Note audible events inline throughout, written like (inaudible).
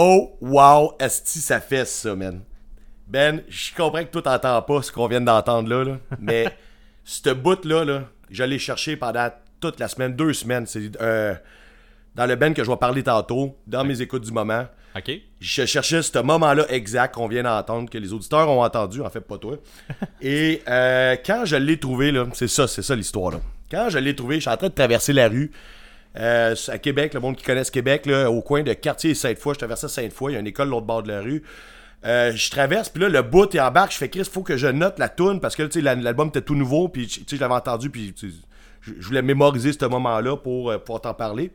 Oh, wow, esti, ça fait ça, man. Ben, je comprends que toi t'entends pas ce qu'on vient d'entendre là, là, (laughs) mais ce bout-là, là, je l'ai cherché pendant toute la semaine, deux semaines. C'est euh, dans le Ben que je vais parler tantôt, dans mes écoutes du moment. OK. Je cherchais ce moment-là exact qu'on vient d'entendre, que les auditeurs ont entendu, en fait, pas toi. (laughs) Et euh, quand je l'ai trouvé, là, c'est ça, c'est ça l'histoire. Là. Quand je l'ai trouvé, je suis en train de traverser la rue. euh, à Québec, le monde qui connaisse Québec, là, au coin de quartier Sainte-Foy, je traversais Sainte-Foy, il y a une école l'autre bord de la rue. Euh, je traverse, puis là, le bout est en barque. Je fais, Chris, faut que je note la tune parce que l'album était tout nouveau, puis je l'avais entendu, puis je je voulais mémoriser ce moment-là pour euh, pouvoir t'en parler.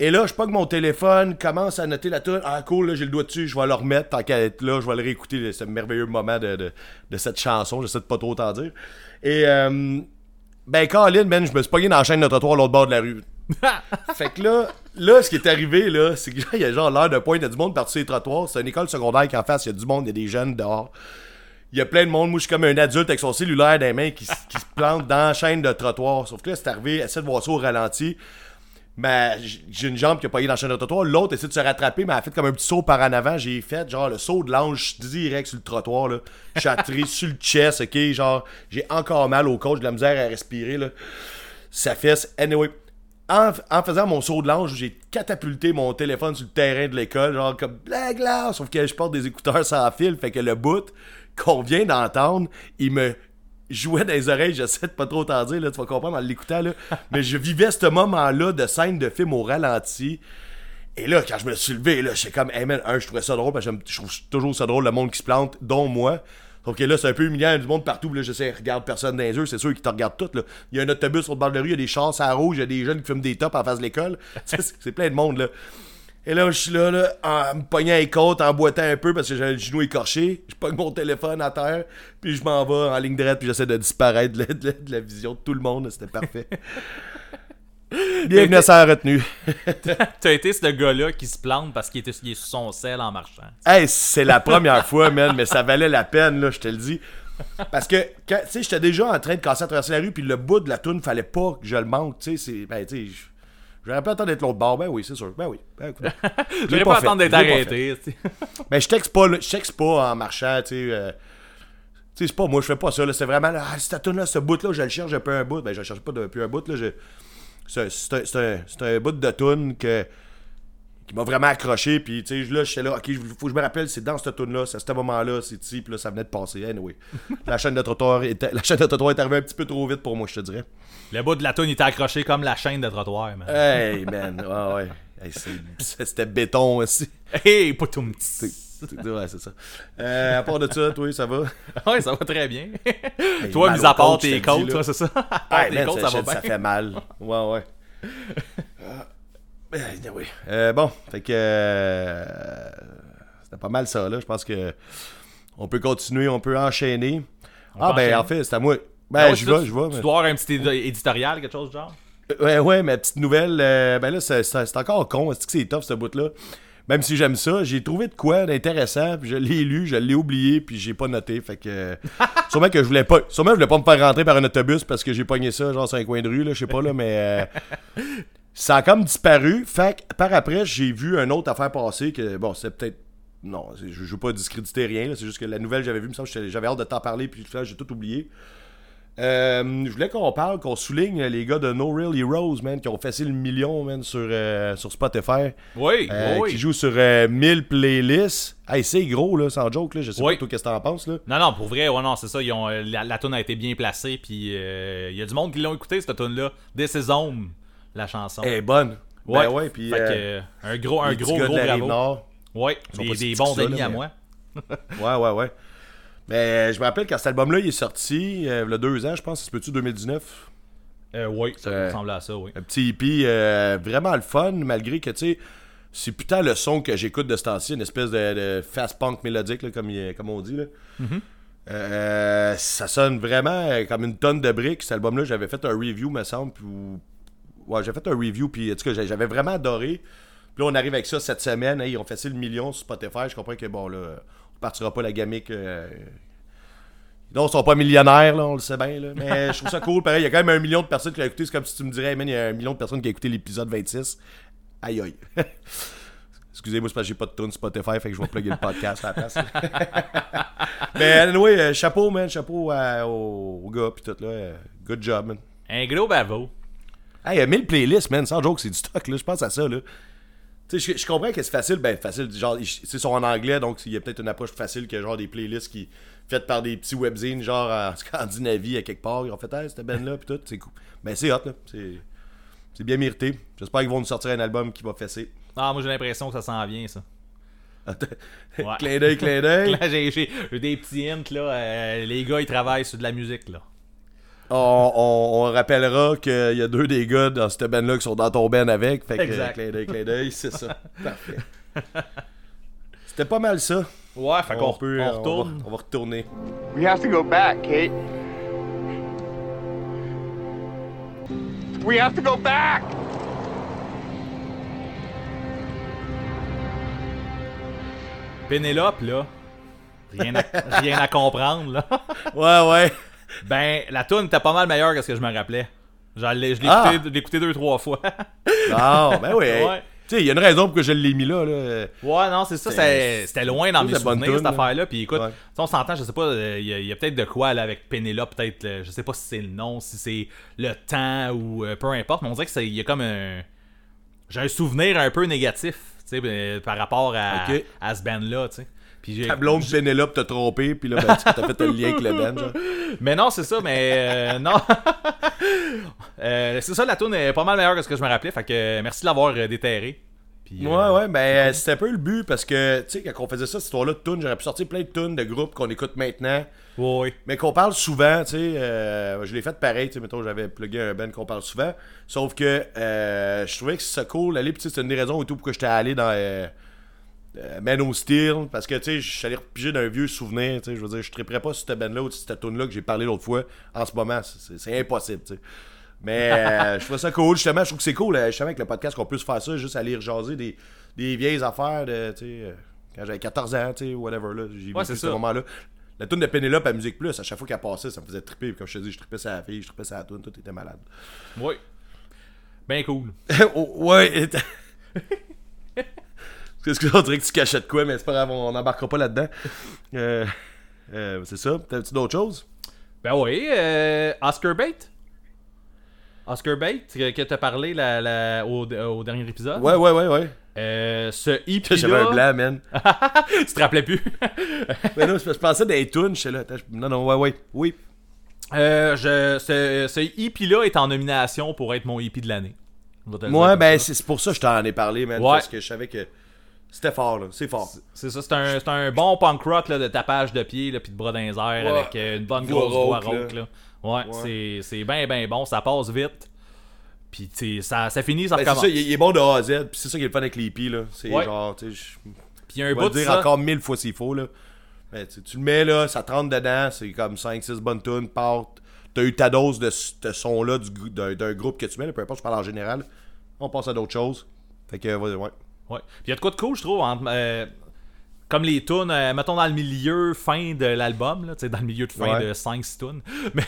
Et là, je pogne mon téléphone, commence à noter la tune. Ah, cool, là, j'ai le doigt dessus, je vais le remettre tant qu'à être là, je vais le réécouter, ce merveilleux moment de, de- cette chanson. J'essaie de pas trop t'en dire. Et, euh, ben, Colin, man, je me suis pogné dans la chaîne de trottoir à l'autre bord de la rue. (laughs) fait que là, là, ce qui est arrivé, là, c'est que il y a genre l'air de point, il y a du monde parti sur les trottoirs. C'est une école secondaire qui en face, il y a du monde, il y a des jeunes dehors. Il y a plein de monde. Moi, je suis comme un adulte avec son cellulaire dans les mains qui, qui se plante dans la chaîne de trottoir. Sauf que là, c'est arrivé, essaie de voir ça au ralenti. Mais j'ai une jambe qui a pogné dans la chaîne de trottoir. L'autre essaie de se rattraper, mais elle a fait comme un petit saut par en avant. J'ai fait genre le saut de l'ange direct sur le trottoir. Là. Chatterie (laughs) sur le chest, ok? Genre, j'ai encore mal au j'ai de la misère à respirer. Là. Ça fesse. Anyway, en, en faisant mon saut de l'ange, j'ai catapulté mon téléphone sur le terrain de l'école, genre comme blague là, sauf que je porte des écouteurs sans fil, fait que le bout qu'on vient d'entendre, il me jouait dans les oreilles, j'essaie de pas trop t'en dire, là, tu vas comprendre en l'écoutant, là, (laughs) mais je vivais ce moment-là de scène de film au ralenti. Et là, quand je me suis levé, là, j'étais comme, hey man, un, je trouvais ça drôle, parce que je trouve toujours ça drôle, le monde qui se plante, dont moi. Que là, c'est un peu humiliant, il y a du monde partout, là, je sais, regarde personne dans les yeux, c'est sûr qu'ils te regardent tous, là. Il y a un autobus sur le bord de la rue, il y a des chars à rouge, il y a des jeunes qui fument des tops en face de l'école. (laughs) c'est plein de monde, là. Et là, je suis là, en me pognant les côtes, en boitant un peu parce que j'ai le genou écorché. Je pogne mon téléphone à terre, puis je m'en vais en ligne droite, puis j'essaie de disparaître de la- de la vision de tout le monde. C'était parfait. (laughs) Bienvenue à sa retenue. (laughs) T'as été ce gars-là qui se plante parce qu'il était il est sous son sel en marchant. Hey, c'est la première fois, man, mais ça valait la peine, là, je te le dis. Parce que, tu sais, j'étais déjà en train de casser à traverser la rue, puis le bout de la toune, fallait pas que je le manque, tu sais. Ben, tu sais, j'aurais pas attendre d'être l'autre bord. Ben oui, c'est sûr. Ben oui. Ben, (laughs) J'aurais pas fait. attendre d'être pas arrêté. tu sais. Ben, je texte pas, je texte pas en marchant, tu sais. euh, tu sais, c'est pas moi, je fais pas ça. C'est vraiment, là, ah, cette tune là ce bout-là, je le cherche depuis un bout. Ben, je le cherche pas depuis un bout, là. je- C'est un, un, bout de tune que qui m'a vraiment accroché puis tu sais là j'étais là ok faut que je me rappelle c'est dans cette tune là c'est à ce moment là c'est ici puis là ça venait de passer anyway (laughs) la chaîne de trottoir était, la chaîne de trottoir est arrivée un petit peu trop vite pour moi je te dirais Le bout de la toune était accroché comme la chaîne de trottoir, man. hey man ouais ouais Hey, c'était béton aussi Hey, poutoum. C'est- c'est- (laughs) ouais c'est ça euh, à part de ça toi ça va? (laughs) Ouais, ça va très bien. Hey, toi, mis à part tes côtes, toi, c'est ça? Ouais, (laughs) tes côtes, ça, ça va ça bien. fait mal. Ouais, ouais. Euh, ben, oui. Euh, bon, fait que. C'était pas mal ça, là. Je pense que. On peut continuer, on peut enchaîner. ah, peut ben, enchaîner. en fait, c'est à moi. Ben, ouais, je tu- je vais. Tu mais- dois avoir un petit édi- éditorial, quelque chose du genre? Ouais, ouais, ma petite nouvelle. euh, ben là, c'est encore con. C'est que c'est tough, ce bout-là? Même si j'aime ça, j'ai trouvé de quoi d'intéressant, puis je l'ai lu, je l'ai oublié, puis j'ai pas noté. Fait que. (laughs) sûrement que je voulais pas. Sûrement que je voulais pas me faire rentrer par un autobus parce que j'ai pogné ça, genre sur un coin de rue, là, je sais pas, là, mais. euh, ça a comme disparu. Fait que par après, j'ai vu un autre affaire passer que. Bon, c'est peut-être. Non, je, veux pas discréditer rien, c'est juste que la nouvelle que j'avais vue, me semble j'avais hâte de t'en parler, puis j'ai tout oublié. Euh, je voulais qu'on parle, qu'on souligne les gars de No Real Heroes, man, qui ont fait le million, man, sur, euh, sur Spotify. Oui, Euh, oui. Qui jouent sur euh, 1000 playlists. Hey, c'est gros, là, sans joke, là. Je sais Oui. pas, toi, qu'est-ce que t'en penses, là. Non, non, pour vrai, ouais, non, c'est ça. Ils ont, euh, la, la tune a été bien placée, puis euh, il y a du monde qui l'ont écouté, cette tune là is Home, la chanson. Elle est bonne. ouais, Ben ouais, puis. Euh, euh, un gros, un gros, gros bravo. Ouais, des, des bons amis à moi. (laughs) Ouais, ouais, ouais. Mais je me rappelle quand cet album-là il est sorti, euh, il y a deux ans, je pense, ça se peut-tu 2019 Euh, oui, ça Euh, ressemble à ça, oui. Un petit hippie euh, vraiment le fun, malgré que, tu sais, c'est putain le son que j'écoute de ce temps-ci, une espèce de, de fast punk mélodique, là, comme, il- comme on dit. Là. Euh, ça sonne vraiment comme une tonne de briques. Cet album-là, j'avais fait un review, me semble. Puis, ouais, j'ai fait un review, puis en tout cas, j'avais vraiment adoré. Puis là, on arrive avec ça cette semaine. Hey, ils ont fait le million sur Spotify. Je comprends que, bon, là, on partira pas la gamique. euh, non, ils sont pas millionnaires, là, on le sait bien. Là. Mais je trouve ça cool. Pareil, il y a quand même un million de personnes qui l'ont écouté. C'est comme si tu me dirais, hey, man, il y a un million de personnes qui ont écouté l'épisode 26. Aïe aïe. (laughs) Excusez-moi, c'est parce que j'ai pas de tune Spotify, fait que je vais plugger le podcast à la place. (laughs) Mais anyway, euh, chapeau, man. Chapeau à- au, au gars, pis tout, là. Good job, man. Un gros bavo. Hey, euh, 1000 playlists, man. Sans joke, c'est du stock, là. Je pense à ça, là. Tu sais, je, je comprends que c'est facile, ben facile, genre, ils ils sont en anglais, donc il y a peut-être une approche facile que genre des playlists qui faites par des petits webzines, genre en (laughs) Scandinavie, à quelque part, ils ont fait, hey, cette band-là, pis tout, c'est cool. Ben c'est hot, là, c'est c'est bien mérité. J'espère qu'ils vont nous sortir un album qui va fesser. Ah, moi j'ai l'impression que ça s'en vient, ça. (laughs) Clin d'œil, clin d'œil. (laughs) Là, j'ai des petits hints, là. euh, les gars, ils travaillent sur de la musique, là. On, on- on rappellera qu'il y a deux des gars dans cette band-là qui sont dans ton band avec. Fait que, Exact. clin d'œil, clin d'œil, c'est ça. (laughs) Parfait. C'était pas mal ça. Ouais, fait qu'on peut, on retourne. va, on va retourner. We have to go back, Kate. We have to go back! Pénélope, là. Rien à, (laughs) rien à comprendre, là. Ouais, ouais. Ben, la tune était pas mal meilleure que ce que je me rappelais. Genre, je l'ai l'ai Ah! écouté, écouté deux, trois fois. (laughs) Non, ben oui. Ouais. Tu sais, il y a une raison pour que je l'ai mis là. là. Ouais, non, c'est ça, c'était loin dans mes souvenirs, tune, cette là. affaire-là. Puis écoute, Ouais. on s'entend, je sais pas, euh, il y a, peut-être de quoi là, avec Pénélope, peut-être, euh, je sais pas si c'est le nom, si c'est le temps ou euh, peu importe, mais on dirait que c'est- il y a comme un. J'ai un souvenir un peu négatif, tu sais, ben, par rapport à, à ce band-là, tu sais. Puis j'ai- Ta blonde Pénélope t'a trompé, puis là, ben, tu t'as fait un lien avec le band. genre. (laughs) Mais non, c'est ça, mais euh, non. (laughs) Euh, c'est ça, la tune est pas mal meilleure que ce que je me rappelais, fait que euh, merci de l'avoir euh, déterré. Puis, Ouais, euh, ouais, ben c'était un peu le but parce que, tu sais, quand on faisait ça, cette histoire-là de tunes, j'aurais pu sortir plein de tunes de groupes qu'on écoute maintenant, ouais. mais qu'on parle souvent, tu sais. euh, je l'ai fait pareil, tu sais, mettons, j'avais plugué un band qu'on parle souvent. Sauf que euh, je trouvais que c'est cool d'aller, puis c'est une des raisons et tout pourquoi j'étais allé dans euh, Man of Steel, parce que, tu sais, je suis allé repiger d'un vieux souvenir, tu sais, je veux dire, je triperais pas sur cette band-là ou cette tune-là que j'ai parlé l'autre fois. En ce moment, c'est impossible, tu sais. Mais (laughs) euh, je trouve ça cool, justement. Je trouve que c'est cool, euh, justement, avec le podcast, qu'on puisse faire ça, juste aller rejaser des, des vieilles affaires de, tu sais, euh, quand j'avais 14 ans, tu sais, whatever, là. J'ai Ouais, vécu ce moment-là. La tune de Pénélope à Musique Plus, à chaque fois qu'elle passait, ça me faisait triper. Puis Comme je te dis, je tripais sa fille, je tripais sa tune, tout était malade. Ouais. Ben cool. (laughs) Oh, ouais. (laughs) t'as- Excuse-moi, on dirait que tu cachais de quoi, mais c'est pas grave, on n'embarquera pas là-dedans. Euh, euh, c'est ça. T'as-tu d'autres choses? Ben oui, euh, Oscar Bait. Oscar Bait, que, que t'as parlé la, la- au, au dernier épisode. Ouais, ouais, ouais, ouais. Euh, ce (laughs) EP J'avais un blanc, man. (laughs) tu te rappelais plus? (laughs) mais non, parce que je pensais des tunes, j'étais là. je- Non, non, ouais, ouais. Oui. Euh, je, ce, ce EP-là est en nomination pour être mon EP de l'année. Je Ouais, ben c'est pour ça que je t'en ai parlé, man. Ouais. Parce que je savais que c'était fort, là. C'est fort. C'est ça, c'est un, c'est un bon punk rock là, de tapage de pied puis de bras dans les airs Ouais. avec euh, une bonne grosse voix rauque, là. Ouais, Ouais. c'est c'est bien, bien bon, ça passe vite. Puis ça, ça finit, ça Ben, c'est recommence. ça, il, il est bon de A à Z. Puis c'est ça qui est le fun avec l'EP, là. C'est Ouais. genre, tu sais, je Puis il y a un bout de dire ça. encore mille fois s'il faut, là. Ben, tu, le mets, là, ça te rentre dedans. C'est comme 5-6 bonnes tunes, part. T'as eu ta dose de ce son-là d'un d'un groupe que tu mets, là, peu importe, je parle en général. On passe à d'autres choses. Fait que, ouais. Ouais. Puis il y a de quoi de cool, je trouve, entre, euh, comme les tunes, euh, mettons dans le milieu fin de l'album, là, dans le milieu de fin Ouais. de 5-6 tunes. (laughs) Mais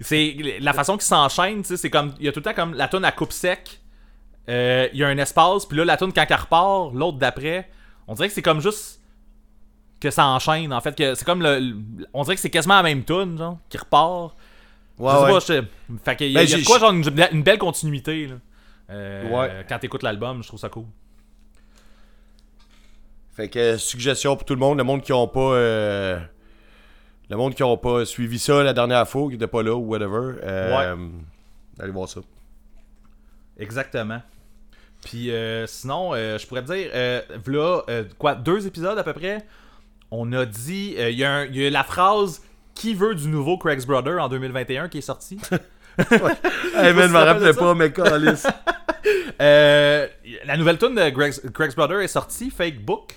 c'est la façon qu'ils s'enchaînent, c'est comme, il y a tout le temps comme la tune à coupe sec, euh, il y a un espace, puis là, la tune quand elle repart, l'autre d'après, on dirait que c'est comme juste que ça enchaîne, en fait, que c'est comme le, on dirait que c'est quasiment la même tune, genre, qui repart. Ouais, je sais ouais. pas, je- fait qu'il y a, Ben, il y a de j'ai- quoi, genre, une, une belle continuité, là. Euh, Ouais. Quand t'écoutes l'album, je trouve ça cool. Fait que, suggestion pour tout le monde, le monde qui ont pas. euh, le monde qui pas suivi ça la dernière fois, qui était pas là ou whatever. euh, Allez voir ça. Exactement. Puis euh, sinon, euh, je pourrais te dire, euh, euh, quoi, deux épisodes à peu près, on a dit, euh, il y, a y la phrase Qui veut du nouveau Craig's Brother en 2021 qui est sorti. (laughs) Hey man, je rappelles rappelais pas, mais calice. (laughs) Euh, la nouvelle tune de Greg's, Greg's Brother est sortie, Fake Book.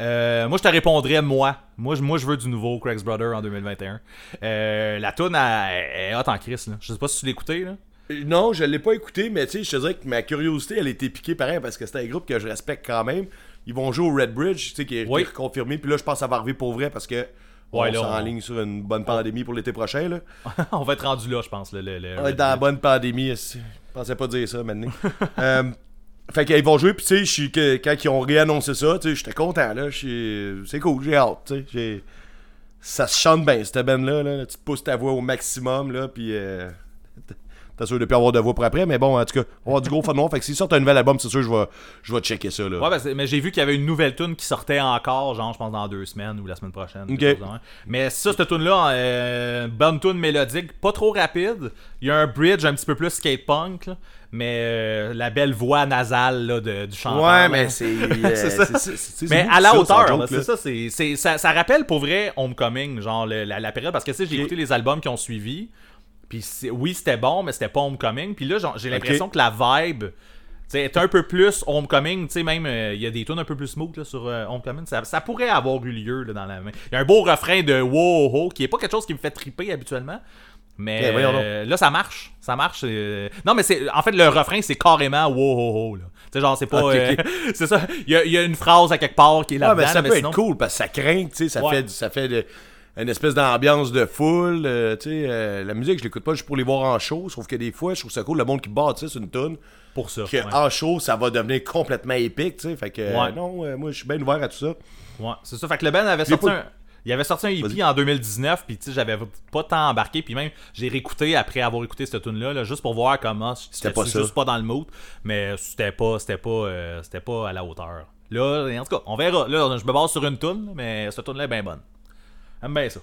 Euh, moi, je te répondrais, moi. Moi, je, moi, je veux du nouveau Craig's Brother en 2021. Euh, la elle- est hot en crise. Là. Je sais pas si tu l'écoutais. là. Non, je l'ai pas écouté, mais tu sais, je te dirais que ma curiosité, elle a été piquée pareil parce que c'était un groupe que je respecte quand même. Ils vont jouer au Red Bridge, tu sais, qui est Oui. confirmé. Puis là, je pense que ça va arriver pour vrai parce que Ouais, on là, s'enligne sur une bonne pandémie pour l'été prochain. Là. (laughs) On va être rendu là, je pense. Le, le- le- On va être dans la bonne pandémie. Je pensais pas dire ça (laughs) maintenant. euh, fait qu'ils vont jouer, puis tu sais, quand ils ont réannoncé ça, tu sais, j'étais content, là. C'est cool, j'ai hâte, tu sais. Ça se chante bien, cette band-là, là. Tu te pousses ta voix au maximum, là, puis. Euh... T'as sûr de plus avoir de voix pour après, mais bon, en tout cas, on va avoir du gros fun noir. Fait que s'ils sortent un nouvel album, c'est sûr, je vais, je vais checker ça, là. Ouais, ben, mais j'ai vu qu'il y avait une nouvelle tune qui sortait encore, genre, je pense, dans deux semaines ou la semaine prochaine. Ok. quelque chose de même. Mais ça, cette tune-là, euh, bonne tune mélodique, pas trop rapide. Il y a un bridge un petit peu plus skate-punk, là, mais euh, la belle voix nasale là, de- du chanteur. ouais, là. mais (laughs) c'est. euh, C'est ça. c'est- c'est- c'est- Mais à la ça, hauteur, joke, là, c'est ça, c'est, c'est- ça, ça rappelle pour vrai Homecoming, genre le- la, la période, parce que tu sais, j'ai écouté les albums qui ont suivi, puis oui, c'était bon, mais c'était pas Homecoming, puis là, j'ai l'impression que la vibe est un peu plus Homecoming, sais, même, euh, il y a des tunes un peu plus smooth là, sur euh, Homecoming, ça, ça pourrait avoir eu lieu là, dans la main. Il y a un beau refrain de wow, ho, qui est pas quelque chose qui me fait triper habituellement. Mais Eh, euh, là, ça marche. Ça marche. Non, mais c'est en fait, le refrain, c'est carrément wow, ho, ho. là. Tu sais, genre, c'est pas. Euh, (laughs) c'est ça. Il y, a, il y a une phrase à quelque part qui est Ouais, là-dedans. mais ça mais peut sinon- être cool parce que ça craint, tu sais, ça Ouais. fait, ça fait de- une espèce d'ambiance de foule, euh, tu sais, euh, la musique, je l'écoute pas juste pour les voir en show, sauf que des fois, je trouve ça cool, le monde qui bâtisse une tune, Pour ça. que ouais. en show, ça va devenir complètement épique, tu sais, fait que, Ouais. non, euh, moi, je suis bien ouvert à tout ça. Ouais, c'est ça. Fait que le band avait sorti pas- un. Il avait sorti un EP en 2019, puis tu sais, j'avais pas tant embarqué, puis même j'ai réécouté après avoir écouté cette tune là, juste pour voir comment c'était pas juste pas dans le mood, mais c'était pas c'était pas euh, c'était pas à la hauteur. Là, en tout cas, on verra. Là, je me base sur une tune, mais cette tune là est bien bonne. J'aime bien ça.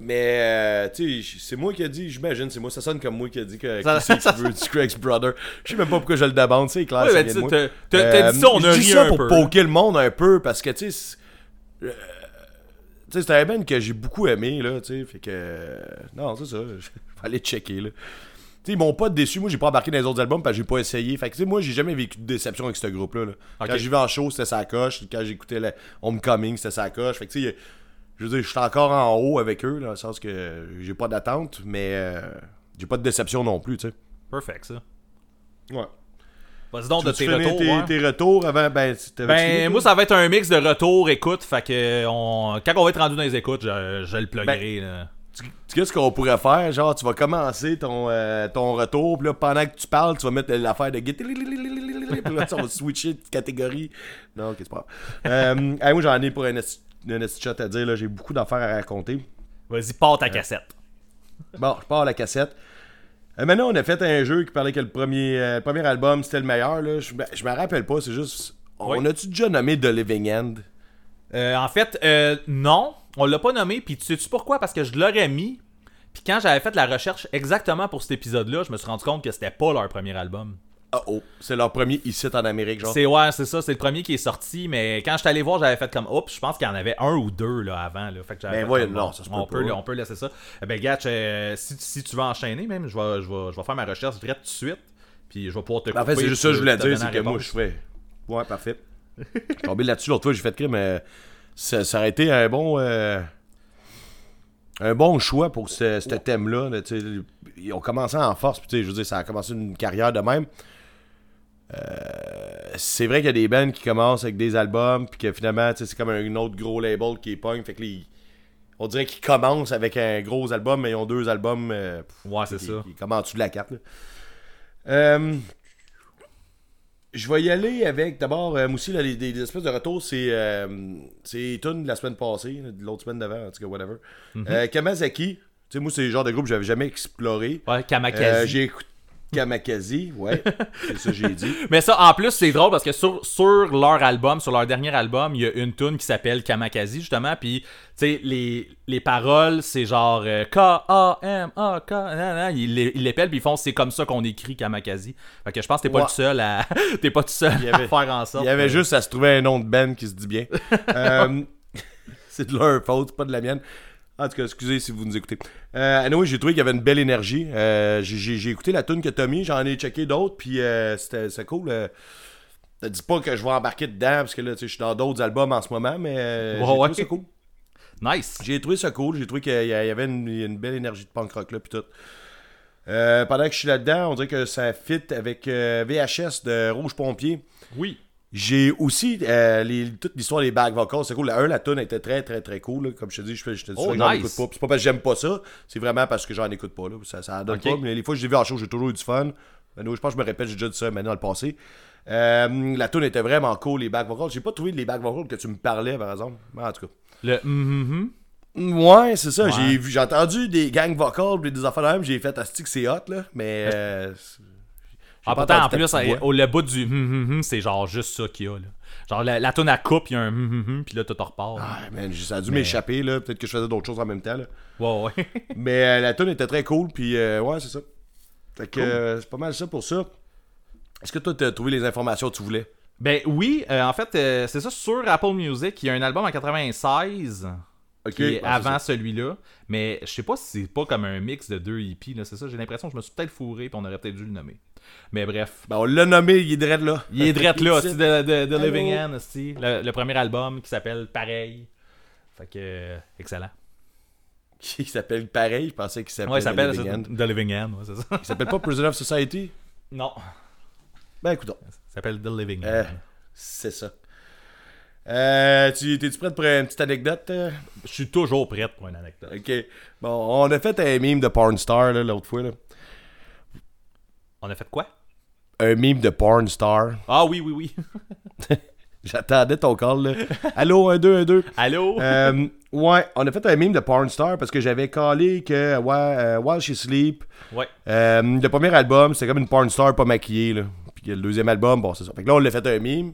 Mais, euh, tu sais, c'est moi qui ai dit, j'imagine, c'est moi, ça sonne comme moi qui a dit que Ça- qui c'est qui ça- veut du Craig's Brother. Je sais même pas pourquoi je le demande, c'est clair, Ouais, ça mais tu t'as- t'as dit ça, on a ri ça un pour peu. poker le monde un peu, parce que, tu sais, c'est- euh, tu sais, c'est un band que j'ai beaucoup aimé, là, tu sais, fait que, euh, non, c'est ça, (laughs) je vais aller checker, là. Tu sais, ils m'ont pas déçu, moi j'ai pas embarqué dans les autres albums parce que j'ai pas essayé. Fait que tu sais, moi j'ai jamais vécu de déception avec ce groupe-là. là. Quand j'y vais en show, c'était sa coche. Quand j'écoutais le Homecoming, c'était sa coche. Fait que tu sais, je veux dire, je suis encore en haut avec eux, dans le sens que j'ai pas d'attente, mais euh, j'ai pas de déception non plus, tu sais. Perfect ça. Ouais. Vas-y donc de tes retours. tes, ouais. tes retours avant, ben, tu- t'avais fini, Ben, moi, ça va être un mix de retour, écoute. Fait que on... quand on va être rendu dans les écoutes, je, je le pluggerai. là. Tu tu sais qu'est-ce qu'on pourrait faire? Genre, tu vas commencer ton, euh, ton retour, puis là, pendant que tu parles, tu vas mettre l'affaire de. (laughs) Puis là, on va switcher de catégorie. Non, ok, c'est pas grave. Euh, hey, moi, j'en ai pour un esti un esti shot à dire. là. J'ai beaucoup d'affaires à raconter. Vas-y, pars ta cassette. Bon, je pars la cassette. Euh, maintenant, on a fait un jeu qui parlait que le premier, euh, le premier album, c'était le meilleur. Là. Je, me- je me rappelle pas, c'est juste... On a-tu déjà nommé The Living End? Euh, en fait, euh, non, on l'a pas nommé. Puis tu sais-tu pourquoi? Parce que je l'aurais mis. Puis quand j'avais fait la recherche exactement pour cet épisode-là, je me suis rendu compte que c'était pas leur premier album. Ah oh, c'est leur premier ici en Amérique, genre. C'est ouais, c'est ça, c'est le premier qui est sorti, mais quand je suis allé voir, j'avais fait comme oups, je pense qu'il y en avait un ou deux là avant là, fait que j'avais Ben non, ça se peut on pas. peut on peut laisser ça. Eh ben Gatch, euh, si, si tu veux enchaîner même, je vais je vais je vais faire ma recherche direct tout de suite, puis je vais pouvoir te En fait, couper, c'est juste ça que je voulais dire, c'est que moi, je fais. Ouais, parfait. (laughs) Je suis tombé là-dessus l'autre fois, j'ai fait crime, mais ça, ça aurait été un bon. euh, un bon choix pour ce, ce thème-là. là. Ils ont commencé en force, puis je veux dire, ça a commencé une carrière de même. Euh, c'est vrai qu'il y a des bands qui commencent avec des albums, puis que finalement, c'est comme un autre gros label qui est punk. Fait que on dirait qu'ils commencent avec un gros album, mais ils ont deux albums. euh, Ouais, c'est qui, ça. qui- comme en dessous de la carte. Euh, je vais y aller avec d'abord, euh, moi aussi, là, les, des, des espèces de retours, c'est c'est les tunes de la semaine passée, de l'autre semaine d'avant, en tout cas, whatever. Mhm. Kamazaki, tu sais, moi, c'est le genre de groupe que j'avais jamais exploré. Ouais, Kamakazi. J'ai écouté Kamakazi, ouais, c'est ça que j'ai dit. (laughs) Mais ça, en plus, c'est drôle parce que sur, sur leur album, sur leur dernier album, il y a une tune qui s'appelle Kamakazi, justement. Puis, tu sais, les, les paroles, c'est genre euh, K-A-M-A-K. nanana. Ils l'épellent, puis ils font c'est comme ça qu'on écrit Kamakazi. Fait que je pense que t'es pas Ouais. le seul à. (laughs) t'es pas tout seul Il y avait- à faire en sorte. Il y avait juste à se trouver un nom de band qui se dit bien. (laughs) Euh, c'est de leur faute, pas de la mienne. En tout cas, excusez si vous nous écoutez. Euh, anyway, j'ai trouvé qu'il y avait une belle énergie. Euh, j'ai- écouté la tune que t'as mis, j'en ai checké d'autres, puis euh, c'était cool. Euh, te dis pas que je vais embarquer dedans, parce que là, tu sais, je suis dans d'autres albums en ce moment, mais euh, Ouais, ouais. ça cool. Nice. J'ai trouvé ça cool, j'ai trouvé qu'il y avait une, une belle énergie de punk rock là, puis tout. Euh, pendant que je suis là-dedans, on dirait que ça fit avec euh, VHS de Rouge Pompier. Oui. J'ai aussi euh, les- toute l'histoire des back vocals. C'est cool. La 1, la tune était très, très, très cool. là. Comme je te dis, je, te dis Oh, j'en nice. écoute pas. C'est pas parce que j'aime pas ça. C'est vraiment parce que j'en écoute pas. Là. Ça, ça donne pas. Mais les fois que j'ai vu en show, j'ai toujours eu du fun. Ben, je pense que je me répète, j'ai déjà dit ça maintenant dans le passé. Euh, la tune était vraiment cool, les back vocals. J'ai pas trouvé les back vocals que tu me parlais, par exemple. Mais en tout cas. Le mhm. Ouais, c'est ça. Ouais. J'ai entendu des gang vocals, des affaires de même. J'ai fait Asti que c'est hot, là. Mais. Euh, j'ai Ah, pourtant, en plus, au le bout du hum, hum, hum, c'est genre juste ça qu'il y a. Là. Genre, la, la toune à coupe, il y a un hum, hum, hum, puis là, tout repart. Ah, man, ça a dû m'échapper, là. Peut-être que je faisais d'autres choses en même temps, là. Ouais, ouais. (laughs) Mais euh, la tune était très cool, puis euh, ouais, c'est ça. Fait que euh, c'est pas mal ça pour ça. Est-ce que toi, t'as trouvé les informations que tu voulais? ben oui, euh, en fait, euh, c'est ça, sur Apple Music, il y a un album en 96 Qui est c'est avant celui-là. Mais je sais pas si c'est pas comme un mix de deux hippies, là, c'est ça. J'ai l'impression que je me suis peut-être fourré, puis on aurait peut-être dû le nommer. Mais bref. Ben, on l'a nommé, il est direct là. Il est drette là, (laughs) c'est de? Living End, aussi, le, le premier album qui s'appelle Pareil. Fait que, euh, excellent. Qui s'appelle pareil, je pensais qu'il s'appelait Ouais, il s'appelle Living End. The Living End, ouais, c'est ça. Il s'appelle pas Prisoner of Society? Non, Ben, écoute, ça s'appelle The Living End. Euh, c'est ça. Euh, tu, t'es-tu prête pour une petite anecdote? euh? Je suis toujours prête pour une anecdote. Ok. Bon, on a fait un meme de porn star, l'autre fois, là. On a fait quoi? Un meme de porn star. Ah oui, oui, oui. (laughs) J'attendais ton call, là. Allô, 1, 2, 1, 2. Allô? Euh, ouais, on a fait un meme de porn star parce que j'avais calé que ouais, euh, While She Sleep, ouais. euh, le premier album, c'était comme une porn star pas maquillée. Là. Puis le deuxième album, bon, c'est ça. Fait que là, on l'a fait un meme.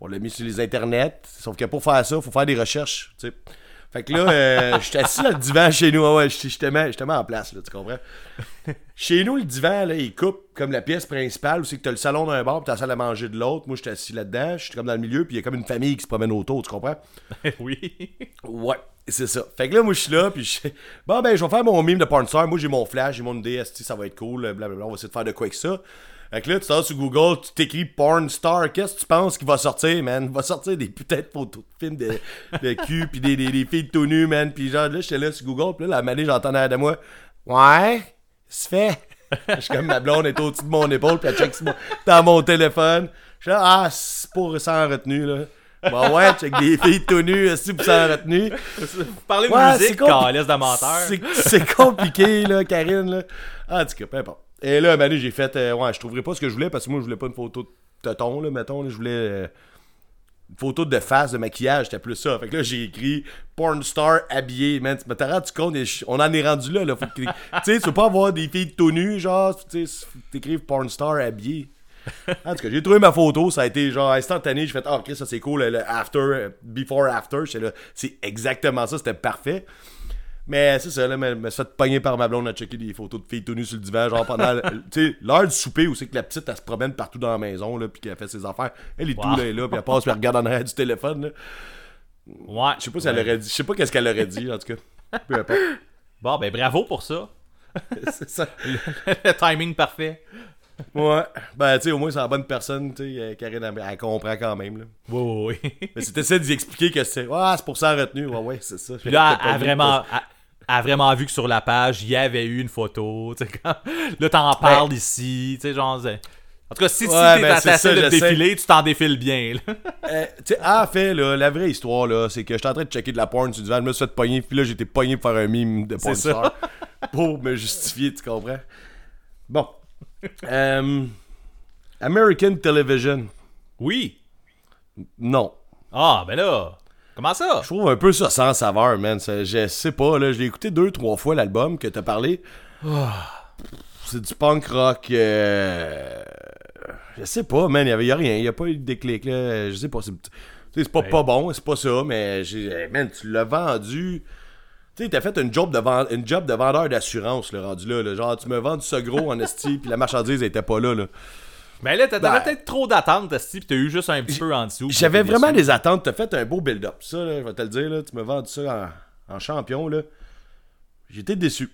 On l'a mis sur les internets. Sauf que pour faire ça, il faut faire des recherches. tu sais. Fait que là, euh, (laughs) j'étais assis dans le divan chez nous. Ouais, ouais, j'étais en place, là, tu comprends? (laughs) Chez nous, le divan, là, il coupe comme la pièce principale où c'est que t'as le salon d'un bord pis t'as la salle à manger de l'autre. Moi, j'étais assis là-dedans. J'étais comme dans le milieu, puis il y a comme une famille qui se promène autour, tu comprends? (laughs) oui. Ouais, c'est ça. Fait que là, moi, je suis là, puis je Bon, ben, je vais faire mon meme de porn star. Moi, j'ai mon flash, j'ai mon esti, ça va être cool, blablabla. On va essayer de faire de quoi avec ça. Fait que là, tu sors sur Google, tu t'écris porn star. Qu'est-ce que tu penses qu'il va sortir, man? Il va sortir des putains de photos de films de, de cul, (laughs) puis des, des, des filles tout nues, man. Puis genre, là, j'étais là sur Google, puis là, la manée, j'entends derrière de moi. Ouais, c'est fait. Je suis comme ma blonde est au-dessus de mon épaule, puis elle check dans mon téléphone. Je suis là, ah, c'est pour sans retenue, là. Bon, ouais, check des filles tout nues, esti, pour sans retenue. Vous parlez de Ouais, musique, calice de menteur. C'est- C'est compliqué, là, Karine, là. Ah, en tout cas, peu importe. Et là, ben, j'ai fait, euh, ouais, je trouverais pas ce que je voulais parce que moi, je voulais pas une photo de tonton, là, mettons, là, je voulais euh, une photo de face, de maquillage, c'était plus ça. Fait que là, j'ai écrit porn star habillé, man. Tu t'as rendu compte, on en est rendu là, là. Faut que- (laughs) Tu sais, tu peux pas avoir des filles tout nues, genre, tu t'écrives porn star habillé. En tout cas, j'ai trouvé ma photo, ça a été genre instantané. J'ai fait, ah, ok, ça c'est cool, le, le after, euh, before, after. C'est exactement ça, c'était parfait. Mais c'est ça, là, me, me suis fait pogner par ma blonde à checker des photos de filles tenues sur le divan, genre pendant le- (laughs) tu sais, l'heure du souper où c'est que la petite, elle se promène partout dans la maison, là, puis qu'elle fait ses affaires. Elle est tout là, là, puis elle passe, puis elle regarde en arrière du téléphone, là. Ouais. Je sais pas si elle aurait dit, je sais pas qu'est-ce qu'elle aurait dit, en tout cas. Peu importe. Bon, ben bravo pour ça. (laughs) c'est ça. le timing parfait. Ouais. Ben, tu sais, au moins, c'est la bonne personne, tu sais, euh, Karine, elle, elle comprend quand même, là. Oui, oui, oui. Mais c'était ça d'y expliquer que c'est, ah, c'est pour ça retenu. Ouais, ouais, c'est ça. Puis là, elle vraiment, elle- elle a vraiment vu que sur la page, il y avait eu une photo. (laughs) tu quand- Là, t'en parles ici. Tu sais, genre. En tout cas, si, si Ouais, t'es ben, ta ça, de défilé, tu t'en défiles bien. là. (laughs) Euh, tu en fait, là, la vraie histoire, là, c'est que j'étais en train de checker de la porn sur du van, je me suis fait pogner, puis là, j'étais pogné pour faire un mime de porn star. (laughs) pour me justifier, tu comprends? Bon. Euh, American Television. Oui. Non. Ah, ben là. Comment ça? Je trouve un peu ça sans saveur, man. Ça- je sais pas, là. Je l'ai écouté deux, trois fois, l'album que t'as parlé. C'est du punk rock. euh, Je sais pas, man. Il y a rien. Il y a pas eu de déclic, là. Je sais pas. C'est tu sais, c'est pas, Ouais. pas bon, c'est pas ça, mais j'ai. Man, tu l'as vendu. Tu sais, t'as fait une job de, vend- une job de vendeur d'assurance, le rendu là, là. Genre, tu me vends ça gros en esti, (laughs) puis la marchandise était pas là, là. Ben là, t'a- t'avais Ben. peut-être trop d'attentes, Esti, pis t'as eu juste un petit peu en dessous. J'avais vraiment des attentes. T'as fait un beau build-up. Ça, là, je vais te le dire, là. Tu me vends ça en champion, là, j'étais déçu.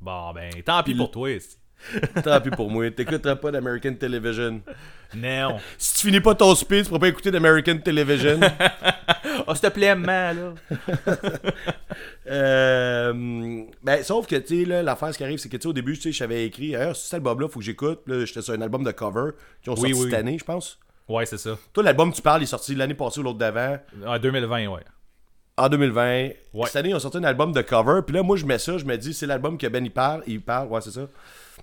Bon, ben, tant pis pour toi. (laughs) Tant pis pour moi. T'écouteras pas d'American Television. Non. Si tu finis pas ton speed, tu pourras pas écouter d'American Television. (laughs) Oh, s'il te plaît, man, là. (laughs) Euh, ben, sauf que, tu sais, l'affaire, ce qui arrive, c'est que, tu sais, au début, tu sais, j'avais écrit, ah, cet album-là, faut que j'écoute. Là, j'étais sur un album de cover qui ont Oui, sorti oui. cette année, je pense. Ouais, c'est ça. Toi, l'album, tu parles, il est sorti l'année passée ou l'autre d'avant. Ah, 2020, ouais. En 2020. Ouais. Cette année, ils ont sorti un album de cover. Puis là, moi, je mets ça, je me dis, c'est l'album que Ben, il parle. Il parle, ouais, c'est ça.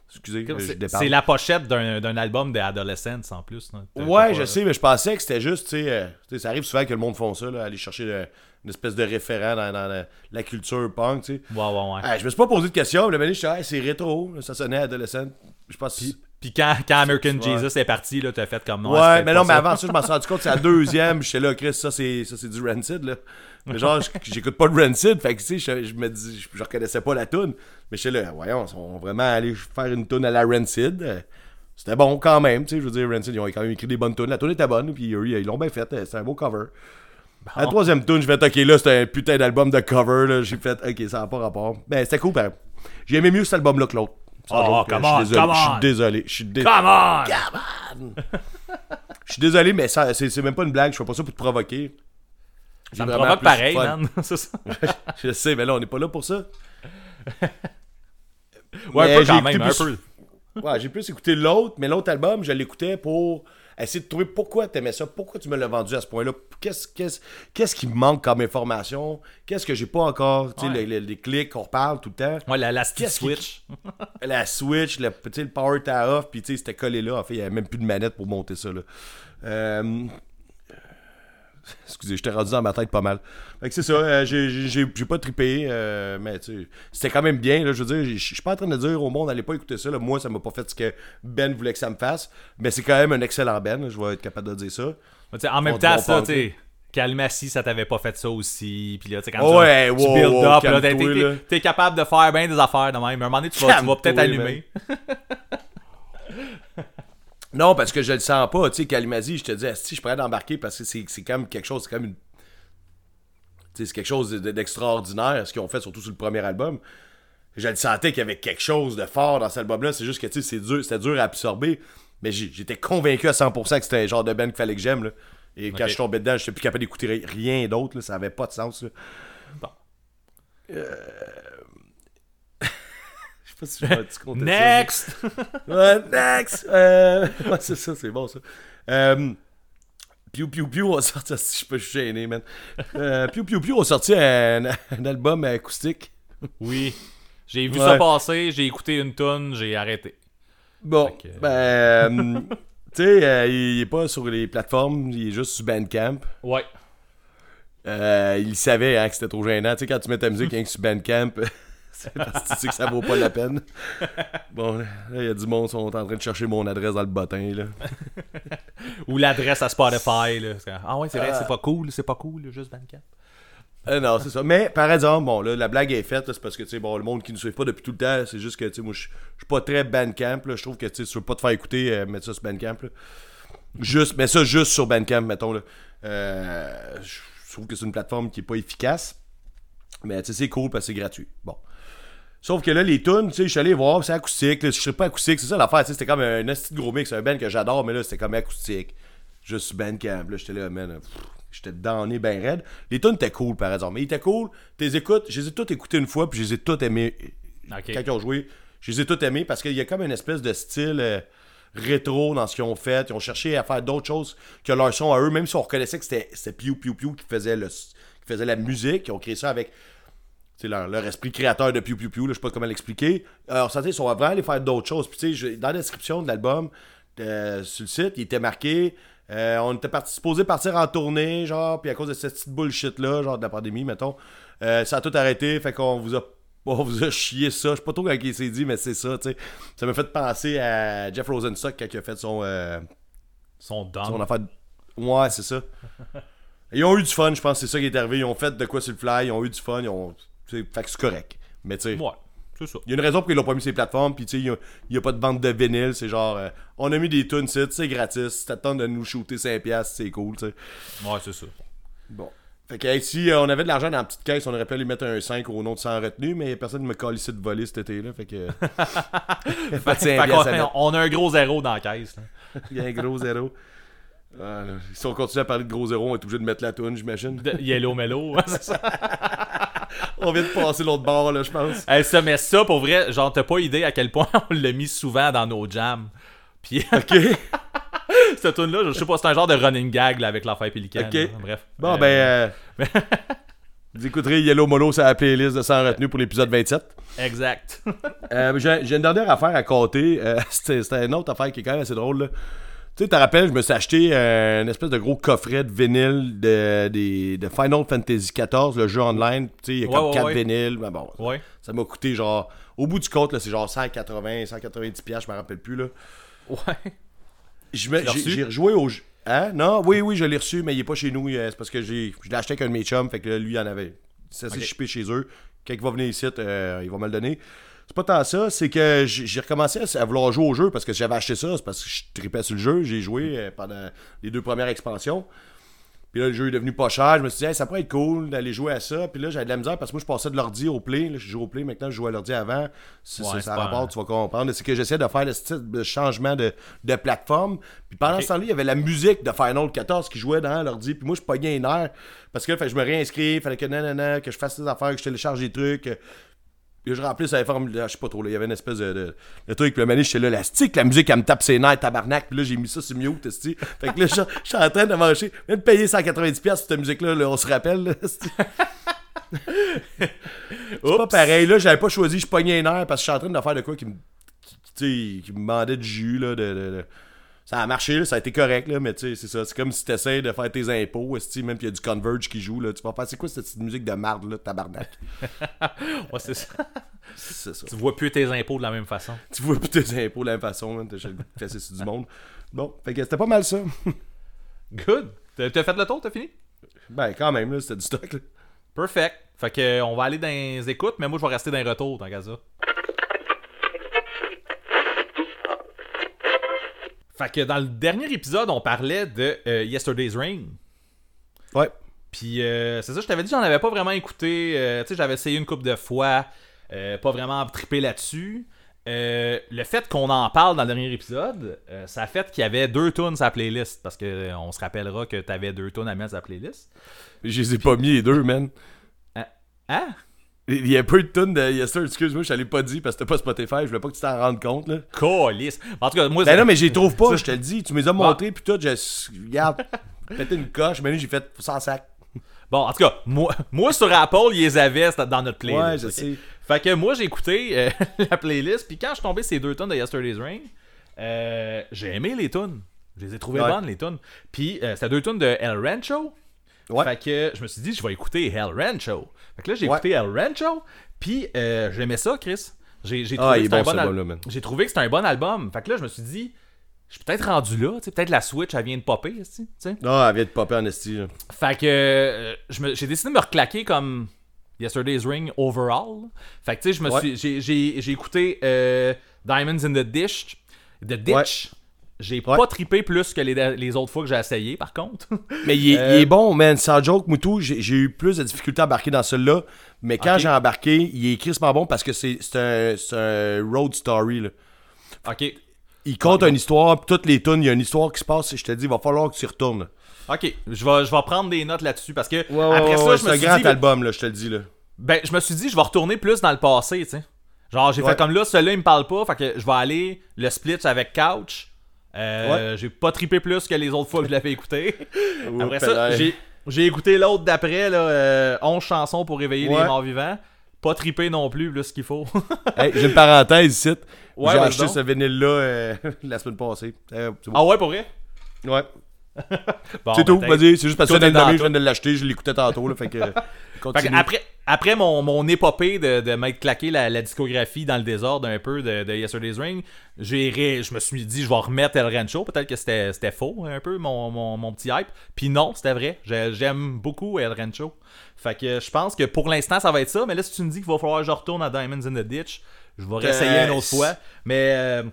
Excusez, euh, je C'est la pochette d'un album d'Adolescents en plus. Ouais, je sais, mais je pensais que c'était juste, tu sais, euh, tu sais, ça arrive souvent que le monde font ça, là, aller chercher le- une espèce de référent dans, dans la, la culture punk, tu sais. Ouais, ouais, ouais. Ah, je me suis pas posé de questions, mais je suis ah, c'est rétro, ça sonnait adolescent. Je pense Puis quand, quand American. Jesus est parti, là, t'as fait comme non. Ouais, mais non, mais avant ça, je m'en suis rendu compte, c'est la (laughs) deuxième, j'étais là, Chris, ça c'est ça c'est du Rancid, là. Mais genre, je- j'écoute pas de Rancid, fait que tu sais, je, je me dis, je, je reconnaissais pas la tune. Mais j'étais là, voyons, ils sont vraiment allés faire une tune à la Rancid. C'était bon quand même, tu sais, je veux dire, Rancid, ils ont quand même écrit des bonnes tunes. La tune était bonne, puis ils l'ont bien faite, c'est un beau cover. La troisième tune, je vais ok, là, c'était un putain d'album de cover, là. J'ai fait, ok, ça n'a pas rapport. Ben, c'était cool, pareil. J'ai aimé mieux cet album-là que l'autre. Oh, come je suis on, désolé, come Je suis on. désolé. Je suis désolé. Come on! Je suis désolé, mais c'est même pas une blague. Je fais pas ça pour te provoquer. Ça me provoque pareil, man. (laughs) C'est ça. (laughs) Je sais, mais là, on n'est pas là pour ça. (laughs) Ouais, un peu quand même, un plus- peu. Ouais, j'ai plus écouté l'autre, mais l'autre album, je l'écoutais pour essayer de trouver pourquoi t'aimais ça, pourquoi tu me l'as vendu à ce point-là, qu'est-ce, qu'est-ce, qu'est-ce qui me manque comme information, qu'est-ce que j'ai pas encore, tu sais, Ouais. les, les- clics qu'on reparle tout le temps. Ouais, la, la qui- switch. la Switch, le, tu le power était off, puis tu sais, c'était collé là. En fait, il n'y avait même plus de manette pour monter ça. Là. Euh, (laughs) Excusez, j'étais rendu dans ma tête pas mal. Fait que c'est ça, euh, j'ai- pas trippé, euh, mais c'était quand même bien. Là, je veux dire, je suis pas en train de dire au monde, n'allez pas écouter ça. Là. Moi, ça m'a pas fait ce que Ben voulait que ça me fasse, mais c'est quand même un excellent Ben, je vais être capable de dire ça. Mais en même temps, te ça, tu sais. Calmassi, ça t'avait pas fait ça aussi. Puis là, tu sais, quand Oh ouais, tu, wow, tu build wow, up, t'es, capable de faire bien des affaires de même. À un moment donné, tu vas, vas peut-être allumer. (laughs) Non, parce que je le sens pas. Tu sais, Kalimasi, je te dis, si je pourrais d'embarquer parce que c'est même quelque chose, c'est même une. Tu sais, c'est quelque chose de- d'extraordinaire, ce qu'ils ont fait, surtout sur le premier album. Je le sentais qu'il y avait quelque chose de fort dans cet album-là. C'est juste que, tu sais, c'est dur- c'était dur à absorber. Mais j'étais convaincu à 100% que c'était un genre de band qu'il fallait que j'aime. là. Et quand Ok. je tombais dedans, j'étais plus capable d'écouter ri- rien d'autre. là. Ça avait pas de sens. là. Bon. Je sais pas si je vais (laughs) te compter ça. Next! (laughs) Ouais, next! Euh, (laughs) ouais, c'est ça, c'est bon ça. Euh, Pew Pew Pew ont sorti. Si je peux, gêné, man. Euh, Pew Pew Pew ont sorti un, un album acoustique. oui. J'ai vu Ouais. ça passer, j'ai écouté une tonne, j'ai arrêté. Bon, que- ben. euh, tu sais, euh, il est pas sur les plateformes, il est juste sur Bandcamp. Ouais. Euh, il savait hein, que c'était trop gênant. Tu sais, quand tu mets ta musique rien que sur Bandcamp, (laughs) parce que tu sais que ça vaut pas la peine. Bon, là, il y a du monde qui sont en train de chercher mon adresse dans le bottin, là. Ou l'adresse à Spotify. Là. Ah ouais, c'est vrai, c'est pas cool, c'est pas cool, juste Bandcamp. Euh, non, c'est ça. Mais par exemple, bon, là, la blague est faite, c'est parce que, tu sais, bon, le monde qui ne suit pas depuis tout le temps, c'est juste que, tu sais, moi, je suis pas très Bandcamp. Je trouve que, tu sais, si tu veux pas te faire écouter, euh, mettre ça sur Bandcamp, là. Juste, mets ça juste sur Bandcamp, mettons, là. Euh, je trouve que c'est une plateforme qui est pas efficace. Mais, tu sais, c'est cool parce que c'est gratuit. Bon. Sauf que là, les tunes, tu sais, je suis allé voir, c'est acoustique, là, je sais pas acoustique, c'est ça l'affaire, c'était comme un de gros mix, un band que j'adore, mais là, c'était comme acoustique. Juste Bandcamp, là, j'étais là, man, j'étais donné ben raide. Les tunes étaient cool, par exemple, mais ils étaient cool, tu les écoutes, je les ai toutes écoutées une fois, puis je les ai toutes aimées. Quand ils ont joué, je les ai toutes aimées, parce qu'il y a comme une espèce de style euh, rétro dans ce qu'ils ont fait, ils ont cherché à faire d'autres choses que leur son à eux, même si on reconnaissait que c'était Pew Pew Pew qui faisait, le, qui faisait la musique, ils ont créé ça avec leur, leur esprit créateur de Pew Pew, là, je sais pas comment l'expliquer. Alors, sentait qu'ils sont vraiment allés faire d'autres choses. Puis, tu sais, je- dans la description de l'album, euh, sur le site, il était marqué euh, on était parti, supposé partir en tournée, genre, puis à cause de cette petite bullshit-là, genre de la pandémie, mettons, euh, ça a tout arrêté, fait qu'on vous a. (laughs) On vous a chié ça. Je sais pas trop quand il s'est dit, mais c'est ça, tu sais. Ça m'a fait penser à Jeff Rosenstock quand il a fait son. euh, Son affaire. Ouais, c'est ça. (laughs) Ils ont eu du fun, je pense, c'est ça qui est arrivé. Ils ont fait de quoi sur le fly, ils ont eu du fun, ils ont. Fait que c'est correct. Mais tu sais, Ouais, c'est ça. il y a une raison pour qu'ils l'ont pas mis sur les plateformes, puis tu sais, il y a, pas de vente de vinyle, c'est genre, euh, on a mis des tunes, c'est c'est gratis, si t'attends de nous shooter 5$, c'est cool, tu sais. Ouais, c'est ça. Bon. Fait que hey, si euh, on avait de l'argent dans la petite caisse, on aurait pu aller mettre un 5 au nom de sans retenue, mais personne ne me calissait de voler cet été-là. Fait que. (laughs) (laughs) Fait Fait met- on a un gros zéro dans la caisse. là. (laughs) Il y a un gros zéro. Ah. Si on continue à parler de gros zéro, on est obligé de mettre la toune, j'imagine. Yellow Mellow. c'est ça. (laughs) On vient de passer l'autre bord, là, je pense. Hey, ça, mais ça, pour vrai, genre, t'as pas idée à quel point (laughs) on l'a mis souvent dans nos jams. Puis, (laughs) Ok. cette tune là je sais pas, c'est un genre de running gag là, avec l'affaire Pélican. Ok. là. Bref. Bon, Euh, ben. euh, Vous écouterez Yellow Molo sur la playlist de Sans retenue pour l'épisode 27. Exact. Euh, j'ai, une dernière affaire à compter. Euh, c'était, c'était une autre affaire qui est quand même assez drôle. Là. Tu sais, te rappelles, je me suis acheté euh, une espèce de gros coffret de vinyle de, de Final Fantasy XIV, le jeu online. Tu sais, il y a Ouais, comme ouais, 4 ouais. vinyles. Mais bon, ouais. ça m'a coûté genre. Au bout du compte, là, c'est genre 180, 190 pièces, je me rappelle plus. là. Ouais. J'ai, rejoué au jeu. Hein? Non, oui, oui, je l'ai reçu, mais il est pas chez nous. euh, C'est parce que j'ai, je l'ai acheté avec un de mes chums, fait que là, lui, il en avait. Ça s'est Ok. shippé chez eux. Quand il va venir ici, euh, il va me le donner. C'est pas tant ça, c'est que j'ai recommencé à, vouloir jouer au jeu parce que j'avais acheté ça, c'est parce que je tripais sur le jeu. J'ai joué euh, pendant les deux premières expansions. Puis là, le jeu est devenu pas cher. Je me suis dit, Hey, ça pourrait être cool d'aller jouer à ça. Puis là, j'avais de la misère parce que moi, je passais de l'ordi au play. Là, je joue au play. Maintenant, je joue à l'ordi avant. Ouais, c'est ça rapporte, un- tu vas comprendre. C'est que j'essaie de faire le style de changement de, de plateforme. Puis pendant ce temps-là, il y avait la musique de Final 14 qui jouait dans l'ordi. Puis moi, je pognais une heure. Parce que là, fait que je me réinscris. Il fallait que nanana, que je fasse des affaires, que je télécharge des trucs. Je remplisse la forme. Je sais pas trop, là, il y avait une espèce de, de, de truc. Puis le mané, j'étais là, la stick, la musique, elle me tape ses nerfs, tabarnak. Puis là, j'ai mis ça sur mute. Fait que là, je je suis en train de marcher. Même payer 190$ pour cette musique-là, là, on se rappelle, là. (laughs) C'est pas pareil, là, j'avais pas choisi, je pognais un air parce que je suis en train de faire de quoi qui me. qui- qui, tu sais, qui me demandait du jus, là. De- Ça a marché, là, ça a été correct, là, mais tu sais, c'est ça. C'est comme si t'essayes de faire tes impôts, même qu'il y a du Converge qui joue, là. Tu vas faire, c'est quoi cette petite musique de marde, là, tabarnak? (laughs) Ouais, c'est ça. C'est ça. Tu vois plus tes impôts de la même façon. Tu vois plus tes impôts de la même façon, man. T'as fait sur du monde. Bon, fait que c'était pas mal ça. (laughs) Good. T'as fait le tour, t'as fini? Ben, quand même, là, c'était du stock, là. Perfect. Fait que on va aller dans les écoutes, mais moi je vais rester dans les retours tant qu'à ça. Fait que dans le dernier épisode, on parlait de euh, Yesterday's Ring. Ouais. Puis euh, c'est ça, je t'avais dit, j'en avais pas vraiment écouté. euh, tu sais, j'avais essayé une couple de fois, euh, pas vraiment trippé là-dessus. Le fait qu'on en parle dans le dernier épisode, ça a fait qu'il y avait deux tunes à la playlist. Parce que on se rappellera que t'avais deux tunes à mettre à la playlist. Je les ai pas mis les deux, man. Hein? Il y a peu de tonnes de Yester, excuse-moi, je te l'ai pas dit parce que c'était pas Spotify, je voulais pas que tu t'en rendes compte, là. Calice. En tout cas, moi, Ben non, mais je les trouve pas, je te le dis. Tu me les as montrés, puis tout, je. Regarde, pété une coche, mais là, j'ai fait sans sac. Bon, en tout cas, moi, (laughs) moi sur Apple, ils les avaient dans notre playlist. Ouais, je sais. Fait que moi, j'ai écouté euh, (laughs) la playlist, puis quand je suis tombé ces deux tonnes de Yesterday's Rain, euh, j'ai aimé les tunes. Je les ai trouvées Ouais. bonnes, les tunes. Puis euh, c'était deux tunes de El Rancho. Ouais. Fait que je me suis dit, je vais écouter El Rancho. Fait que là, j'ai Ouais. écouté El Rancho, puis euh, j'aimais ça, Chris. J'ai j'ai Ah, trouvé, il est que c'était un bon, al- trouvé que c'était un bon album. Fait que là, je me suis dit, je suis peut-être rendu là. tu sais, Peut-être la Switch, elle vient de popper. sais. Ah, elle vient de popper en esti. Fait que euh, j'ai décidé de me reclaquer comme Yesterday's Ring overall. Fait que tu sais, je me Ouais. suis j'ai- j'ai j'ai écouté euh, Diamonds in the Dish. The Ditch? J'ai Ouais. pas trippé plus que les, les autres fois que j'ai essayé, par contre. (laughs) Mais il est, Euh, il est bon, man. Sans joke, Moutou, j'ai eu plus de difficultés à embarquer dans celui-là. Mais quand j'ai embarqué, il est crissement bon parce que c'est un, un road story, là. ok. Il compte une histoire, toutes les tunes, il y a une histoire qui se passe, et je te dis, il va falloir que tu y retournes. Ok. Je vais, je vais prendre des notes là-dessus parce que Ouais, après ouais, ça, je c'est me un suis grand dit. album, là, je te le dis, là. Ben, je me suis dit, je vais retourner plus dans le passé, tu sais. Genre, j'ai fait comme là, celui-là, il me parle pas, fait que je vais aller le split avec Couch. Euh, J'ai pas trippé plus que les autres fois que je l'avais écouté. (laughs) Après ça, j'ai, j'ai écouté l'autre d'après, là, euh, 11 chansons pour réveiller les morts vivants. Pas trippé non plus, plus qu'il faut. (laughs) Hey, j'ai une parenthèse ici. Ouais, j'ai acheté donc. ce vinyle-là euh, (laughs) la semaine passée. Euh, bon. ah ouais, pour vrai? Ouais. (laughs) Bon, c'est ben, tout, vas-y. C'est juste parce que ça je viens de l'acheter, je l'écoutais tantôt, là, fait que. (laughs) Fait Continue. que après, après mon, mon épopée de, de m'être claqué la, la discographie dans le désordre un peu de, de Yesterday's Ring, j'ai je me suis dit, je vais remettre El Rancho. Peut-être que c'était faux, un peu, mon, mon, mon petit hype. Puis non, c'était vrai. J'ai- J'aime beaucoup El Rancho. Fait que je pense que pour l'instant, ça va être ça. Mais là, si tu me dis qu'il va falloir que je retourne à Diamonds in the Ditch, je vais réessayer une autre fois. Mais euh,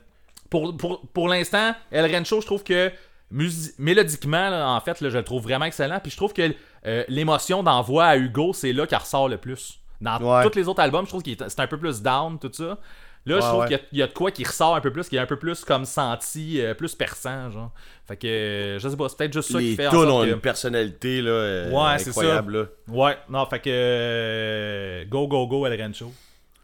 pour, pour, pour l'instant, El Rancho, je trouve que mélodiquement, là, en fait, là, je le trouve vraiment excellent. Puis je trouve que euh, l'émotion d'envoi à Hugo, c'est là qu'elle ressort le plus. Dans Ouais. tous les autres albums, je trouve que c'est un peu plus down, tout ça. Là, je trouve ouais. qu'il y a- il y, a de quoi qui ressort un peu plus, qui est un peu plus comme senti, euh, plus perçant, genre. Fait que, euh, je sais pas, c'est peut-être juste ça qui fait en sorte ont que... une personnalité là, euh, Ouais, c'est incroyable. Là. Ouais, non, fait que... go, go, go, El Rancho.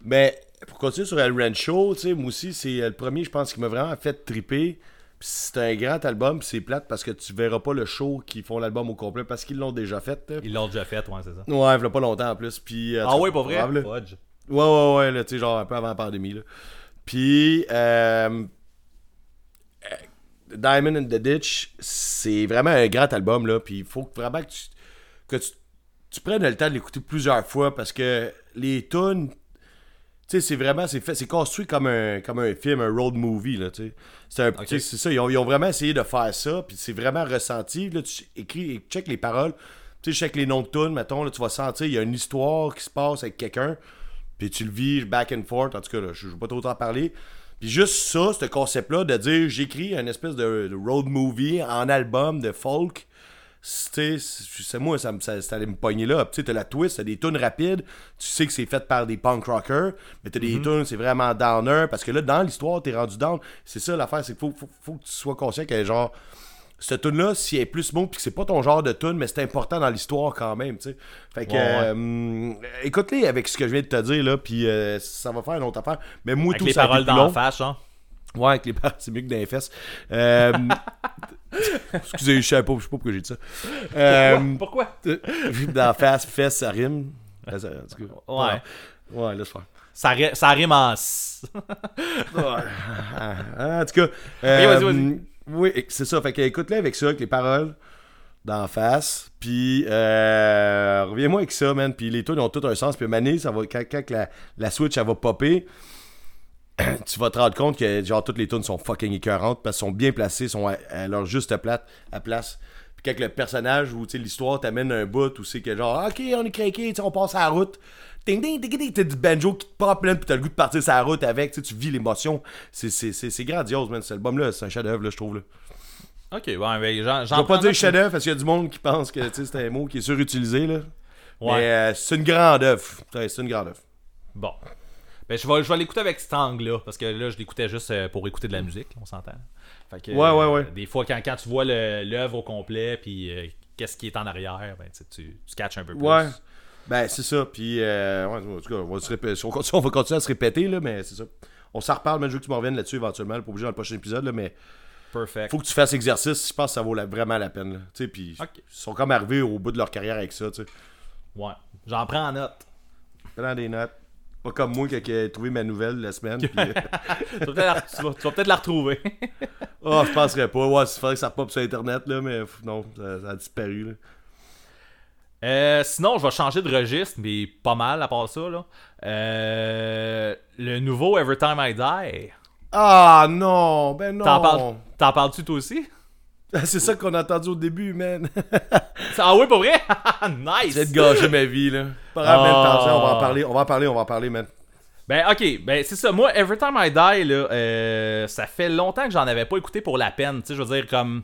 Mais pour continuer sur El Rancho, tu sais, moi aussi, c'est le premier, je pense, qui m'a vraiment fait triper. C'est un grand album, c'est plate parce que tu verras pas le show qui font l'album au complet parce qu'ils l'ont déjà fait. Ils l'ont déjà fait, ouais, c'est ça. Ouais, il pas longtemps en plus. Puis, euh, Ah ouais, pas vrai? Fudge. Ouais, ouais, ouais, là, tu sais, genre un peu avant la pandémie, là. Puis, euh, euh, Diamond in the Ditch, c'est vraiment un grand album, là. Puis, il faut vraiment que tu, que tu, tu prennes le temps de l'écouter plusieurs fois parce que les tunes, tu sais, c'est vraiment, c'est fait, c'est construit comme un, comme un film, un road movie, là, tu. C'est ça, ils ont, ils ont vraiment essayé de faire ça, puis c'est vraiment ressenti. Là, tu écris, check les paroles, tu sais, check les noms de tunes, mettons, là, tu vas sentir, il y a une histoire qui se passe avec quelqu'un, puis tu le vis back and forth, en tout cas, là, je ne vais pas trop t'en parler. Puis juste ça, ce concept-là, de dire, j'écris un espèce de, de road movie en album de folk, sais, c'est moi, ça, ça, ça allait me pogner là. Tu sais, t'as la twist, t'as des tunes rapides, tu sais que c'est fait par des punk rockers, mais t'as des tunes, c'est vraiment downer, parce que là, dans l'histoire, t'es rendu down. C'est ça l'affaire, c'est qu'il faut, faut, faut que tu sois conscient que, genre, cette tune là si elle est plus smooth, puis que c'est pas ton genre de tune, mais c'est important dans l'histoire quand même, tu sais. Fait que, Ouais, ouais. euh, écoute-les avec ce que je viens de te dire, là, puis euh, ça va faire une autre affaire. Mais moi, Avec tout les ça paroles d'en face, hein. Ouais, avec les (laughs) paroles, c'est mieux que dans les fesses. Euh, (laughs) (laughs) Excusez, je sais pas, je sais pas pourquoi j'ai dit ça. Euh, Pourquoi? (laughs) dans face, fesses, ça rime. Ouais. Ouais, laisse faire. Ça, ça rime en... s. (laughs) Ah, en tout cas, euh, oui, c'est ça. Fait que écoute-le avec ça, avec les paroles d'en face. Puis, euh, reviens-moi avec ça, man. Puis les tunes ont tout un sens. Puis, Mané, ça va, quand, la, la Switch, elle va popper, (clears throat) tu vas te rendre compte que, genre, toutes les tunes sont fucking écœurantes parce qu'elles sont bien placées, sont à, à leur juste plate, à place. Puis, quand le personnage ou, l'histoire t'amène un bout où c'est que, genre, ok, on est craqué, on passe à la route. Ding, ding, ding, ding, t'as du banjo qui te pop, là, puis t'as le goût de partir sur la route avec, tu vis l'émotion. C'est- C'est c'est- c'est grandiose, man. Cet album-là, c'est un chef-d'œuvre, là, je trouve. Là. Ok, ouais, ben, j'en, Je vais pas dire chef-d'œuvre parce qu'il y a du monde qui pense que c'est un mot qui est surutilisé, là. Ouais. Mais euh, c'est une grande œuvre. C'est une grande œuvre. Bon. Ben, je vais, je vais l'écouter avec cet angle-là, parce que là, je l'écoutais juste euh, pour écouter de la musique, on s'entend. Fait que, Ouais, ouais, ouais. Des fois, quand, quand tu vois le- l'œuvre au complet, puis euh, qu'est-ce qui est en arrière, ben, tu, tu, catches un peu plus. Ouais. Ben, c'est ça. Puis, euh, ouais, en tout cas, on va, se répéter- si on continue, on va continuer à se répéter, là, mais c'est ça. On s'en reparle, mais je veux que tu m'en reviennes là-dessus éventuellement, là, pas obligé dans le prochain épisode, là, mais Perfect. faut que tu fasses exercice. Je pense que ça vaut la- vraiment la peine, là. Tu sais, puis ils sont comme arrivés au bout de leur carrière avec ça, tu sais. Ouais. J'en prends en note. Prends des notes. Pas comme moi qui ai trouvé ma nouvelle la semaine. euh, (laughs) Tu vas peut-être la, tu vas- tu vas peut-être la retrouver. Oh, (laughs) je penserais pas. Ouais, il faudrait que ça pop sur Internet, là, mais non, ça, ça a disparu, là. Euh, sinon, je vais changer de registre, mais pas mal à part ça. Là. Euh, le nouveau Every Time I Die. Ah non, ben non. T'en parles, t'en parles-tu toi aussi? (laughs) C'est ça qu'on a entendu au début, man. (laughs) Ah oui, pour vrai? (laughs) Nice! gâcher ma vie, là. Ah. on va en parler, on va en parler, on va en parler, man. Ben ok, ben c'est ça. Moi, Every Time I Die, là, euh, ça fait longtemps que j'en avais pas écouté pour la peine. Tu sais, je veux dire, comme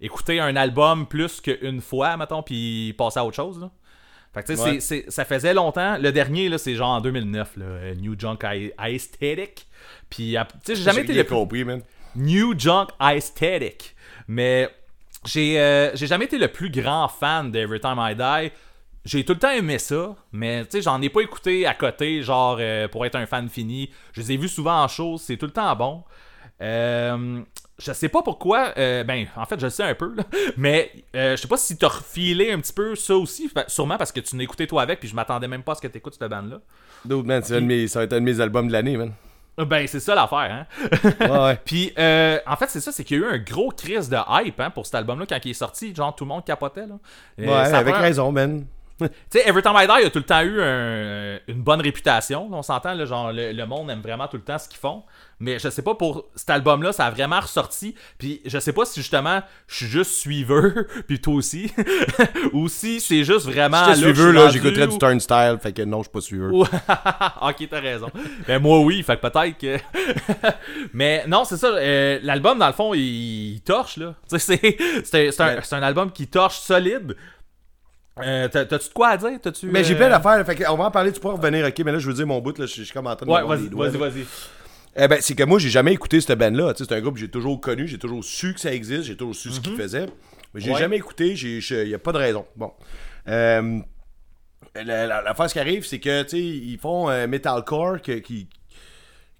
écouter un album plus qu'une fois, mettons, puis passer à autre chose. Là. Fait que tu sais, Ouais. c'est- c'est- ça faisait longtemps. Le dernier, là, c'est genre en 2009, là, euh, New Junk Aesthetic. Puis, tu sais, j'ai jamais été J'ai compris, man. New Junk Aesthetic. Mais j'ai euh, j'ai jamais été le plus grand fan d'Every Time I Die. J'ai tout le temps aimé ça, mais tu sais, j'en ai pas écouté à côté, genre euh, pour être un fan fini. Je les ai vus souvent en show, c'est tout le temps bon. Euh, je sais pas pourquoi, ben en fait je le sais un peu, (laughs) mais je sais pas si t'as refilé un petit peu ça aussi, sûrement parce que tu écouté toi avec, puis je m'attendais même pas à ce que t'écoutes cette bande-là. Dude, man, ça va être un de mes albums de l'année, man. Ben c'est ça l'affaire, hein. Ouais, ouais. (laughs) Puis, euh, en fait, c'est ça, c'est qu'il y a eu un gros crise de hype hein, pour cet album-là quand il est sorti. Genre, tout le monde capotait. Là. Ouais, avec raison, man. Tu sais, Every Time I Die a tout le temps eu un- une bonne réputation. on s'entend, là, genre, le, le monde aime vraiment tout le temps ce qu'ils font. Mais je sais pas, pour cet album-là, ça a vraiment ressorti. Puis je sais pas si justement, je suis juste suiveur, (laughs) puis toi aussi. (laughs) ou si c'est juste vraiment. Si j'étais suiveur, là, j'écouterais du Turnstile, fait que non, je suis pas suiveur. (laughs) Ok, t'as raison. Ben moi oui, fait que peut-être que. Mais non, c'est ça. euh, L'album, dans le fond, il, il torche, là. C'est- un, Mais- c'est un album qui torche solide. Euh, t'as- T'as-tu de quoi à dire? T'as-tu, Mais j'ai euh, plein d'affaires, fait que on va en parler, tu pourras revenir, ok, mais là, je veux dire mon bout, là, je je suis comme en train de Ouais, vas-y, vas-y, vas-y. Eh ben, c'est que moi, j'ai jamais écouté cette band-là. Tu C'est un groupe que j'ai toujours connu, j'ai toujours su que ça existe, j'ai toujours su ce qu'ils faisaient. Mais j'ai Mhm. Ouais. jamais écouté, il n'y a pas de raison. Bon. Euh, la, la, la phase qui arrive, c'est que, tu sais, ils font un metalcore que, qui,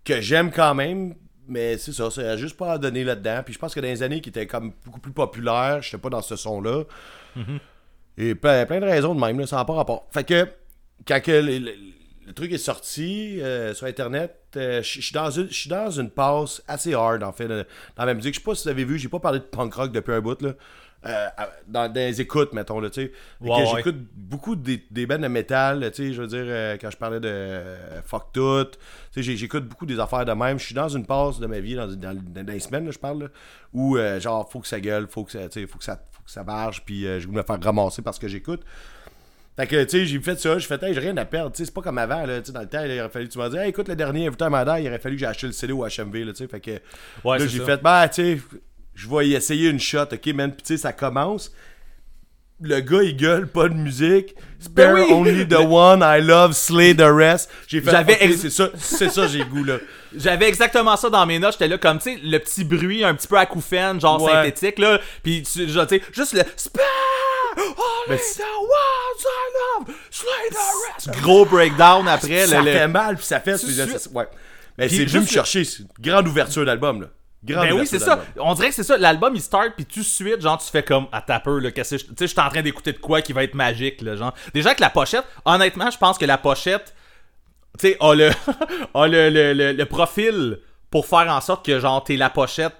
que j'aime quand même. Mais c'est ça, ça a juste pas à donner là-dedans. Puis je pense que dans les années qui étaient comme beaucoup plus populaires, j'étais pas dans ce son-là. Et plein, plein de raisons de même, là, ça n'a pas rapport. Fait que, quand que le, le- le truc est sorti euh, sur Internet, euh, je suis dans, dans une passe assez hard, en fait, dans ma musique. Je sais pas si vous avez vu, j'ai pas parlé de punk rock depuis un bout, là. Euh, dans, dans les écoutes, mettons, là, tu sais. Ouais. J'écoute beaucoup des, des bands de métal, tu sais, je veux dire, euh, quand je parlais de euh, Fuck Tout, tu sais, j'écoute beaucoup des affaires de même. Je suis dans une passe de ma vie, dans, dans, dans- les semaines, je parle, là, où, genre, faut que ça gueule, faut que ça, faut que ça, ça marche, puis euh, je vais me faire ramasser parce que j'écoute. Fait que, tu sais, j'ai fait ça, j'ai fait, hey, j'ai rien à perdre, tu sais, c'est pas comme avant, là, tu sais, dans le temps, il aurait fallu, tu m'as dit, hey, écoute, le dernier Every Time I Die, il aurait fallu que j'ai acheté le CD au HMV, là, tu sais, fait que, Ouais, là, j'ai fait, bah, tu sais, je vais y essayer une shot, ok, man, puis tu sais, ça commence, le gars, il gueule, pas de musique, spare Ben oui! only the (laughs) one, I love, slay the rest, j'ai fait, J'avais ok, ex- c'est ça, c'est ça, j'ai le goût, là. (laughs) J'avais exactement ça dans mes notes. J'étais là comme, tu sais, le petit bruit un petit peu acouphène, genre Ouais. synthétique, là. Puis, tu, genre, tu sais, juste le spare only the ones I love, slay the rest. Gros breakdown après. ça le- le- fait mal, puis ça fait, ouais. Mais c'est venu me chercher, c'est une grande ouverture d'album, là. Grande Ben oui, c'est ça. On dirait que c'est ça. L'album il start puis tout de suite, genre tu fais comme à ta peur là, qu'est-ce que je- tu sais, je suis en train d'écouter de quoi qui va être magique là, genre. Déjà que la pochette, honnêtement, je pense que la pochette, tu sais, a le, (laughs) a le, le, le- le profil pour faire en sorte que genre t'es la pochette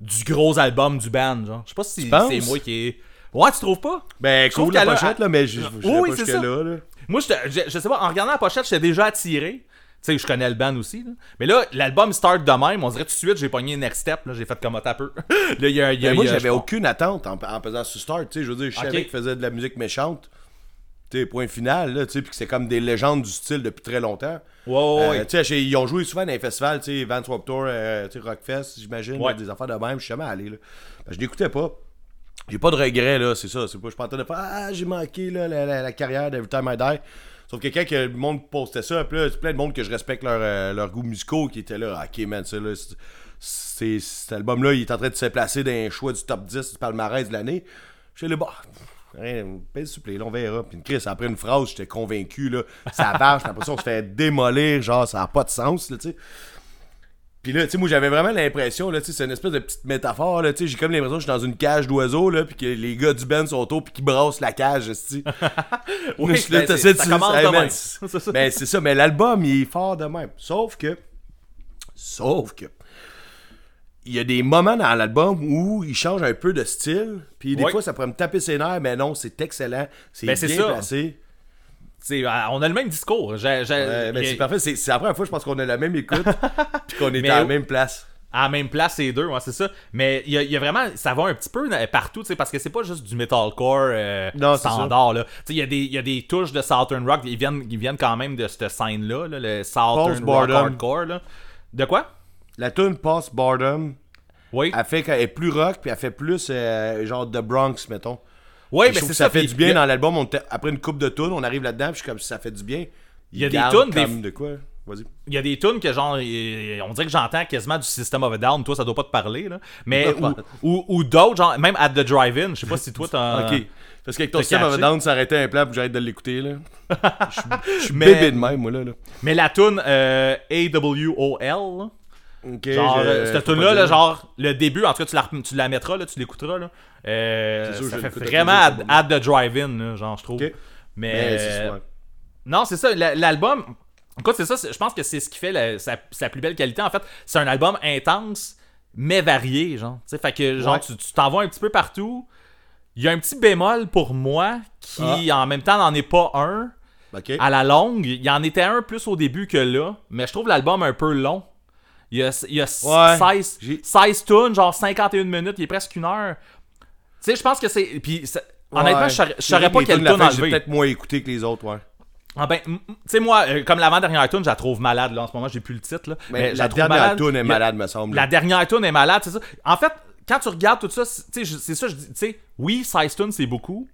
du gros album du band, genre. Je sais pas si penses? c'est moi qui est. Ouais, tu trouves pas? Ben, Je trouve cool la qu'elle a- pochette, là, mais je je- je Oui, pas ça. là, là. Moi, je, je sais pas, en regardant la pochette, j'étais déjà attiré. Tu sais, je connais le band aussi. Là. Mais là, l'album start de même. On dirait tout de suite, j'ai pogné Next Step. là, J'ai fait comme un peu. (laughs) là, il y a, y a- Mais moi, a- j'avais aucune attente en, en faisant ce start. Tu sais, je veux dire, je savais qu'il faisait de la musique méchante. Tu sais, point final, là, tu sais, puis que c'est comme des légendes du style depuis très longtemps. Ouais, ouais, Euh, tu sais, ils ont joué souvent dans les festivals, tu sais, Vans Warped Tour, euh, tu sais, Rockfest, j'imagine, Ouais. des affaires de même, je suis jamais allé, là. Ben, je n'écoutais pas. J'ai pas de regrets, là, c'est ça. C'est pas, je suis pas en train de faire, ah, j'ai manqué, là, la, la- la carrière d'Every Time I Die. Sauf que le monde postait ça, plein de monde que je respecte leur, euh, goût musicaux qui était là, ok, man, ça, là, cet album-là, il est en train de se placer dans un choix du top 10 du palmarès de l'année. Je là, bah, rien, pèse plaît, là, on verra. Puis Chris, après une phrase, j'étais convaincu, là, ça vache, j'ai l'impression qu'on se fait démolir, genre, ça n'a pas de sens, là, tu sais. Puis là, tu sais, moi, j'avais vraiment l'impression, là, tu sais, c'est une espèce de petite métaphore, là, tu sais, j'ai comme l'impression que je suis dans une cage d'oiseaux, là, puis que les gars du band sont autour, puis qu'ils brassent la cage, tu (laughs) Oui, là, ben, de- ça commence hey, de man, (laughs) même. c'est- ça. Ben, c'est ça, mais l'album, il est fort de même. Sauf que. Sauf que. Il y a des moments dans l'album où il change un peu de style, puis des fois, ça pourrait me taper ses nerfs, mais non, c'est excellent, c'est Ben, bien ça. placé. Euh, on a le même discours. J'ai- j'ai- Ouais, il y a- c'est parfait, c'est c'est la première fois, je pense qu'on a la même écoute, (laughs) puis qu'on est Mais à la même place. à la même place, les deux, ouais, c'est ça. Mais il y, a- il y a vraiment, ça va un petit peu partout, parce que c'est pas juste du metalcore euh, Non, standard, il y, a des- il y a des touches de Southern Rock, ils viennent, ils viennent quand même de cette scène-là, là, le Southern Rock. Hardcore, là. De quoi? La tune Post Boredom, Oui. elle fait qu'elle est plus rock, puis elle fait plus euh, genre The Bronx, mettons. Oui, mais c'est ça, fait du bien dans l'album. on Après une coupe de tunes, on arrive là-dedans, puis je suis comme ça fait du bien. Il y a des tunes, des- de quoi Vas-y. Il y a des tunes que genre, on dirait que j'entends quasiment du System of a Down, toi ça doit pas te parler, là. Mais, (laughs) ou, ou, ou d'autres, genre, même At the Drive-In, je sais pas si toi t'en... (laughs) Ok. Parce qu'avec ton t'as système of a down, ça arrêtait un plan pour que j'arrête de l'écouter, là. (laughs) Je suis- bébé de même, moi, là. là. Mais la tune euh, AWOL, là, Ok, Genre, euh, cette tune-là, là, dire. genre, le début, en tout cas, tu la, tu la mettras, là, tu l'écouteras, là. Euh, sûr, ça je fait vraiment at the drive-in, genre, je trouve. Mais, euh, ça. non, c'est ça, la- l'album, écoute, c'est ça, je pense que c'est ce qui fait la- sa, sa plus belle qualité, en fait. C'est un album intense, mais varié, genre. Tu sais, fait que, genre, Ouais. tu t'en vas un petit peu partout. Il y a un petit bémol pour moi qui, en même temps, n'en est pas un. À la longue, il y en était un plus au début que là, mais je trouve l'album un peu long. Il y a, il y a Ouais, 16, j'ai- 16 tunes, genre 51 minutes, il est presque une heure. Tu sais, je pense que c'est. Puis, honnêtement, je saurais- je saurais pas la tune J'ai enlever. peut-être moins écouté que les autres, ouais. Ah ben, m- tu sais, moi, euh, comme l'avant-dernière tune, je la trouve malade, là, en ce moment, j'ai plus le titre, là. Mais, je la trouve dernière malade. tune Il y est a- malade, me semble. La dernière tune est malade, c'est ça. En fait, quand tu regardes tout ça, c'est- tu sais, je- c'est ça, je dis, tu sais, oui, 16 tunes, c'est beaucoup,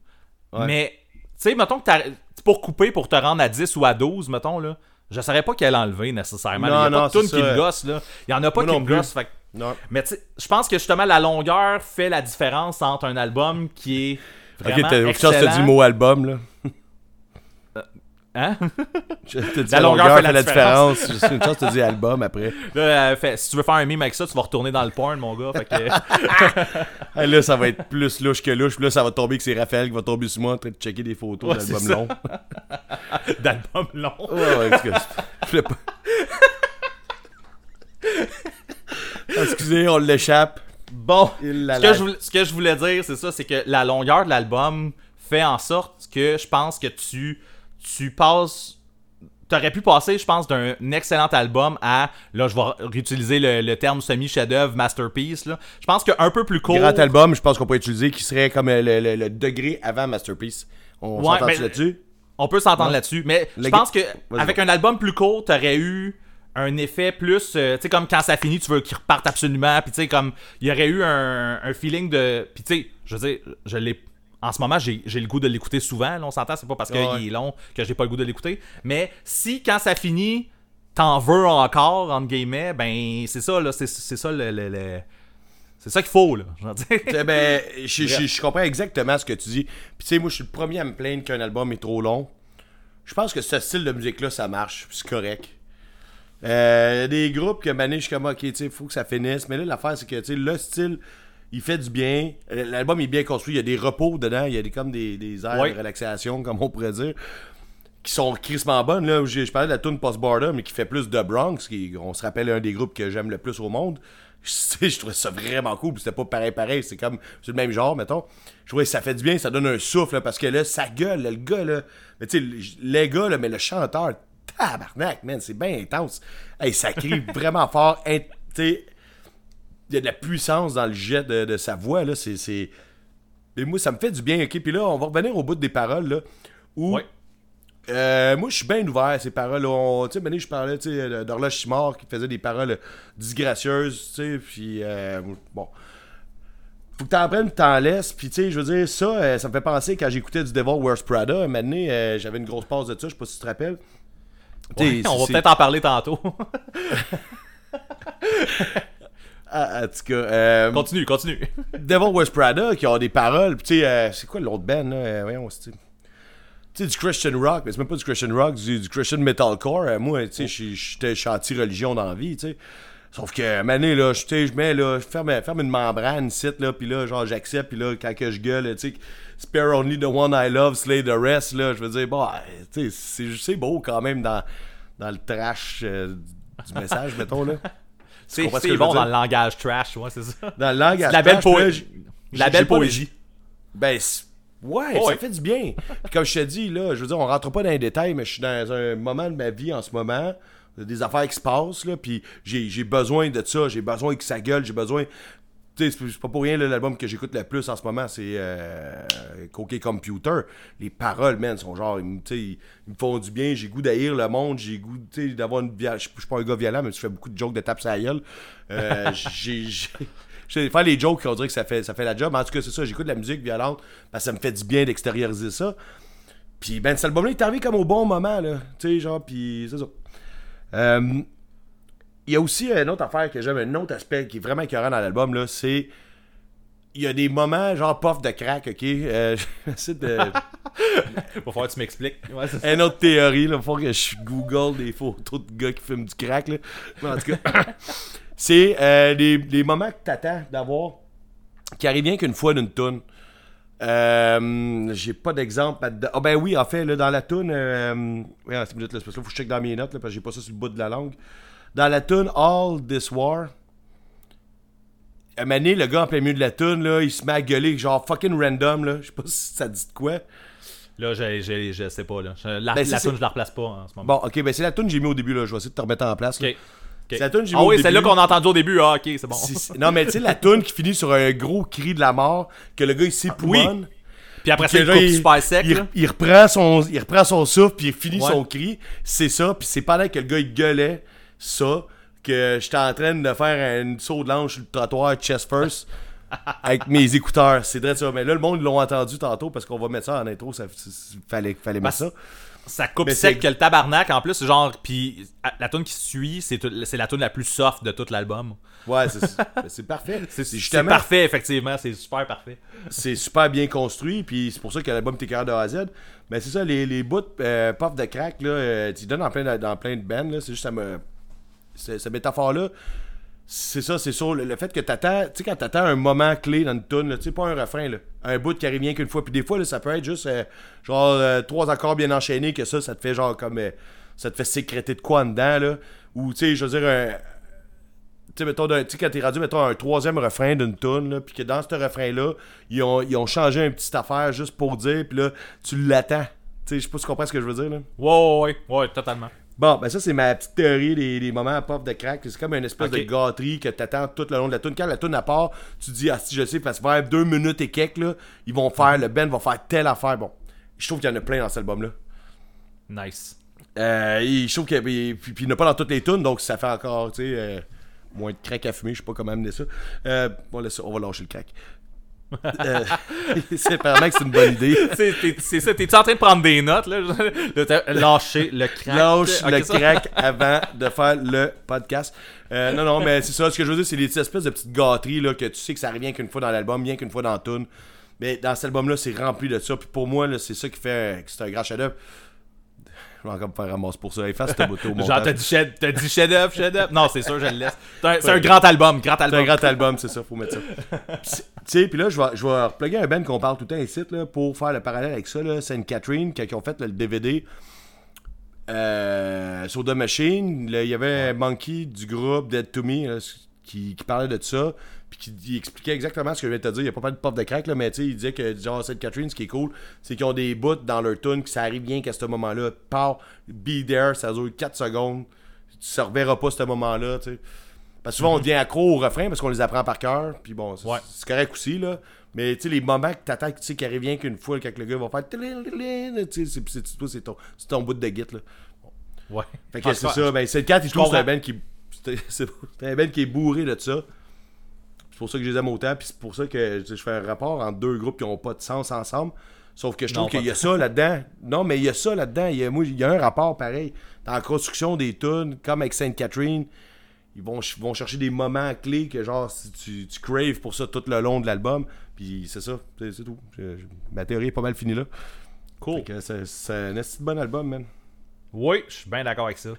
Ouais. mais, tu sais, mettons que t'as- pour couper, pour te rendre à 10 ou à 12, mettons, là, je saurais pas qu'elle enlever nécessairement. Non, Il y a non, pas de tune c'est qui ça. me gosse, là. Il y en a pas Moi qui non me plus. gosse, fait que- Non. Mais tu sais, je pense que justement, la longueur fait la différence entre un album qui est Ok, vraiment chance excellent. dit le mot album, là. Hein? (laughs) Je t'ai dit La longueur fait la différence. Une chance t'as dit album après. (laughs) Là, fait, si tu veux faire un meme avec ça, tu vas retourner dans le porn, mon gars. Fait que... (laughs) Là, ça va être plus louche que louche. Puis là, ça va tomber que c'est Raphaël qui va tomber sur moi en train de checker des photos Ouais, ça. longs. d'album long. Ouais, ouais, excuse. Je voulais pas. (laughs) Excusez, on l'échappe. Bon, ce que, je voulais, ce que je voulais dire, c'est ça, c'est que la longueur de l'album fait en sorte que je pense que tu, tu passes... T'aurais pu passer, je pense, d'un excellent album à, là, je vais réutiliser le, le terme semi-chef-d'œuvre, masterpiece, là. Je pense qu'un peu plus court... Grand album, je pense qu'on peut utiliser qui serait comme euh, le, le- le degré avant Masterpiece. On Ouais, s'entend mais- là-dessus? On peut s'entendre Ouais. là-dessus, mais je pense que avec un album plus court, t'aurais eu un effet plus, euh, tu sais, comme quand ça finit, tu veux qu'il reparte absolument, puis tu sais, comme il y aurait eu un, un feeling de, puis tu sais, je veux dire, je l'ai, en ce moment, j'ai le goût de l'écouter souvent, là, on s'entend, c'est pas parce qu'il Ouais. est long que j'ai pas le goût de l'écouter, mais si quand ça finit, t'en veux encore entre guillemets, ben c'est ça là, c'est ça le, le- le- c'est ça qu'il faut là, je veux dire. Ben, (laughs) je, je- je comprends exactement ce que tu dis. Puis tu sais, moi, je suis le premier à me plaindre qu'un album est trop long. Je pense que ce style de musique-là, ça marche. C'est correct. Euh, des groupes que mané, je suis comme, ok, tu sais, faut que ça finisse. Mais là, l'affaire, c'est que, tu sais, le style, il fait du bien. Euh, L'album est bien construit. Il y a des repos dedans. Il y a des, comme des, des airs Ouais. de relaxation, comme on pourrait dire, qui sont crissement bonnes. Là, J'ai- je parlais de la tune Post-Border, mais qui fait plus de Bronx, qui, on se rappelle, un des groupes que j'aime le plus au monde. (laughs) Je, sais, je trouvais ça vraiment cool. puis C'était pas pareil, pareil. C'est comme, c'est le même genre, mettons. Je trouvais que ça fait du bien, ça donne un souffle, là, parce que là, ça gueule, là, le gars, là. Mais tu sais, les gars, là, mais le chanteur, tabarnak, man, c'est bien intense. Hey, ça crie (laughs) vraiment fort. Il y a de la puissance dans le jet de, de sa voix, là. C'est. c'est- Mais moi, ça me fait du bien, ok? Puis là, on va revenir au bout des paroles, là. Où. Ouais. Euh, moi, je suis bien ouvert à ces paroles. Tu sais, je parlais d'Horloge Simard qui faisait des paroles disgracieuses, tu sais, puis euh, bon. Faut que t'en prennes, t'en laisses, puis tu sais, je veux dire, ça, euh, ça me fait penser quand j'écoutais du Devil Wears Prada, un moment j'avais une grosse pause de ça, je sais pas si tu te rappelles. Ouais, on va peut-être en parler tantôt. (laughs) Ah, en tout cas, euh, continue, continue. Devil Wears Prada qui ont des paroles, puis tu sais, euh, c'est quoi l'autre band, là? Euh, voyons, c'est... Tu sais, du Christian rock, mais c'est même pas du Christian rock, du, du Christian metalcore. Euh, moi, tu sais, je- j'étais anti-religion dans la vie, tu sais. Sauf que, mané, là, je mets, là, je ferme, ferme une membrane ici, là, puis là, genre, j'accepte, puis là, quand que je gueule, tu sais, spare only the one I love, slay the rest, là, je veux dire, bon, sais, c'est- beau quand même dans, dans le trash euh, du message, (laughs) mettons, là. C'est bon dans le langage trash, ouais, c'est ça. Dans le langage la belle, trash, puis là, poé- j- la belle poésie. Ben, ouais, Oh, ça ouais. fait du bien. Puis comme je te dis, là, je veux dire, on rentre pas dans les détails, mais je suis dans un moment de ma vie en ce moment, il y a des affaires qui se passent, là, puis j'ai j'ai besoin de ça, j'ai besoin que ça gueule, j'ai besoin... Sais, c'est pas pour rien, l'album que j'écoute le plus en ce moment, c'est euh, Coquet Computer. Les paroles, man, sont genre, ils, me- tu sais, ils, me font du bien, j'ai goût d'haïr le monde, j'ai goût, tu sais, d'avoir une... Je suis pas un gars violent, mais je fais beaucoup de jokes de tape sur la gueule. Euh, (laughs) j'ai... faire les jokes, on dirait que ça fait, ça fait la job. En tout cas, c'est ça, j'écoute de la musique violente parce que ça me fait du bien d'extérioriser ça. Puis, ben, cet album-là est arrivé comme au bon moment, là. Tu sais, genre, puis c'est ça. Euh, Il y a aussi une autre affaire que j'aime, un autre aspect qui est vraiment écœurant dans l'album, là, c'est. Il y a des moments, genre, puff de crack, ok? Euh, (laughs) j'essaie de. (laughs) Va falloir que tu m'expliques. Ouais, une autre théorie, là. Faut que je google des photos de gars qui fument du crack, là. Mais en tout cas, (coughs) c'est euh, des, des moments que t'attends d'avoir qui arrivent bien qu'une fois d'une toune. Euh, j'ai pas d'exemple. là-dedans. Ah ben oui, en fait, là, dans la toune, euh, ouais, c'est une minute, là, parce que là, faut que je check dans mes notes, là, parce que j'ai pas ça sur le bout de la langue. Dans la toune All This War, à donné, le gars en plein milieu de la tune, là, il se met à gueuler, genre fucking random, là. Je sais pas si ça dit de quoi. Là, j'ai- j'ai- je sais pas. Là. La Ben, la tune, je la replace pas en ce moment. Bon, ok, ben c'est la tune que j'ai mis au début, là. Je vais essayer de te remettre en place. là. Ok. Ok. C'est la tune que j'ai Ah mis au oui, début. c'est là qu'on a entendu au début. Ah, ok, c'est bon. Non, mais tu sais, la tune qui finit sur un gros cri de la mort, que le gars il s'époumonne. Puis après Puis ça, que il coupe super sec. il, il reprend son, il reprend son souffle, puis il finit Ouais. son cri. C'est ça, puis c'est pendant que le gars il gueulait ça que j'étais en train de faire un saut de l'ange sur le trottoir chest first (laughs) avec mes écouteurs. C'est vrai ça. Mais là, le monde l'ont entendu tantôt parce qu'on va mettre ça en intro. Ça, fallait, fallait mettre ça. Ça coupe Mais sec que le tabarnak. En plus, genre, puis la tune qui suit, c'est la tune la plus soft de tout l'album. Ouais, c'est, (laughs) parfait. C'est justement, parfait, effectivement. C'est super parfait. c'est super bien construit, puis c'est pour ça que l'album TKR de A à Z. Mais c'est ça, les, les bouts euh, pop de crack, là, euh, tu donnes dans plein de, dans plein de bands, là, c'est juste ça me. Cette métaphore-là, c'est ça, c'est sûr. Le, fait que t'attends, tu sais, quand t'attends un moment clé dans une tune, tu sais, pas un refrain, un bout qui arrive rien qu'une fois, puis des fois, ça peut être juste, euh, genre, euh, trois accords bien enchaînés, que ça, ça te fait genre comme. euh, ça te fait sécréter de quoi en dedans, là. Ou, tu sais, je veux dire, un tu sais, quand t'es rendu, mettons, un troisième refrain d'une tune, puis que dans ce refrain-là, ils ont, ils ont changé une petite affaire juste pour dire, puis là, tu l'attends. Tu sais, je sais pas si tu comprends ce que je veux dire, là. Ouais, ouais, ouais, ouais, totalement. Bon, ben ça, c'est ma petite théorie des, des moments à pop de crack. C'est comme une espèce de gâterie que t'attends tout le long de la tune. Quand la tune à part, tu te dis, ah, si je sais, parce que vers deux minutes et quelques, là, ils vont faire, le band va faire telle affaire. Bon, je trouve qu'il y en a plein dans cet album-là. Nice. Euh, et je trouve qu'il puis, puis il n'y en a pas dans toutes les tunes, donc ça fait encore, tu sais, euh, moins de crack à fumer, je sais pas comment amener ça. Euh, on, laisse- on va lâcher le crack. Euh, (laughs) c'est apparemment que c'est une bonne idée. C'est ça, t'es-tu en train de prendre des notes, là? (laughs) Lâché le crack. Lâche le ça. crack (laughs) avant de faire le podcast. Euh, non, non, mais c'est ça. Ce que je veux dire, c'est des petites espèces de petites gâteries là, que tu sais que ça rien qu'une fois dans l'album, rien qu'une fois dans la tune. Mais dans cet album-là, c'est rempli de ça. Puis pour moi, c'est ça qui fait que c'est un grand chef-d'œuvre. Je vais encore me faire ramasser pour ça. Efface cette bouteille au Genre, t'as dit chef- t'as dit chef-d'œuvre, chef-d'œuvre. Non, c'est sûr, je le laisse. C'est un, c'est un grand album, grand C'est un album. grand album, c'est ça, faut mettre ça. Tu sais, puis là, je vais, je vais repluguer un band qu'on parle tout le temps ici, là, pour faire le parallèle avec ça, là. Sainte Catherine, quand ils ont fait là, le DVD euh, sur The Machine, il y avait Monkey du groupe Dead to Me là, qui, qui parlait de ça, puis qui il expliquait exactement ce que je viens de te dire. Il n'y a pas pas de pop de crack, là, mais tu sais, il disait que, genre, Sainte Catherine, ce qui est cool, c'est qu'ils ont des bouts dans leur tune, que ça arrive bien qu'à ce moment-là. Par, be there, ça dure 4 secondes. Tu ne reverras pas ce moment-là, tu sais. Parce que souvent, on devient accro au refrain parce qu'on les apprend par cœur. Puis bon, c'est Ouais. correct aussi, là. Mais tu sais, les moments que t'attends, tu sais, qu'il arrive rien qu'une fois, quand le gars va faire. Tu sais, c'est- ton, ton bout de git, là. Ouais. Fait que Ah, c'est je- ça. Ben, c'est le 4, il trouve que c'est un band qui. (laughs) C'est un band qui est bourré de ça. C'est pour ça que je les aime autant. Puis c'est pour ça que je fais un rapport entre deux groupes qui n'ont pas de sens ensemble. Sauf que je trouve qu'il y a ça là-dedans. Non, mais il y a ça là-dedans. Il y a, moi, il y a un rapport pareil. Dans la construction des tunes, comme avec Sainte Catherine, ils vont, ch- vont chercher des moments clés que genre tu, tu craves pour ça tout le long de l'album. Puis c'est ça, c'est tout. Je- je- ma théorie est pas mal finie là. Cool. C'est un bon album, man. Oui, je suis bien d'accord avec ça.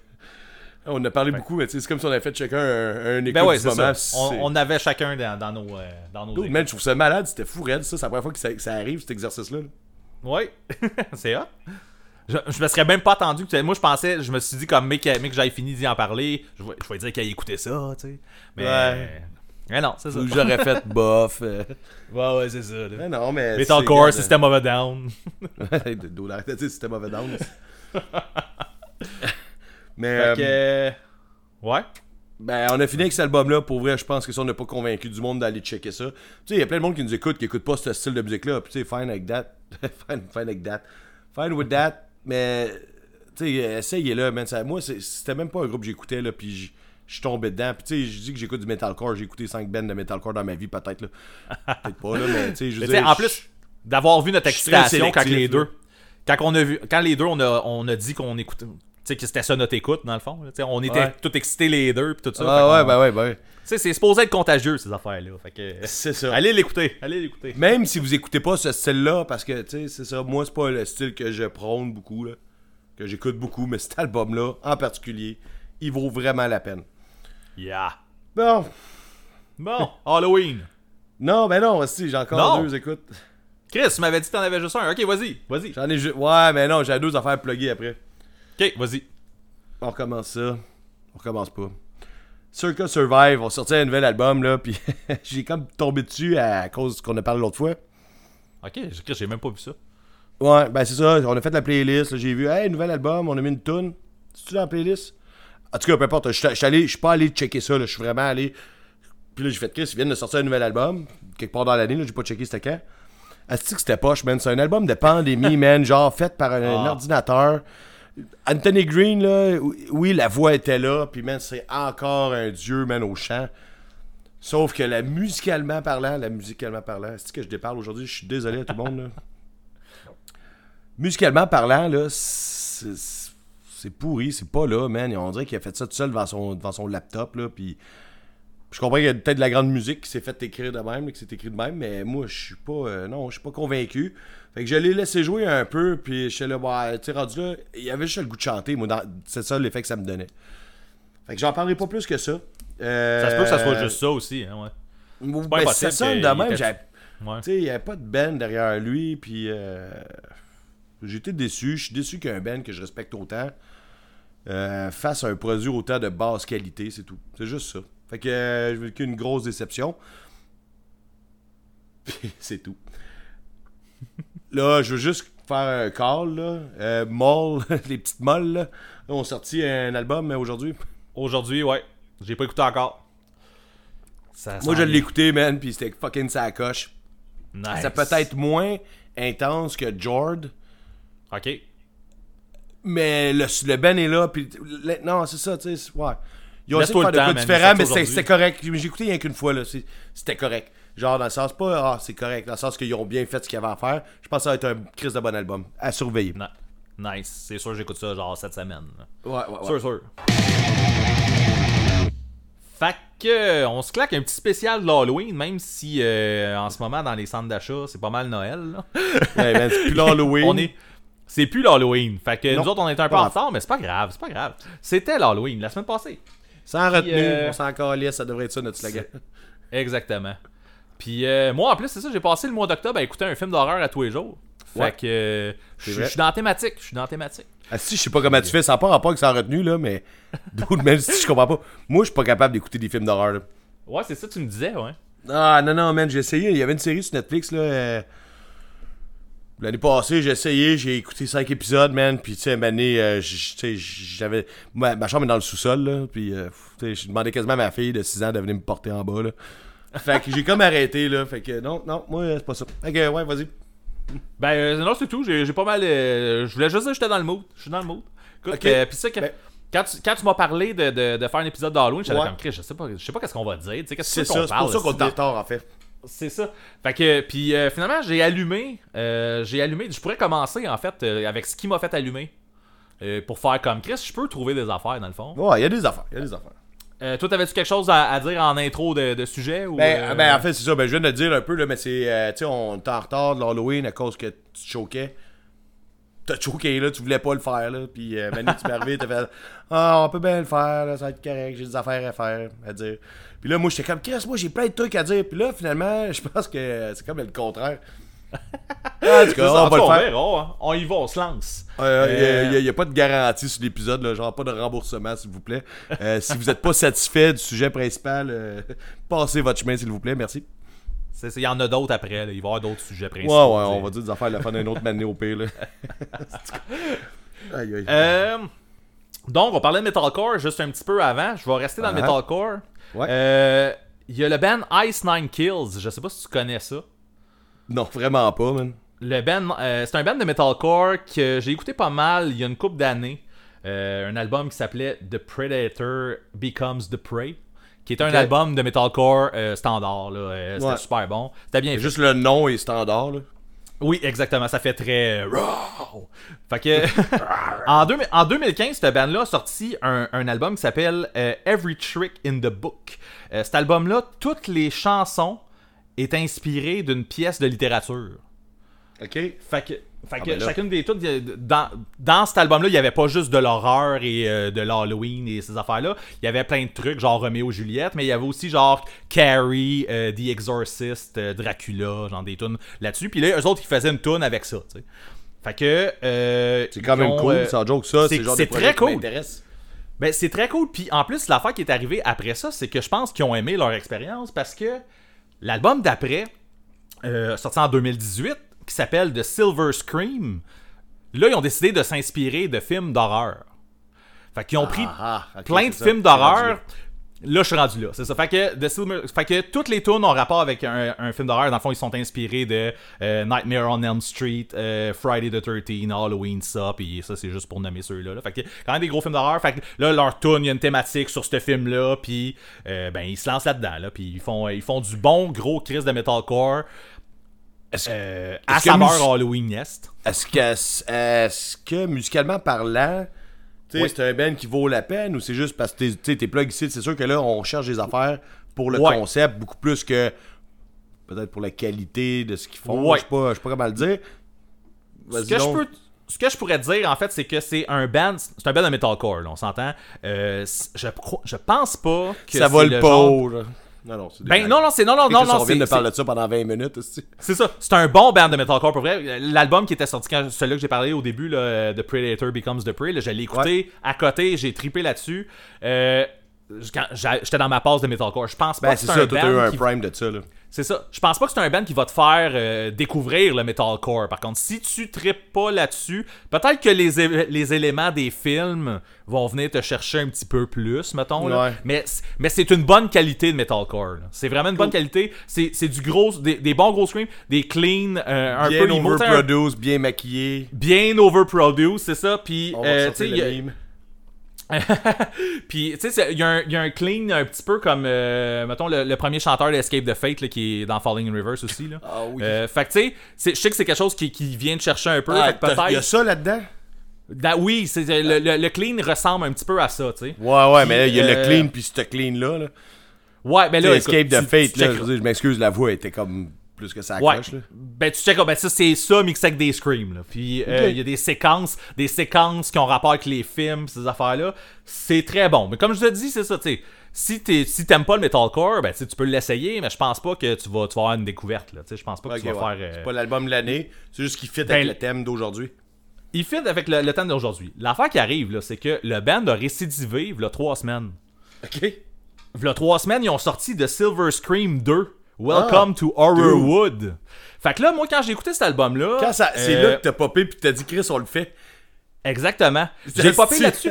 On a parlé beaucoup, mais c'est comme si on avait fait chacun un, un Ben ouais, du moment. On, avait chacun dans, dans nos, euh, dans nos Dude, man, je trouve ça malade, c'était fou raide, ça. C'est la première fois que ça, que ça arrive, cet exercice-là. là. Oui, c'est hot. Je, je me serais même pas attendu. que Moi, je pensais, je me suis dit, comme, mec, mec j'avais fini d'y en parler, je vais, je vais dire qu'il écoutait ça, tu sais. Mais, Ouais. mais non, c'est ça. Ou j'aurais fait bof. euh. Ouais, ouais, c'est ça. là. Mais non, mais. Metalcore, c'est- System of a Down. de- dollar, sais, c'était mauvais down. Mais. Fait euh, que. euh, Ouais. Ben, on a fini avec cet album-là. Pour vrai, je pense que ça, on n'a pas convaincu du monde d'aller checker ça. Tu sais, il y a plein de monde qui nous écoute, qui écoute pas ce style de musique-là. Puis, tu sais, fine avec that. (laughs) fine, fine avec that. Fine with that. Mais, tu sais, essayez-le, man. Ça- moi, c'était même pas un groupe que j'écoutais, là. Puis, je suis tombé dedans. Puis, tu sais, je dis que j'écoute du metalcore. J'ai écouté 5 bands de metalcore dans ma vie, peut-être, là. (laughs) Peut-être pas, là, mais, tu sais, je veux dire, en plus, d'avoir vu notre excitation quand les là. deux. Quand on a vu. Quand les deux, on a, on a dit qu'on écoutait. Sais, que c'était ça notre écoute, dans le fond. on était Ouais. tous excités les deux, pis tout ça. Ah, ouais, ben ouais, ben ouais. Tu sais, c'est supposé être contagieux, ces affaires-là. (laughs) C'est ça. Allez l'écouter. Allez l'écouter. Même si vous écoutez pas ce style-là, parce que, tu sais, c'est ça, moi, c'est pas le style que je prône beaucoup, là, que j'écoute beaucoup, mais cet album-là, en particulier, il vaut vraiment la peine. Yeah. Bon, Bon, (laughs) Halloween. non, ben non, si, j'ai encore Non. deux, écoute. Chris, tu m'avais dit que t'en avais juste un. Ok, vas-y. Vas-y. J'en ai juste... Ouais, mais non, j'ai deux affaires pluguées après. Ok, vas-y. On recommence ça. On recommence pas. Circa Survive ont sorti un nouvel album, là, puis (laughs) j'ai comme tombé dessus à cause qu'on a parlé l'autre fois. Ok, j'ai j'ai même pas vu ça. Ouais, ben c'est ça, on a fait la playlist, j'ai vu, hey, nouvel album, on a mis une tune. C'est-tu dans la playlist? En tout cas, peu importe, je suis- pas allé checker ça, je suis vraiment allé. Puis là, j'ai fait Chris, ils viennent de sortir un nouvel album, quelque part dans l'année, là, j'ai pas checké c'était quand. Asti que c'était poche, man. C'est un album de pandémie, (laughs) man, genre fait par un, un Ah. ordinateur. Anthony Green, là, oui, la voix était là, puis man, c'est encore un dieu, man, au chant. Sauf que la musicalement parlant, la musicalement parlant, c'est que je déparle aujourd'hui, je suis désolé à tout le monde, là. (laughs) Musicalement parlant, là, c'est pourri, c'est pas là, man. On dirait qu'il a fait ça tout seul devant son, devant son laptop, là, puis je comprends qu'il y a peut-être de la grande musique qui s'est fait écrire de même, que c'est écrit de même, mais moi, je suis pas, euh, non, je suis pas convaincu. Fait que je l'ai laissé jouer un peu, puis je suis là, bah, tu sais, rendu là, il y avait juste le goût de chanter, moi, c'est ça l'effet que ça me donnait. Fait que j'en parlerai pas plus que ça. Euh, Ça se peut que ça soit juste ça aussi, hein, ouais. ben, pas c'est ça, qu'il de même, était- j'avais- Ouais. tu sais, il n'y avait pas de band derrière lui, puis euh, j'étais déçu. Je suis déçu qu'un band que je respecte autant euh, fasse un produit autant de basse qualité, c'est tout. C'est juste ça. Fait que euh, j'ai vécu une grosse déception. (laughs) Puis c'est tout. Là, je veux juste faire un call, là. Euh, Moll, (laughs) les petites molles, là, ont sorti un album aujourd'hui. Aujourd'hui, ouais. J'ai pas écouté encore. Ça Moi, je l'ai écouté, man, puis c'était fucking sacoche. Nice. Ça peut être moins intense que Jord. Ok. Mais le, le Ben est là, puis non, c'est ça, tu sais, ouais. Ils ont essayé de faire de quoi différent, mais c'était correct. J'ai écouté rien qu'une fois, là, c'est- c'était correct. Genre, dans le sens, pas, ah, c'est correct, dans le sens qu'ils ont bien fait ce qu'il y avait à faire. Je pense que ça va être un crise de bon album. À surveiller. Nice. C'est sûr, j'écoute ça genre cette semaine. Ouais, ouais, ouais. Sûr, sûr. Fait que, on se claque un petit spécial de l'Halloween, même si euh, en ce moment, dans les centres d'achat, c'est pas mal Noël. là. (laughs) Ouais, man, c'est plus l'Halloween. On est. C'est plus l'Halloween. Fait que Non. nous autres, on est un peu en retard, mais c'est pas grave, c'est pas grave. C'était l'Halloween la semaine passée. Sans retenue, euh, on s'en calisse, ça devrait être ça notre slogan. Exactement. Puis euh, moi, en plus, c'est ça, j'ai passé le mois d'octobre à écouter un film d'horreur à tous les jours. Fait Ouais. que euh, je suis dans la thématique. Je suis dans la thématique. Ah, si, je sais pas comment tu fais, ça n'a pas rapport avec sans retenue, là, mais. (laughs) Man, si je comprends pas. Moi, je suis pas capable d'écouter des films d'horreur, là. Ouais, c'est ça que tu me disais, ouais. Ah non, non, man, j'ai essayé. Il y avait une série sur Netflix, là. L'année passée, j'ai essayé, j'ai écouté 5 épisodes, man. Puis, tu sais, euh, j'avais. Ma, ma chambre est dans le sous-sol, là. Puis, euh, tu sais, je demandais quasiment à ma fille de 6 ans de venir me porter en bas, là. Fait que j'ai comme arrêté, là. Fait que non, non, moi, c'est pas ça. Fait que, ouais, vas-y. Ben euh, non, c'est tout. J'ai pas mal. euh, je voulais juste dire que j'étais dans le mood. Je suis dans le mood. Écoute, euh, pis ça, que- Ben- quand tu, quand tu m'as parlé de, de, de faire un épisode d'Halloween, j'étais Ouais. comme Chris, je sais pas, je sais pas qu'est-ce qu'on va dire. tu sais, Qu'est-ce C'est que ça, qu'on c'est parle, pour ça qu'on c'est est en dans- retard, en fait. C'est ça. Fait que, puis euh, finalement, j'ai allumé. euh, j'ai allumé. Je pourrais commencer, en fait, euh, avec ce qui m'a fait allumer. pour faire comme Chris, je peux trouver des affaires, dans le fond. Ouais, il y a des affaires, il y a des affaires. Toi, t'avais-tu quelque chose à, à dire en intro de, de sujet ou, Ben, ben, en fait, c'est ça. Ben, je viens de le dire un peu, là, mais c'est. tu sais, on est en retard de l'Halloween à cause que tu te choquais. T'as choqué, là, tu voulais pas le faire, là. Puis, Manu, tu m'es arrivé, t'as fait. Ah, on peut bien le faire, là, ça va être correct, j'ai des affaires à faire, à dire. Puis là, moi, j'étais comme, Chris, moi, j'ai plein de trucs à dire. Puis là, finalement, (laughs) je pense que c'est comme le contraire. (laughs) en tout cas, on va le faire. verra, hein. On y va, on se lance. Euh, Il n'y a, pas de garantie sur l'épisode, genre pas de remboursement, s'il vous plaît. Euh, (laughs) si vous n'êtes pas satisfait du sujet principal, euh, passez votre chemin, s'il vous plaît, merci. Il y en a d'autres après. là. Il va y avoir d'autres sujets Ouais, principaux. ouais, tu sais. on va dire des affaires la fin d'une autre année au pire. Aïe, aïe. Euh, donc, on parlait de Metalcore juste un petit peu avant. Je vais rester dans le Ah. Metalcore. Ouais. Euh, Il y a le band Ice Nine Kills. Je sais pas si tu connais ça. Non, vraiment pas, man. Le band, euh, c'est un band de metalcore que j'ai écouté pas mal il y a une couple d'années. Euh, un album qui s'appelait The Predator Becomes the Prey, qui est un album de metalcore standard. Là. C'était Ouais. super bon. C'était bien fait. Juste le nom est standard, là. Oui, exactement. Ça fait très. euh. Fait que. (laughs) en, deux- en 2015, cette band-là a sorti un, un album qui s'appelle euh, Every Trick in the Book. Euh, cet album-là, toutes les chansons est inspiré d'une pièce de littérature. OK? Fait que, fait que ben chacune des toutes, dans, dans cet album-là, il y avait pas juste de l'horreur et euh, de l'Halloween et ces affaires-là. Il y avait plein de trucs, genre Roméo et Juliette, mais il y avait aussi genre Carrie, euh, The Exorcist, euh, Dracula, genre des tunes là-dessus. Puis là, eux autres, ils faisaient une tune avec ça, tu sais. Fait que. C'est quand même ont, cool, sans joke, ça. c'est- très cool. Ben, c'est très cool. Puis en plus, l'affaire qui est arrivée après ça, c'est que je pense qu'ils ont aimé leur expérience parce que l'album d'après, sorti en 2018, qui s'appelle The Silver Scream, là, ils ont décidé de s'inspirer de films d'horreur. Fait qu'ils ont pris Ah, ah, plein de ça. films d'horreur. là. Je suis rendu là. C'est ça. Fait que, The Silver- fait que toutes les tunes ont rapport avec un, un film d'horreur. Dans le fond, ils sont inspirés de euh, Nightmare on Elm Street, euh, Friday the 13, Halloween, ça. Puis ça, c'est juste pour nommer ceux-là. là. Fait que, quand même des gros films d'horreur. Fait que là, leur tune, il y a une thématique sur ce film-là. Puis, euh, ben, ils se lancent là-dedans. Là, puis ils font, ils font du bon gros crise de metalcore. Est-ce Euh, à est-ce que saveur mus- Halloween Nest. est-ce que, est-ce que musicalement parlant, Oui. c'est un band qui vaut la peine ou c'est juste parce que t'es- t'es plug ici, c'est sûr que là, on cherche des affaires pour le Ouais. concept beaucoup plus que peut-être pour la qualité de ce qu'ils font. Ouais. Je sais pas, je sais pas comment le dire. Ce que, je peux, ce que je pourrais dire, en fait, c'est que c'est un band. C'est un band de metalcore, là, on s'entend. Euh, je, je pense pas que ça c'est vole le pas genre-. Non, non, c'est Ben non, non, c'est non, non, non, non, on vient c'est- de parler de ça pendant 20 minutes. aussi. c'est ça. C'est un bon band de metalcore pour vrai. L'album qui était sorti quand celui que j'ai parlé au début, là, The Predator Becomes the Prey, là, je l'ai écouté à côté, j'ai tripé là-dessus. Euh, J'étais dans ma passe de metalcore. Je pense pas Ben que c'est c'est ça, un toi t'as eu un qui prime de ça, là. C'est ça. Je pense pas que c'est un band qui va te faire euh, découvrir le metalcore. Par contre, si tu tripes pas là-dessus, peut-être que les, les éléments des films vont venir te chercher un petit peu plus, mettons. là. Ouais. Mais, mais c'est une bonne qualité de metalcore. C'est vraiment une bonne qualité. C'est c'est du gros, des, des bons gros screams, des clean, euh, un Bien peu overproduced, bien maquillé. bien overproduced, c'est ça. Puis, euh, tu sais, le il y a- meme. Puis, tu sais, il y, a un- il y a un clean un petit peu comme, euh, mettons, le, le premier chanteur d'Escape the Fate là, qui est dans Falling in Reverse aussi. Là. (laughs) Ah oui. Euh, fait que, tu sais, je sais que c'est quelque chose qui, qui vient de chercher un peu. Ah, peut-être. y a ça là-dedans? Da- oui, c'est, le, le- le clean ressemble un petit peu à ça, tu sais. Ouais, ouais, mais là, il y a euh, le clean puis ce clean-là. Là. Ouais, ben Tu là. sais, Escape écoute, the tu- Fate, tu là, je m'excuse, la voix était comme plus que ça Ouais. accroche, là. Ben tu check, ben ça c'est ça mixé avec des screams là. Puis euh, il y a des séquences, des séquences qui ont rapport avec les films, ces affaires là. C'est très bon. Mais comme je te dis, c'est ça, tu sais. Si t'es- si t'aimes pas le metalcore, ben tu sais, peux l'essayer, mais je pense pas que tu vas, tu vas avoir une découverte sais, je pense pas que Ok, tu vas ouais. faire. euh, C'est pas l'album de l'année, c'est juste qu'il fit Ben, avec le thème d'aujourd'hui. Il fit avec le, le thème d'aujourd'hui. L'affaire qui arrive c'est que le band a récidivé il y a trois semaines. Ok. A trois semaines, ils ont sorti The Silver Scream 2. Welcome Ah, to Horrorwood. Fait que là, moi, quand j'ai écouté cet album-là. Quand ça, c'est euh, là que t'as popé puis t'as dit Chris, on le fait. Exactement. J'ai popé là-dessus.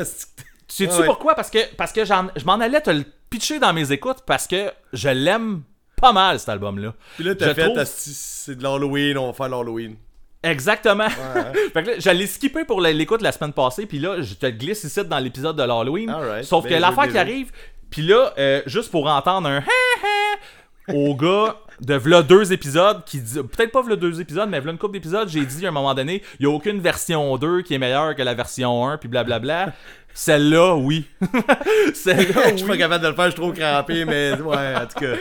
Sais-tu Ah ouais. pourquoi? Parce que, parce que j'en- je m'en allais te le pitcher dans mes écoutes parce que je l'aime pas mal, cet album-là. Puis là, t'as fait, trouve- c'est de l'Halloween, on va faire l'Halloween. Exactement. (laughs) fait que là, je l'ai skippé pour l'écoute la semaine passée, puis là, je te glisse ici dans l'épisode de l'Halloween. Alright. Sauf Ben, que l'affaire je qui arrive, puis là, euh, juste pour entendre un (laughs) au gars de v'là deux épisodes qui dit peut-être pas v'là deux épisodes mais v'là une couple d'épisodes j'ai dit à un moment donné il y a aucune version 2 qui est meilleure que la version 1 puis blablabla. (laughs) Celle-là oui. (laughs) Celle-là Je suis pas capable de le faire, je suis trop crampé, mais ouais, en tout cas.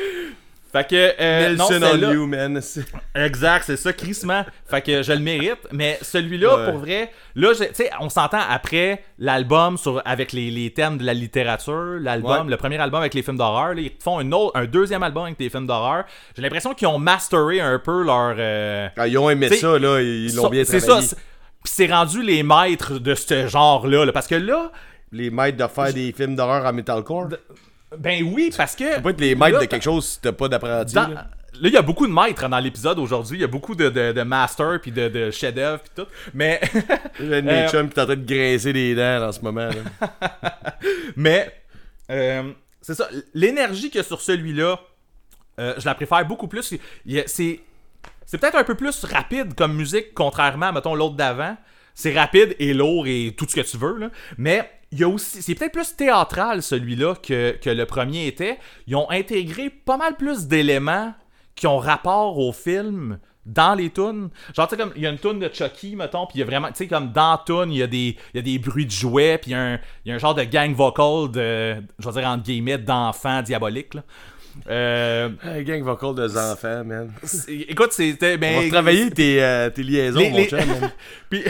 Fait que euh, non, Nelson on you, man. (laughs) Exact, c'est ça, crissement. Fait que je le mérite. Mais celui-là, Ouais. pour vrai, là, tu sais, on s'entend après l'album sur avec les, les thèmes de la littérature, l'album, Ouais. le premier album avec les films d'horreur, là, ils font un, autre, un deuxième album avec des films d'horreur. J'ai l'impression qu'ils ont masteré un peu leur. euh, Ah, ils ont aimé ça, là, ils l'ont bien C'est ça. travaillé. c'est- Puis c'est rendu les maîtres de ce genre-là. là, parce que là, Les maîtres de faire des films d'horreur en metalcore? Ben oui, parce que. Tu peux pas être les maîtres là, de quelque chose si t'as pas d'apprenti. Dans- là. Il y a beaucoup de maîtres dans l'épisode aujourd'hui. Il y a beaucoup de, de, de masters puis de, de chefs-d'œuvre puis tout. Mais, (laughs) J'ai un de mes Euh, chums qui est en train de graisser les dents en ce moment. Là. (laughs) mais euh, c'est ça. L'énergie qu'il y a sur celui-là, euh, je la préfère beaucoup plus. C'est c'est peut-être un peu plus rapide comme musique, contrairement à, mettons, l'autre d'avant. C'est rapide et lourd et tout ce que tu veux, là. Mais il y a aussi. C'est peut-être plus théâtral, celui-là, que, que le premier était. Ils ont intégré pas mal plus d'éléments qui ont rapport au film dans les tunes. Genre, tu sais, comme, il y a une tune de Chucky, mettons, puis il y a vraiment, tu sais, comme dans tune, il y, a des- il y a des bruits de jouets, puis il y, a un- il y a un genre de gang vocal de, je vais dire, entre guillemets, d'enfants diaboliques, là. Euh, Un gang vocal de enfants, man. écoute, c'était. On Ben, va travailler tes, euh, tes liaisons, Les- mon les- chum. (laughs) Puis,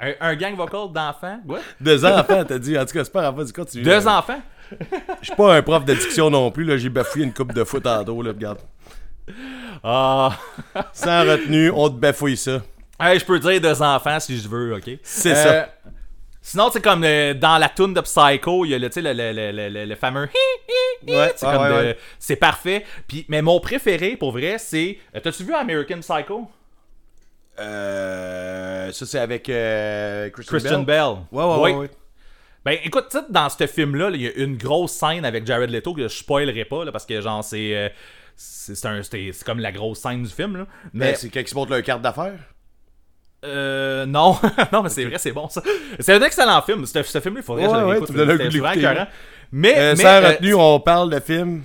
un, un gang vocal d'enfants? Deux enfants, t'as dit. En tout cas, c'est pas grave, vas-y, continue. Deux là. enfants? Je suis pas un prof d'addiction non plus, là. J'ai bafouillé une coupe de foot en dos, là. Regarde. Ah. Sans retenue, on te bafouille ça. Hey, je peux dire deux enfants si je veux, ok? C'est Euh, Sinon, c'est comme euh, dans la tune de Psycho, il y a le, le, le, le, le- le fameux hi, hi, hi, Ouais, c'est ouais, parfait. Puis, mais mon préféré, pour vrai, c'est. euh, T'as-tu vu American Psycho? Euh, ça, c'est avec euh, Christian, Christian Bell. Bell. Ouais, ouais, ouais. ouais. Ben écoute, tu sais, dans ce film-là, là, il y a une grosse scène avec Jared Leto que je spoilerai pas, là, parce que genre, c'est. euh, c'est c'est un- c'est- c'est comme la grosse scène du film, là. Mais Mais. c'est quand ils montrent leur carte d'affaires? Euh, non, (laughs) non, mais c'est vrai, c'est bon ça. C'est un excellent film. Ce, ce film-là, il faudrait que Ouais, je ouais, l'écoute. écœurant. Mais, Euh, mais, sans euh, retenue, on parle de film.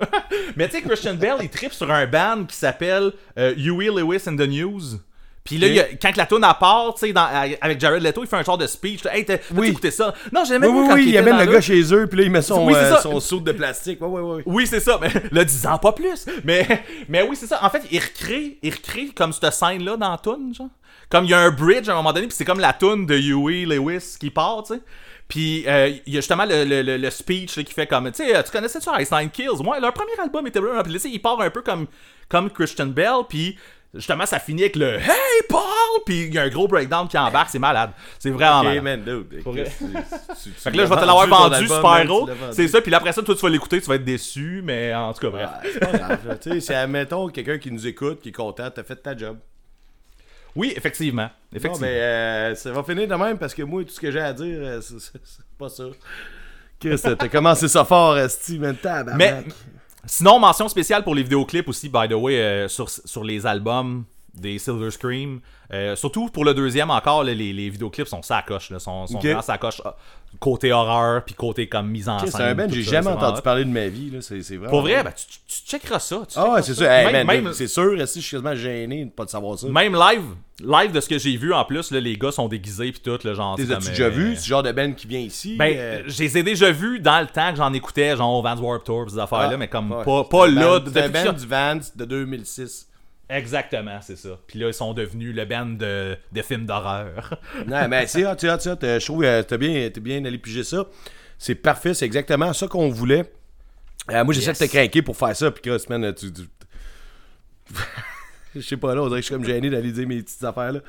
(laughs) mais tu sais, Christian Bell, il tripe sur un band qui s'appelle euh, Huey Lewis and the News. Puis là, y a- quand la tune à part, tu sais, avec Jared Leto, il fait un genre de speech. là, Hey, t'as Oui. écooté ça? Non, j'ai Oui, même oui, quand oui, il il amène le là. gars chez eux, puis là, il met son, Oui, euh, son soude de plastique. Ouais, ouais, ouais. Oui, c'est ça. Mais le 10 ans, pas plus. Mais, mais oui, c'est ça. En fait, il recrée, il recrée comme cette scène-là dans la tune, genre. Comme il y a un bridge à un moment donné, puis c'est comme la tune de Huey Lewis qui part, tu sais. Puis euh, il y a justement le, le, le- le speech là, qui fait comme, tu sais, euh, tu connaissais ça, Ice Nine Kills? Moi, leur premier album était vraiment. Puis là, il part un peu comme, comme Christian Bell, puis justement, ça finit avec le Hey Paul! Puis il y a un gros breakdown qui embarque, c'est malade. C'est vraiment malade. man, dude. Pour tu- tu- (laughs) Fait que là, je vais te l'avoir vendu, Super Héros. C'est ça, puis après ça, toi, tu vas l'écouter, tu vas être déçu, mais en tout cas, bref. Ouais, c'est pas grave. c'est, admettons, quelqu'un qui nous écoute, qui est content, t'as fait ta job. Oui, effectivement. Non, Effectivement. mais euh, ça va finir de même parce que moi, tout ce que j'ai à dire, euh, (laughs) c'est, pas ça. Chris, t'as commencé ça fort, Steve. Mais sinon, mention spéciale pour les vidéoclips aussi, by the way, euh, sur, sur les albums des Silver Scream. Euh, surtout pour le deuxième encore, là, les, les vidéoclips sont sacoches. Là, sont, sont Ok. vraiment sacoches. ah, Côté horreur, puis côté comme mise en scène. c'est un tout j'ai jamais entendu parler de ma vie. Là. C'est, c'est vraiment... Pour vrai, ben, tu, tu, tu checkeras ça. tu Ah ouais, c'est ça. Hey, Même, c'est sûr, si je suis quasiment gêné de pas de savoir ça? même live, live de ce que j'ai vu en plus, là, les gars sont déguisés puis tout, le genre. T'es as-tu déjà euh, vu ce genre de band qui vient ici? Ben, euh, je les ai déjà vus dans le temps que j'en écoutais, genre Vans Warped Tour, ces affaires-là, ah, mais comme ouais. pas, pas là. de- C'est un band du Vance de 2006. Exactement, c'est ça. Puis là, ils sont devenus le band de, de films d'horreur. (laughs) Non, mais c'est hot, c'est hot, c'est hot. Euh, Je trouve que t'as bien, t'as bien allé piger ça. C'est parfait, c'est exactement ça qu'on voulait. Euh, moi, j'essaie Yes. de te craquer pour faire ça, puis que, man, tu... tu- (laughs) Je sais pas, là, on dirait que je suis comme gêné d'aller dire mes petites affaires, là.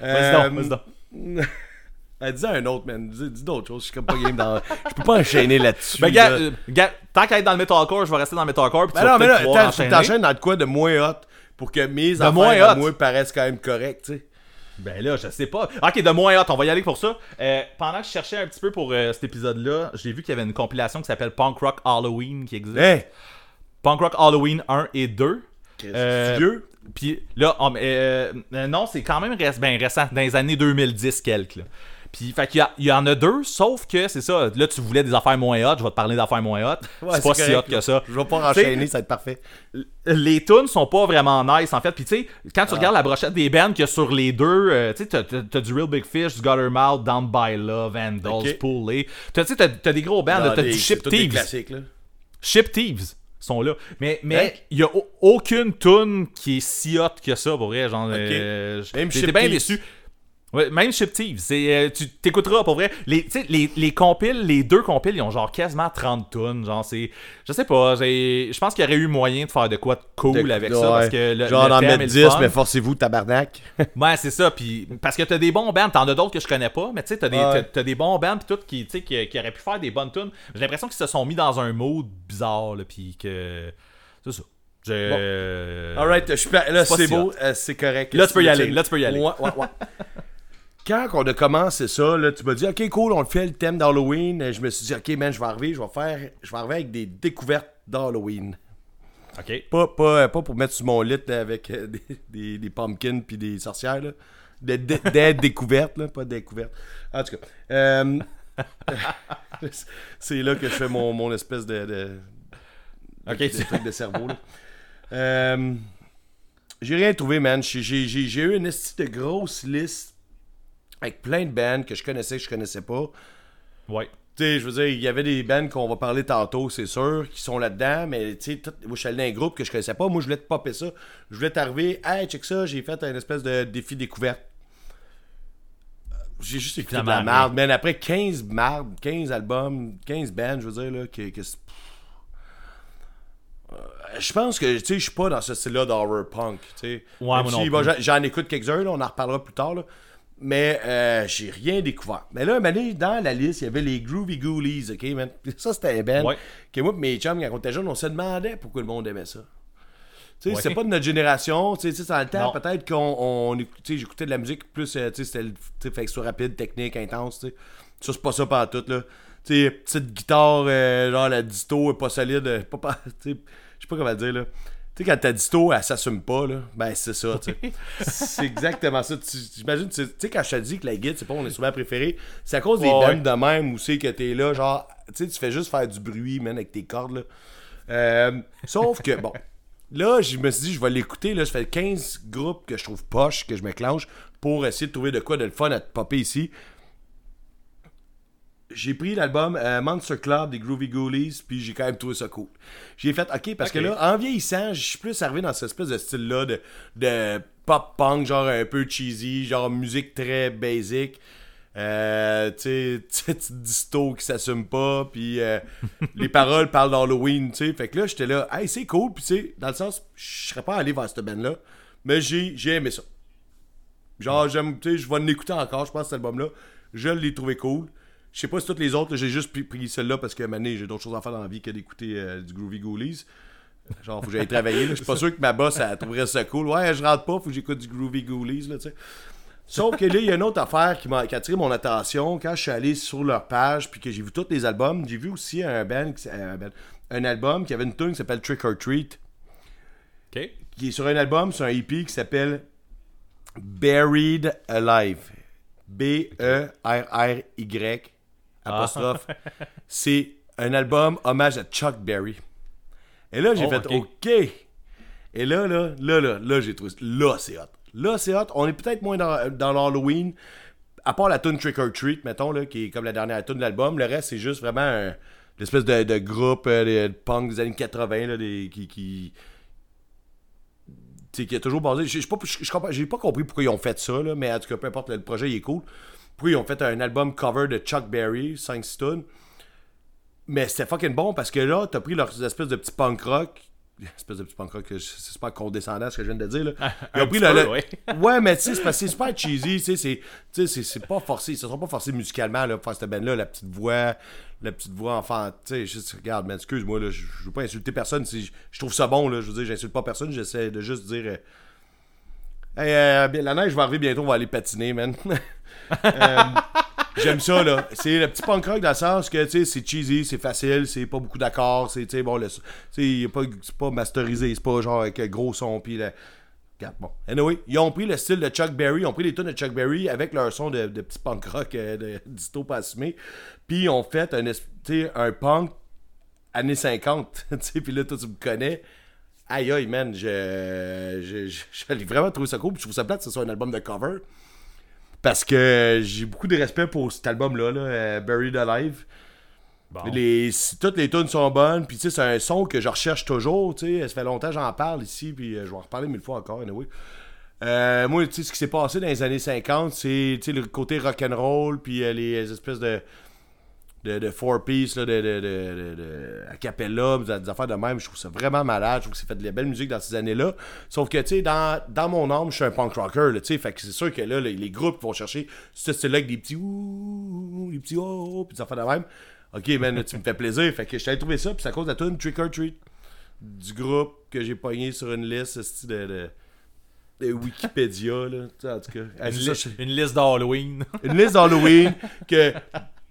Vas-y Euh, donc, vas-y donc. (laughs) euh, dis un autre, man. Dis, dis d'autres choses. Je suis comme pas game dans... Je peux pas enchaîner là-dessus. Ben, gars, là. euh, gars, tant qu'à être dans le metalcore, je vais rester dans le metalcore. Puis Ben tu vas mais là, tu t'enchaînes dans de quoi de moins hot? Pour que mes affaires moins à moi paraissent quand même correctes, tu sais. Ben là, je sais pas. Ok, de moins hot, on va y aller pour ça. Euh, pendant que je cherchais un petit peu pour euh, cet épisode-là, j'ai vu qu'il y avait une compilation qui s'appelle Punk Rock Halloween qui existe. Hey! Punk Rock Halloween 1 et 2. Chris, Euh, vieux? Puis là, on- euh, non, c'est quand même réc- ben, récent, dans les années 2010 quelques. là. Puis, fait qu'il y, a- il y en a deux, sauf que c'est ça. Là, tu voulais des affaires moins hot, je vais te parler d'affaires moins hot. Ouais, c'est pas si hot que ça. Je vais pas enchaîner, ça va être parfait. les tunes sont pas vraiment nice en fait. Puis tu sais, quand Ah. tu regardes la brochette des bands qu'il y a sur les deux, euh, tu sais, t'as, du Real Big Fish, du Guttermouth, Down by Love, Vandals, Ok. Pulley. T'as, tu sais, t'as, des gros bands, là, t'as des- du Ship Thieves. classiques, là. Ship Thieves sont là. Mais mais il y a au- aucune tune qui est si hot que ça pour vrai, genre euh, j'étais bien déçu. Ouais, même Ship Thieves, c'est euh, tu t'écouteras pour vrai. Les les, les compiles, les deux compiles, ils ont genre quasiment 30 tunes, genre c'est je sais pas, je pense qu'il y aurait eu moyen de faire de quoi de cool De- avec ouais. ça parce que le, Genre le en thème mettre est 10, le fun. mais forcez-vous, tabarnak. (laughs) Ouais, c'est ça. Puis parce que t'as des bons bands, t'en as d'autres que je connais pas, mais tu sais, t'as des, Ouais. t'as- des bons bands pis tout qui, qui, qui auraient pu faire des bonnes tunes. J'ai l'impression qu'ils se sont mis dans un mood bizarre, là, puis que c'est ça. Alright, je suis prêt. Là, C'est beau, euh, c'est correct. Là, tu peux y aller, là, tu peux y aller. Ouais, ouais, ouais. Quand on a commencé ça, là, tu m'as dit, ok, cool, on le fait le thème d'Halloween. Et Je me suis dit, ok, man, je vais arriver, je vais faire, je vais arriver avec des découvertes d'Halloween. Ok. Pas, pas, pas pour mettre sur mon lit avec euh, des, des, des pumpkins puis des sorcières, là. Des, (laughs) découvertes, là, pas des découvertes. En tout cas, euh, (laughs) c'est là que je fais mon, mon espèce de, de, Ok, de truc de cerveau. là. Euh, j'ai rien trouvé, man. J'ai, j'ai, j'ai- j'ai eu une de grosse liste avec plein de bands que je connaissais, que je connaissais pas. Ouais. Tu sais, je veux dire, il y avait des bands qu'on va parler tantôt, c'est sûr, qui sont là-dedans, mais tu sais, je suis allé dans un groupe que je connaissais pas. Moi, je voulais te popper ça. Je voulais t'arriver, hey, check ça, j'ai fait un espèce de défi découverte. J'ai juste écouté de la merde, man. Après 15 mardes, 15 albums, 15 bands, je veux dire, là, que. que Euh, je pense que, tu sais, je suis pas dans ce style-là d'horror punk, tu sais. Ouais, j'en- j'en écoute quelques-uns, là, on en reparlera plus tard, là. Mais euh, j'ai rien découvert. Mais là, un dans la liste, il y avait les Groovy Ghoulies, ok, man? Ça, c'était band Ouais. que moi et mes chums, quand on était jeunes, on se demandait pourquoi le monde aimait ça. Tu sais, Ouais. c'est pas de notre génération, tu sais, dans le temps, peut-être qu'on, tu sais, j'écoutais de la musique plus, euh, tu sais, c'était, le- tu fait que soit rapide, technique, intense, tu sais. Ça, c'est pas ça par tout, là. Tu sais, petite guitare, euh, genre la disto, pas solide, pas, pas- (laughs) tu sais, je sais pas comment dire, là. Tu sais, quand ta disto, elle s'assume pas, là, ben c'est ça, tu sais. (laughs) c'est exactement ça. J'imagine, tu sais, quand je te dis que la guide, c'est pas mon instrument préféré, c'est à cause des Ouais, de même où c'est que t'es là, genre, tu sais, tu fais juste faire du bruit, man, avec tes cordes, là. Euh, sauf que, bon, là, je me suis dit, je vais l'écouter, là, je fais 15 groupes que je trouve poche, que je me clenche, pour essayer de trouver de quoi de le fun à te popper ici. J'ai pris l'album euh, Monster Club des Groovy Ghoulies, puis j'ai quand même trouvé ça cool. J'ai fait, ok, parce que là, en vieillissant, je suis plus arrivé dans cette espèce de style-là de, de pop-punk, genre un peu cheesy, genre musique très basic. Euh, tu sais, (laughs) petite disto qui s'assume pas, puis euh, (laughs) les paroles parlent d'Halloween, tu sais. Fait que là, j'étais là, hey, c'est cool, puis tu sais, dans le sens, je serais pas allé vers cette band-là, mais j'ai j'ai aimé ça. Genre, j'aime, tu sais, je vais l'écouter encore, je pense, cet album-là. Je l'ai trouvé cool. Je sais pas si toutes les autres, j'ai juste pris, pris celle-là parce que maintenant, j'ai d'autres choses à faire dans la vie que d'écouter euh, du Groovy Ghoulies. Genre, faut que j'aille travailler. Je suis pas (laughs) sûr que ma boss, elle trouverait ça cool. Ouais, je rentre pas, faut que j'écoute du Groovy Ghoulies, là, tu sais. Sauf que là, il y a une autre affaire qui a attiré mon attention quand je suis allé sur leur page puis que j'ai vu tous les albums. J'ai vu aussi band, un, band- un album qui avait une tune qui s'appelle Trick or Treat Ok. qui est sur un album, sur un EP qui s'appelle Buried Alive. B-E-R-R-Y apostrophe. (laughs) C'est un album hommage à Chuck Berry. Et là, j'ai Oh, fait ok. OK. Et là, là, là, là, là, j'ai trouvé. Là, c'est hot. Là, c'est hot. On est peut-être moins dans, dans l'Halloween. À part la tune Trick or Treat, mettons, là, qui est comme la dernière tune de l'album. Le reste, c'est juste vraiment un- l'espèce de, de groupe euh, de, punk des années 80 là, des, qui, qui, qui a toujours basé. J'ai pas, pas compris pourquoi ils ont fait ça, là, mais en tout cas, peu importe, le projet il est cool. Pourquoi ils ont fait un album cover de Chuck Berry, 5 tunes. Mais c'était fucking bon parce que là, t'as pris leurs espèces de petits punk rock. (laughs) Espèce de petit punk rock, c'est super condescendant ce que je viens de dire. Là. (laughs) Ils ont pris le- peu, ouais. (laughs) Ouais, mais tu sais, c'est parce que c'est super cheesy, tu sais, c'est- pas forcé, ils se sont pas forcés musicalement là, pour faire cette band là la petite voix, la petite voix enfant, tu sais, juste, regarde, man, excuse-moi, je veux pas insulter personne, si je, je trouve ça bon, là, je veux dire, j'insulte pas personne, j'essaie de juste dire, euh, Hey, euh, la neige va arriver bientôt, on va aller patiner, man. (laughs) Euh, J'aime ça, là. C'est le petit punk rock dans le sens que, tu sais, c'est cheesy, c'est facile, c'est pas beaucoup d'accords, c'est, tu sais, bon, le, tu sais, il est pas, c'est pas masterisé, c'est pas genre avec un gros son, pis le... Regarde, bon. Anyway, ils ont pris le style de Chuck Berry, ils ont pris les tunes de Chuck Berry avec leur son de, de petit punk rock euh, de (laughs) pas puis ils ont fait un, un punk années 50, (laughs) tu sais, puis là, toi, tu me connais. Aïe, aïe, man, je, je, je, vraiment trouvé ça cool, puis je trouve ça plate que ce soit un album de cover. Parce que j'ai beaucoup de respect pour cet album-là, là, euh, Buried Alive. Bon. Les, toutes les tunes sont bonnes, puis tu sais, c'est un son que je recherche toujours, tu sais, ça fait longtemps que j'en parle ici, puis euh, je vais en reparler mille fois encore, anyway. Euh, moi, tu sais, ce qui s'est passé dans les années 50, c'est, le côté rock'n'roll, puis euh, les espèces de, de, de four piece, là, de, de, de, de, a cappella, des, affaires de même, je trouve ça vraiment malade, je trouve que c'est fait de la belle musique dans ces années-là. Sauf que, tu sais, dans, dans mon âme, je suis un punk rocker, tu sais, fait que c'est sûr que là, les, les groupes vont chercher ce style-là avec des petits ouh, des petits oh, puis des affaires de même. Ok, man, là, tu me fais plaisir. Fait que je t'avais trouvé ça, puis c'est à cause de la tune Trick or Treat du groupe que j'ai pogné sur une liste ce de, de, de Wikipédia, là. En tout cas. Une, li- ça, une liste d'Halloween. une liste d'Halloween que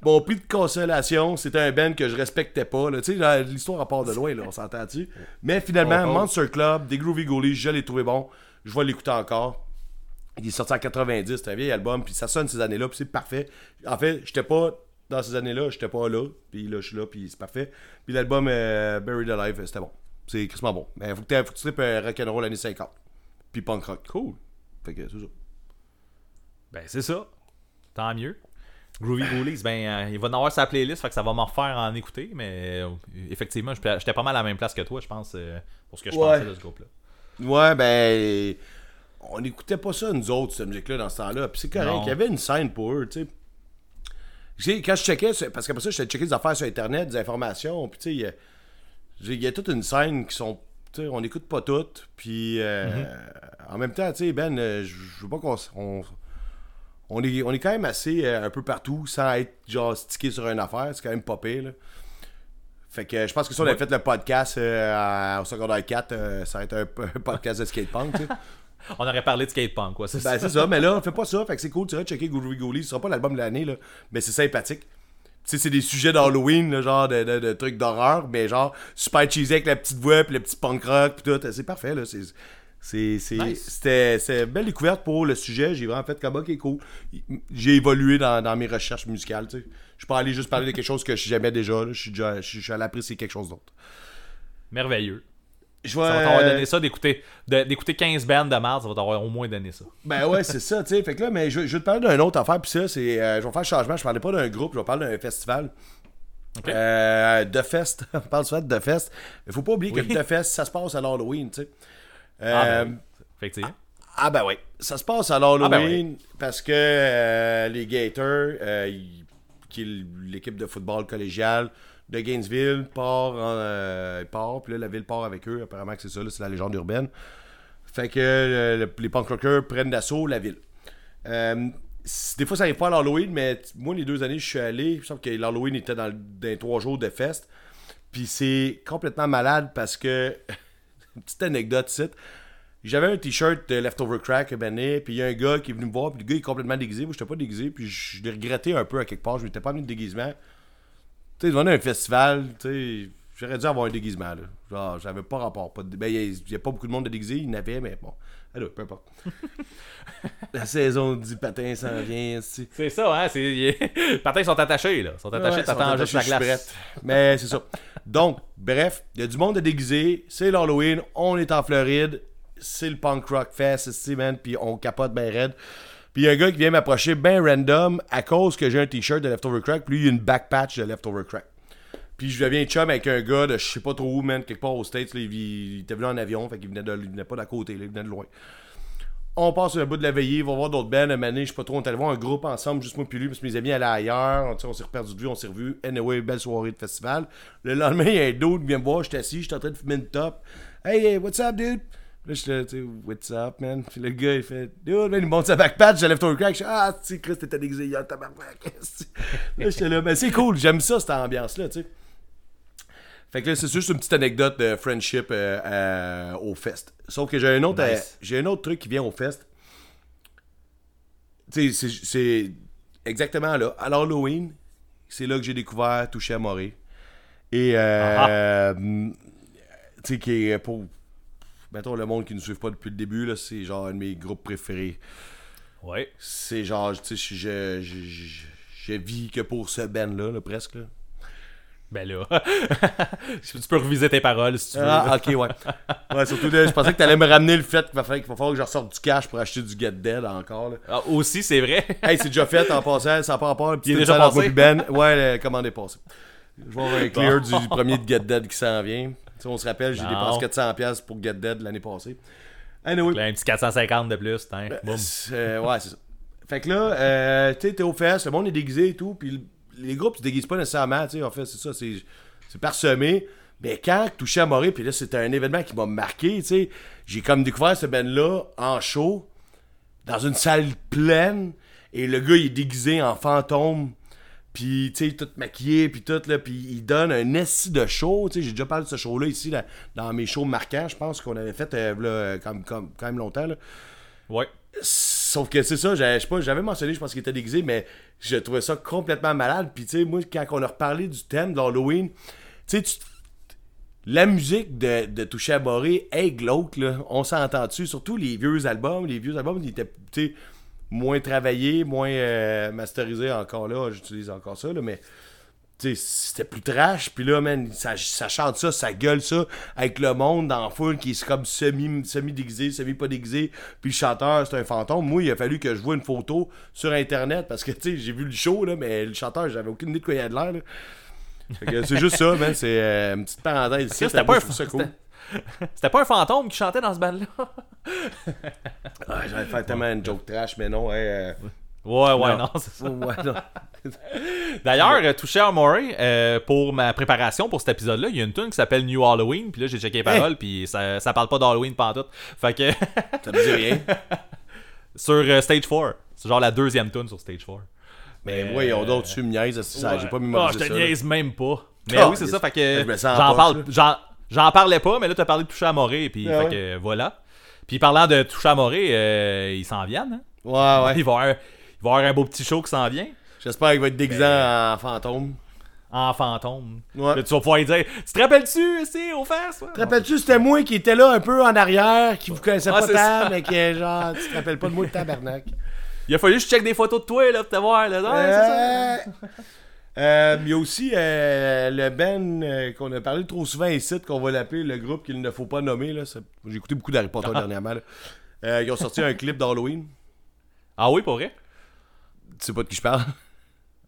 mon prix de consolation, c'était un band que je respectais pas. Tu sais, l'histoire part de loin, là, on s'entend-tu? (laughs) Mais finalement, Oh, oh. Monster Club, des Groovy Ghoulies, je l'ai trouvé bon. Je vais l'écouter encore. Il est sorti en 90, c'est un vieil album, puis ça sonne ces années-là, puis c'est parfait. En fait, j'étais pas dans ces années-là, j'étais pas là, puis là, je suis là, puis c'est parfait. Puis l'album euh, Buried Alive, c'était bon. C'est crissement bon. Mais faut que, faut que tu tripes euh, rock'n'roll années 50. Puis punk rock. Cool. Fait que c'est ça. Ben, c'est ça. Tant mieux. Groovy Ghoulies, ben, euh, il va en avoir sa playlist, fait que ça va m'en refaire en écouter, mais euh, effectivement, je- j'étais pas mal à la même place que toi, je pense, euh, pour ce que je Ouais. pensais de ce groupe-là. Ouais, ben. On n'écoutait pas ça, nous autres, cette musique-là, dans ce temps-là. Puis c'est correct. Il y avait une scène pour eux, tu sais. Quand je checkais, parce qu'après ça, je checkais des affaires sur Internet, des informations, puis tu sais, il y a- toute une scène qui sont. Tu sais, on n'écoute pas toutes, puis euh, Mhm. en même temps, tu sais, Ben, je je veux pas qu'on. On, est, on est quand même assez euh, un peu partout sans être genre stické sur une affaire. C'est quand même pas pire. là. Fait que je pense que si on avait fait le podcast euh, à- au secondaire 4, euh, ça va être un, un podcast de skatepunk. tu sais. (laughs) On aurait parlé de skatepunk, quoi. C'est ça. Ben, c'est ça, mais là, (laughs) on fait pas ça. Fait que c'est cool, tu vas checker Goody Goody. Ce sera pas l'album de l'année, là, mais c'est sympathique. Tu sais, c'est des sujets d'Halloween, genre de, de- de trucs d'horreur, mais genre super cheesy avec la petite voix, puis le petit punk rock, puis tout. C'est parfait, là. C'est. C'est- c'est- Nice. C'était une belle découverte pour le sujet. J'ai vraiment fait comme ok, cool. J'ai évolué dans, dans mes recherches musicales. tu sais. Je pas allé juste parler de quelque chose que je j'aimais déjà. là. Je suis déjà- je suis allé apprécier quelque chose d'autre. Merveilleux. Je Ça va t'avoir donné ça d'écouter de- d'écouter 15 bands de mars, ça va t'avoir au moins donné ça. Ben ouais, c'est ça, tu sais. Fait que là, mais je, je vais te parler d'une autre affaire, puis ça, c'est. euh, je vais faire un changement. Je parlais pas d'un groupe, je vais parler d'un festival. Ok. Euh, The Fest. (laughs) On parle souvent de The Fest. Mais faut pas oublier Oui. que The Fest, ça se passe à l'Halloween, tu sais. Ah, Euh, ben oui. Effectivement. ah ben oui, ça se passe à l'Halloween ben parce que euh, les Gators, euh, ils- qui est l'équipe de football collégial de Gainesville, part, en, euh, part, puis là la ville part avec eux. Apparemment que c'est ça, c'est la légende urbaine. Fait que euh, le- les punk rockers prennent d'assaut la ville. Euh, des fois ça arrive pas à l'Halloween, mais moi les deux années je suis allé, il me semble que l'Halloween était dans les trois jours de fest. Puis c'est complètement malade parce que (laughs) petite anecdote ici. J'avais un t-shirt Leftover Crack Benet, puis il y a un gars qui est venu me voir, puis le gars est complètement déguisé. Moi, j'étais pas déguisé, puis je l'ai regretté un peu à quelque part. Je m'étais pas mis de déguisement. Tu sais, devant un festival, tu sais, j'aurais dû avoir un déguisement, là. Genre, j'avais pas rapport. Pas de... Ben, il y, a pas beaucoup de monde de déguisé, il y en avait, mais bon. Alors, peu importe. (laughs) La saison du patin s'en vient. C'est ça, hein. c'est- Les patins sont attachés, là. Ils sont attachés, Ouais, t'attends juste la glace. Mais c'est ça. Donc, bref, il y a du monde de déguisé. C'est l'Halloween. On est en Floride. C'est le Punk Rock Fest, ici, man. Puis on capote ben raide. Puis il y a un gars qui vient m'approcher ben random à cause que j'ai un t-shirt de Leftover Crack. Puis lui, il a une back patch de Leftover Crack. Puis je deviens chum avec un gars de je sais pas trop où, man, quelque part aux States. il, était venu en avion, fait qu'il venait, de, il venait pas d'à côté, il venait de loin. On passe un bout de la veillée, on va voir d'autres bands. Donné, je sais pas trop, on est allé voir un groupe ensemble, juste moi puis lui, parce que mes amis allaient ailleurs. On, s'est reperdu de vue, on s'est revu. Anyway, belle soirée de festival. Le lendemain, il y a un d'autre qui vient me voir, j'étais assis, j'étais en train de fumer une top. Hey, hey, what's up, dude? Là, là, tu sais, what's up, man? Puis le gars, il fait, dude, man, il monte sa backpatch, j'ai left over crack. Je dis, ah, tu sais, Chris, t'étais déguisé hier, tabarnak. (laughs) Là, j'étais là, mais c'est cool, j'aime ça, cette ambiance-là, tu sais. Fait que là, c'est juste une petite anecdote de friendship euh, euh, au fest. Sauf que j'ai un autre, Nice. euh, j'ai un autre truc qui vient au fest. Tu sais, c'est- c'est exactement là. À l'Halloween, c'est là que j'ai découvert Touché à Morée. Et, euh, tu sais, qui est pour. Mettons, le monde qui ne suit pas depuis le début, là, c'est genre un de mes groupes préférés. Ouais. C'est genre, tu sais, je, je, je, je vis que pour ce band-là, là, presque. Là. Ben là. (laughs) tu peux reviser tes paroles si tu veux. Ah, ok, ouais. Ouais, surtout, là, je pensais que t'allais me ramener le fait qu'il va falloir, qu'il va falloir que je ressorte du cash pour acheter du Get Dead encore. Là. Ah, aussi, c'est vrai. (laughs) Hey, c'est déjà fait en passant, ça pas rapport. Il est déjà passé? Ben. Ouais, la commande est passée. Je vais avoir un clear du premier de Get Dead qui s'en vient. Tu sais, on se rappelle, j'ai dépensé 400$ pour Get Dead l'année passée. Anyway. Là, un petit 450 de plus, hein. Euh, ouais, c'est ça. Fait que là, euh, tu sais, t'es au fest, le monde est déguisé et tout, puis les groupes se déguisent pas nécessairement, tu sais, en fait, c'est ça, c'est parsemé. Mais quand touché à Morée, puis là, c'était un événement qui m'a marqué, tu sais, j'ai comme découvert ce band-là en show, dans une salle pleine, et le gars, il est déguisé en fantôme, puis, tu sais, tout maquillé, puis tout, là, puis il donne un essai de show, tu sais, j'ai déjà parlé de ce show-là ici, dans mes shows marquants, je pense qu'on avait fait, euh, là, comme, comme, quand même longtemps, là. Ouais. Sauf que c'est ça, je pas, j'avais mentionné, je pense qu'il était déguisé, mais je trouvais ça complètement malade. Puis tu sais, moi, quand on a reparlé du thème de l'Halloween, tu sais, la musique de, de Touché à Boré est glauque, là. On s'entend dessus, surtout les vieux albums. Les vieux albums, ils étaient, tu sais, moins travaillés, moins euh, masterisés encore là. J'utilise encore ça, là, mais c'était plus trash. Puis là, man, ça, ça chante ça, ça gueule ça, avec le monde dans la foule qui est comme semi, semi-déguisé, semi-pas déguisé. Puis le chanteur, c'est un fantôme. Moi, il a fallu que je vois une photo sur Internet parce que, tu sais, j'ai vu le show, là, mais le chanteur, j'avais aucune idée de quoi il y a de l'air. là. Fait que c'est juste ça, man. C'est euh, une petite parenthèse. C'était pas un ça cool. C'était pas un fantôme qui chantait dans ce band-là. Ah, J'allais faire tellement une joke trash, mais non. hey, euh, Ouais, ouais, Non. non, c'est ça. ouais. (laughs) D'ailleurs, euh, touché à Murray, euh, pour ma préparation pour cet épisode-là, il y a une tune qui s'appelle New Halloween, puis là j'ai checké les paroles, puis ça, ça parle pas d'Halloween pantoute. Fait que (laughs) Ça me dit rien. (laughs) Sur euh, Stage 4. C'est genre la deuxième tune sur Stage 4. Mais Euh, voyons donc, tu me niaises, ça, j'ai pas mémorisé Ah, je te niaise même pas. Mais Ah, oui, c'est ça. Fait que j'en parle. J'en, parlais pas, mais là, t'as parlé de toucher à Morée. Puis, Ah fait ouais. que voilà. Puis parlant de toucher à Morée, euh, ils s'en viennent. Hein? Ouais, ouais. Il, va y avoir, il va y avoir un beau petit show qui s'en vient. J'espère qu'il va être déguisant en fantôme. En fantôme. Ouais. Là, tu vas pouvoir lui dire Tu te rappelles-tu, ici, aux fesses ouais? Te rappelles-tu, c'était moi qui était là un peu en arrière, qui vous connaissait Ah, pas c'est tant, mais qui genre, tu te rappelles pas de moi de tabarnak. Il a fallu que je check des photos de toi là, pour te voir. Là. Ouais, c'est ça. Euh, Il y a aussi euh, le Ben euh, qu'on a parlé trop souvent ici, qu'on va l'appeler le groupe qu'il ne faut pas nommer. là. Ça- J'ai écouté beaucoup d'Harry Potter (laughs) dernièrement. là. Ils ont sorti un clip d'Halloween. Ah oui, pour vrai? Tu sais pas de qui je parle? (laughs)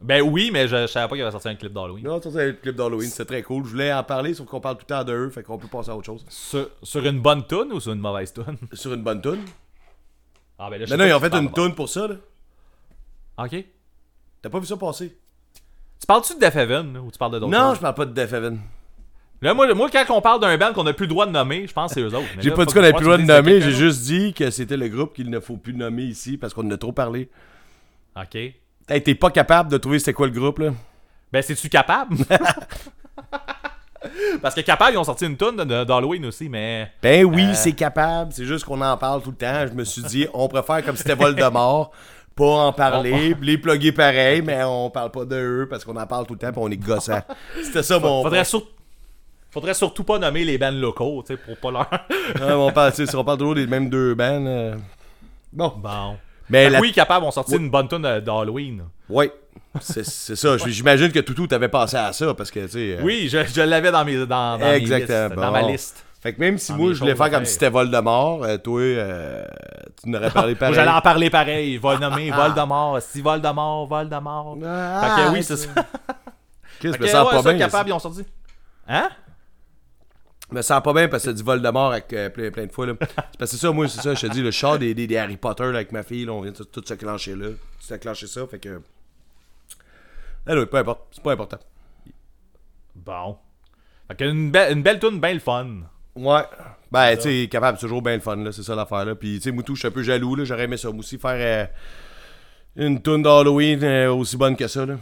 Ben oui, mais je, je savais pas qu'il avait sorti un clip d'Halloween. Non, ça c'est le clip d'Halloween, c'est très cool. Je voulais en parler, sauf qu'on parle tout le temps de eux, fait qu'on peut passer à autre chose. Sur, sur une bonne tune ou sur une mauvaise tune (laughs) Sur une bonne tune. Ah ben là, je Mais non, ils ont fait une tune pour ça, là. Ok. T'as pas vu ça passer? Tu parles-tu de Def Heaven là, ou tu parles de d'autres Non, choses? je parle pas de Def Heaven. Là, moi, moi, quand on parle d'un band qu'on n'a plus le droit de nommer, je pense que c'est eux autres. J'ai pas dit qu'on avait que plus le droit de nommer, j'ai juste dit que c'était le groupe qu'il ne faut plus nommer ici parce qu'on en a trop parlé. Ok. Hey, t'es pas capable de trouver c'était quoi le groupe, là? Ben, c'est-tu capable? (laughs) Parce que capable, ils ont sorti une de- d'Halloween aussi, mais. Ben oui, Euh. c'est capable. C'est juste qu'on en parle tout le temps. Je me suis dit, on préfère comme si c'était Voldemort, (laughs) pas en parler, les plugger pareil, mais on parle pas de eux parce qu'on en parle tout le temps, puis on est gossant. C'était ça mon. Faudrait, sur- Faudrait surtout pas nommer les bands locaux, tu sais, pour pas leur. Ouais, on parle, tu on parle toujours des mêmes deux bands. euh, Bon. bon. Mais que la... Oui, capable, ont sorti Ouais. une bonne tune de- d'Halloween. Ouais. C'est ça. J'imagine que Toutou t'avait pensé à ça parce que, tu sais. euh, Oui, je, je l'avais dans, mes, dans, dans, mes Exactement. listes, dans ma liste. Fait que même si Dans moi je voulais faire comme si c'était Voldemort, euh, toi, euh, tu n'aurais parlé pareil. J'allais en parler pareil. Va le nommer Voldemort. Si Voldemort, Voldemort. Ah, fait que oui, c'est ça. Me que, ouais, pas ça, bien. capable, ils ont sorti. Hein? Je me sens pas bien parce que tu dit Voldemort avec, euh, plein, plein de fois. là. C'est parce que c'est ça, moi, c'est ça, je te dis, le char des, des, des Harry Potter là, avec ma fille, là, on vient de tout se clencher là. Tout se clencher ça, fait que. Ah oui, peu importe, c'est pas important. Bon. Fait que une, be- une belle tune bien le fun. Ouais. Ben, tu sais, capable, c'est toujours bien le fun, là, c'est ça l'affaire, là. Puis, tu sais, Moutou, je suis un peu jaloux, là. J'aurais aimé ça, moi aussi, faire euh, une tune d'Halloween euh, aussi bonne que ça, là.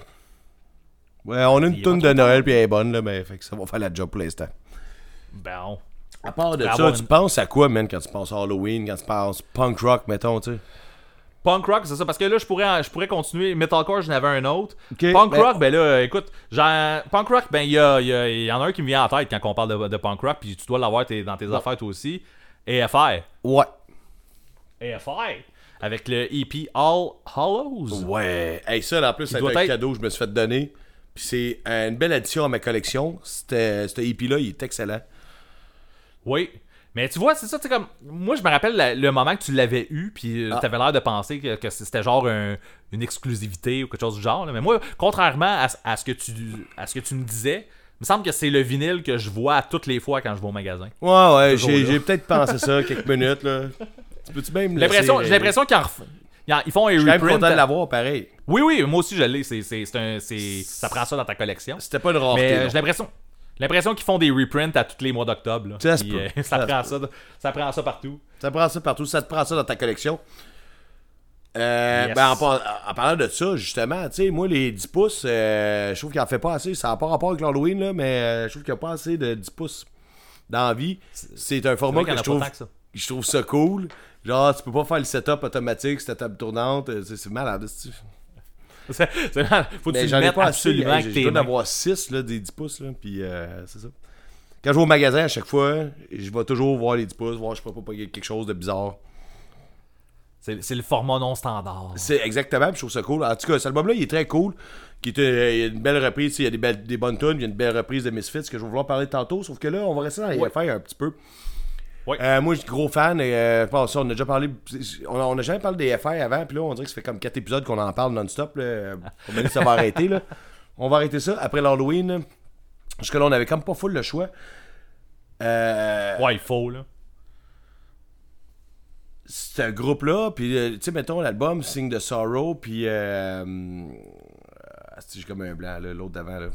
Ouais, on a une pas de Noël, puis elle est bonne, là, mais fait que ça va faire la job pour l'instant. Bon. À part de Faut ça, tu une- penses à quoi, man, quand tu penses à Halloween, quand tu penses punk rock, mettons, tu sais? Punk rock, c'est ça, parce que là, je pourrais, je pourrais continuer. Metalcore, j'en avais un autre. Punk ben- rock, ben là, écoute, genre, punk rock, ben il y, a- il y, a- il y en a un qui me vient en tête quand on parle de, de punk rock, puis tu dois l'avoir tes- dans tes affaires toi aussi. AFI. Ouais. AFI. Avec le EP All Hollows. Ouais. Hey, ça, là, en plus, c'est doit un être- cadeau que je me suis fait donner. Puis c'est une belle addition à ma collection. C'était- Ce EP-là, il est excellent. Oui. Mais tu vois, c'est ça, tu sais, comme. Moi, je me rappelle la- le moment que tu l'avais eu, puis euh, Ah. t'avais l'air de penser que, que c'était genre un- une exclusivité ou quelque chose du genre. là. Mais moi, contrairement à, à ce que tu, à ce que tu me disais, il me semble que c'est le vinyle que je vois à toutes les fois quand je vais au magasin. Ouais, ouais, Toujours j'ai là. j'ai peut-être pensé ça (laughs) quelques minutes, là. Tu peux-tu même me L'impression- laisser- J'ai l'impression qu'ils en ils en- ils font un Je suis quand même reprint. content de l'avoir, pareil. Oui, oui, moi aussi je l'ai. C'est, c'est, c'est un- c'est- ça prend ça dans ta collection. C'était pas une rareté. Mais euh, non. j'ai l'impression. L'impression qu'ils font des reprints à tous les mois d'octobre. Ça Puis, euh, ça, Ça se prend ça, ça prend ça partout. Ça prend ça partout, ça te prend ça dans ta collection. Euh, Yes. ben, en, par- en parlant de ça, justement, tu sais, moi, les 10 pouces, euh, je trouve qu'il en fait pas assez. Ça n'a pas rapport avec l'Halloween, là, mais je trouve qu'il n'y a pas assez de 10 pouces dans la vie. C'est un format y que je trouve, que je trouve ça cool. Genre, tu peux pas faire le setup automatique, cette table tournante. C'est c'est malade. (laughs) Faut que tu le mettes absolument avec J'ai tes dois mains. en avoir 6 là, des 10 pouces. Là, puis euh, c'est ça. Quand je vais au magasin, à chaque fois, je vais toujours voir les 10 pouces, voir je peux pas quelque chose de bizarre. C'est c'est le format non standard. C'est exactement, puis je trouve ça cool. En tout cas, cet album-là, il est très cool. Qui est, euh, il y a une belle reprise, il y a des, belles, des bonnes tunes, il y a une belle reprise de Misfits que je vais vouloir parler tantôt. Sauf que là, on va rester dans les Ouais. affaires un petit peu. Euh, moi, je suis gros fan. Et, euh, bon, ça, on a déjà parlé. On a, on a jamais parlé des FR avant, puis là, on dirait que ça fait comme 4 épisodes qu'on en parle non-stop. là. Ça va arrêter. Là. On va arrêter ça après l'Halloween. là. Jusque-là, on avait comme pas full le choix. Euh, Ouais, il faut, là. c'est un groupe-là, puis euh, tu sais, mettons l'album Sing the Sorrow, puis. Euh, euh, c'est comme un blanc, là, l'autre d'avant, là.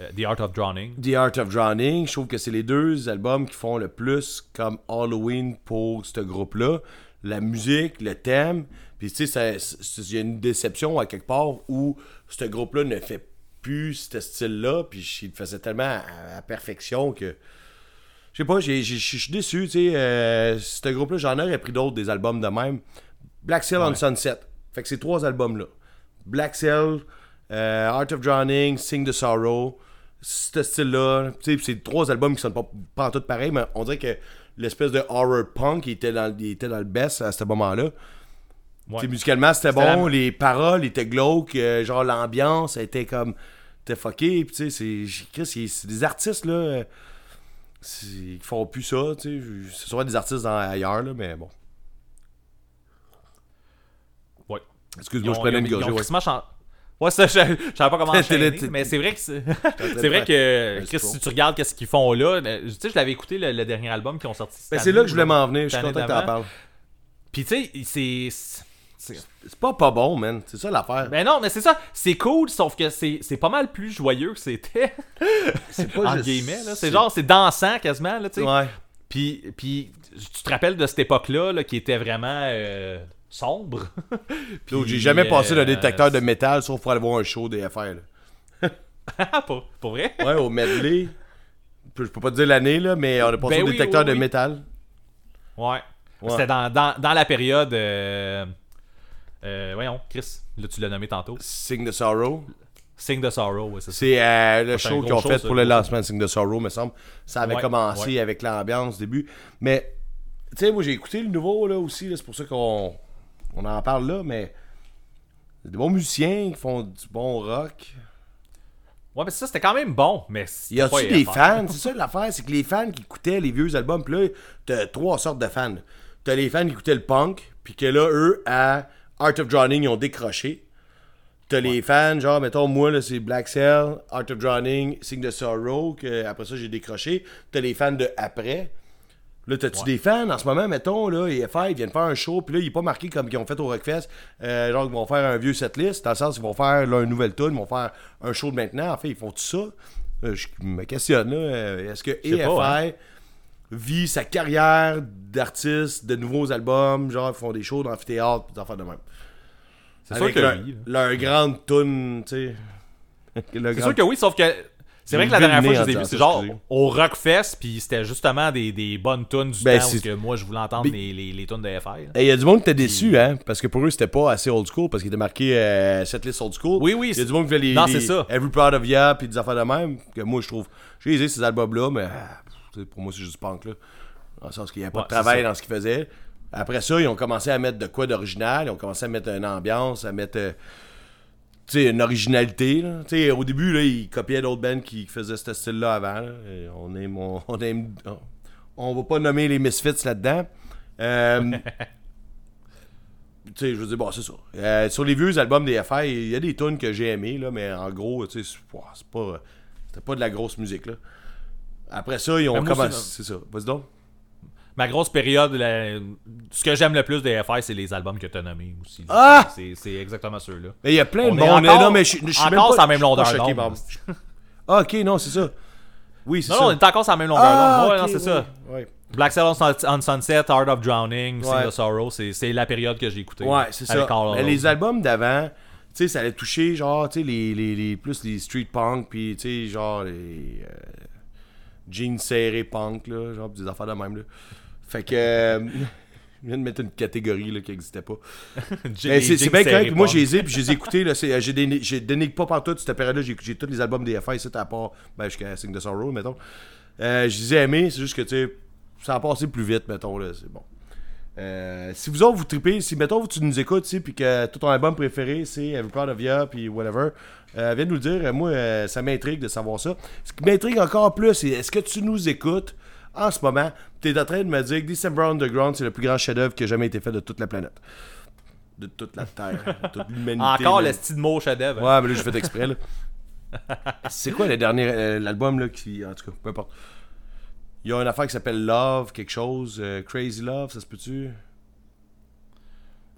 Euh, The Art of Drowning. The Art of Drowning, je trouve que c'est les deux albums qui font le plus comme Halloween pour ce groupe-là. la musique, le thème. Puis tu sais, il y a une déception à quelque part où ce groupe-là ne fait plus ce style-là. Puis il le faisait tellement à, à perfection que. Je sais pas, je suis déçu, tu sais. euh, ce groupe-là, j'en aurais pris d'autres, des albums de même. Black Sail on Sunset. Fait que ces trois albums-là. Black Sail, euh, Art of Drowning, Sing the Sorrow. Ce style-là. Tu sais, c'est trois albums qui sont pas, pas en tout pareil, mais on dirait que l'espèce de horror punk il était dans, il était dans le best à ce moment-là. Ouais. Musicalement, c'était bon, la- les paroles étaient glauques, euh, genre l'ambiance était comme. T'es fucké, pis tu sais, c'est. Des artistes, là. euh, c'est- Ils font plus ça, tu sais. C'est soit des artistes dans- ailleurs, là, mais bon. Ouais. Excuse-moi, je prenais une gorgée, ouais. Ouais, ça, je, je savais pas comment (laughs) enchaîner, mais c'est vrai que c'est, (laughs) vrai que Chris, si tu regardes qu'est-ce qu'ils font là, euh, tu sais, je l'avais écouté le, le dernier album qu'ils ont sorti. Ben, c'est là que je voulais ou m'en venir, je suis content que t'en parles. Puis tu sais, c'est, c'est- pas pas bon, man. C'est ça l'affaire. ben non, mais c'est ça, c'est cool, sauf que c'est, c'est pas mal plus joyeux que c'était (laughs) c'est en guillemets là. C'est genre, c'est dansant quasiment là, tu sais. Ouais. Puis, puis tu te rappelles de cette époque-là là, qui était vraiment euh, sombre. (laughs) Puis, J'ai jamais passé le euh, détecteur de métal sauf pour aller voir un show des FR. Là. (laughs) pour, pour vrai? Ouais, au medley. Je peux pas te dire l'année, là, mais on a passé Ben au oui, détecteur oui, de oui. métal. Ouais. Ouais. C'était dans, dans, dans la période. Euh, euh, voyons, Chris, là tu l'as nommé tantôt. Sing the Sorrow. Sing the Sorrow, ouais, c'est ça. C'est euh, le show qu'ils ont show, fait pour le lancement de Sing the Sorrow, me semble. Ça avait Ouais, commencé ouais. avec l'ambiance au début. Mais, tu sais, moi j'ai écouté le nouveau là aussi, là, c'est pour ça qu'on on en parle là, mais. c'est Des bons musiciens qui font du bon rock. Ouais, mais ça c'était quand même bon, mais Y a-tu des fans? C'est ça l'affaire, c'est que les fans qui écoutaient les vieux albums, pis là, t'as trois sortes de fans. T'as les fans qui écoutaient le punk, puis que là, eux, à Art of Drowning, ils ont décroché. T'as les fans, genre, mettons, moi, là, c'est Black Cell, Art of Drowning, Sing the Sorrow, que après ça, j'ai décroché. T'as les fans de après. Là, t'as-tu des fans? En ce moment, mettons, là, EFI, ils viennent faire un show, puis là, il est pas marqué comme qu'ils ont fait au Rockfest, euh, genre, ils vont faire un vieux setlist, dans le sens, ils vont faire là, une nouvelle tune, ils vont faire un show de maintenant. En fait, ils font tout ça. Euh, je me questionne, là, euh, est-ce que EFI pas, hein. vit sa carrière d'artiste, de nouveaux albums, genre, ils font des shows d'amphithéâtre, des affaires de même. C'est sûr que leur, oui. leur grande tune, tu sais. (laughs) C'est grand- sûr que oui, sauf que. C'est vrai que la dernière fois que je les ai vus, c'est genre au Rockfest, puis c'était justement des, des bonnes tunes du Ben, temps que moi je voulais entendre les, les, les tunes de FR. Il y a du monde qui était déçu, hein, parce que pour eux, c'était pas assez old school, parce qu'il était marqué euh, setlist old school. Oui, oui, Il y a du monde qui fait les, Non, les c'est ça. Every Proud of Ya, puis des affaires de même, que moi, je trouve. J'ai aisé ces albums-là, mais ah, pour moi, c'est juste punk, là. Dans le sens qu'il n'y avait pas Ouais, de travail dans ce qu'ils faisaient. Après ça, ils ont commencé à mettre de quoi d'original, ils ont commencé à mettre une ambiance, à mettre. euh, sais, une originalité. Là. Tu sais, au début, là, ils copiaient d'autres bands qui faisaient ce style-là avant. là. On aime, on, (laughs) on aime- on- va pas nommer les Misfits là-dedans. Euh, (laughs) je veux dire, bon, c'est ça. Euh, sur les vieux albums des FR, il y a des tunes que j'ai aimées, là, mais en gros, c'est pas, c'était pas de la grosse musique, là. Après ça, ils ont Ben, commencé. C'est ça. Vas-y donc. Ma grosse période, la- ce que j'aime le plus des FR, c'est les albums que tu as nommés aussi. Ah! C'est exactement ceux-là. Mais il y a plein On de est monde. encore- non, mais je, je suis encore pas, sur la même longueur d'onde. Ah, ok, non, c'est ça. Oui, c'est ça. non, on est encore sur la même longueur Ah, d'onde. Ouais, ok, non, c'est ça. ouais. Black Sail on, Sun- on Sunset, Art of Drowning, Sing Ouais. the Sorrow, c'est la période que j'ai écouté. Ouais, c'est ça. Mais les albums d'avant, tu sais, ça allait toucher, genre, tu sais, les, les, les- plus les street punk, puis, tu sais, genre, les euh, jeans serrés punk, là, genre, des affaires de même, là. Fait que, euh, (laughs) je viens de mettre une catégorie, là, qui n'existait pas. (laughs) C'est bien correct. Moi, j'ai les ai, puis je les ai écoutés, euh, j'ai dénigre pas partout cette période-là. J'ai j'ai tous les albums des ici, à part, ben, jusqu'à Sing the Sorrow, mettons. Euh, je les ai aimés, c'est juste que, tu sais, ça a passé plus vite, mettons, là, c'est bon. Euh, si vous autres vous tripez, si mettons tu nous écoutes, tu sais, puis que tout ton album préféré c'est Every Proud of Ya, puis whatever, euh, viens nous le dire. Moi, euh, ça m'intrigue de savoir ça. Ce qui m'intrigue encore plus, c'est est-ce que tu nous écoutes? En ce moment Tu es en train de me dire que December Underground, c'est le plus grand chef-d'œuvre qui a jamais été fait de toute la planète, de toute la Terre, de toute l'humanité. (laughs) Encore là. le style de mot chef-d'œuvre. Ouais, mais là, j'ai fait exprès, là. (laughs) C'est quoi le dernier, euh, l'album, là, qui... En tout cas, peu importe. Il y a une affaire qui s'appelle Love, quelque chose, euh, Crazy Love, ça se peut-tu?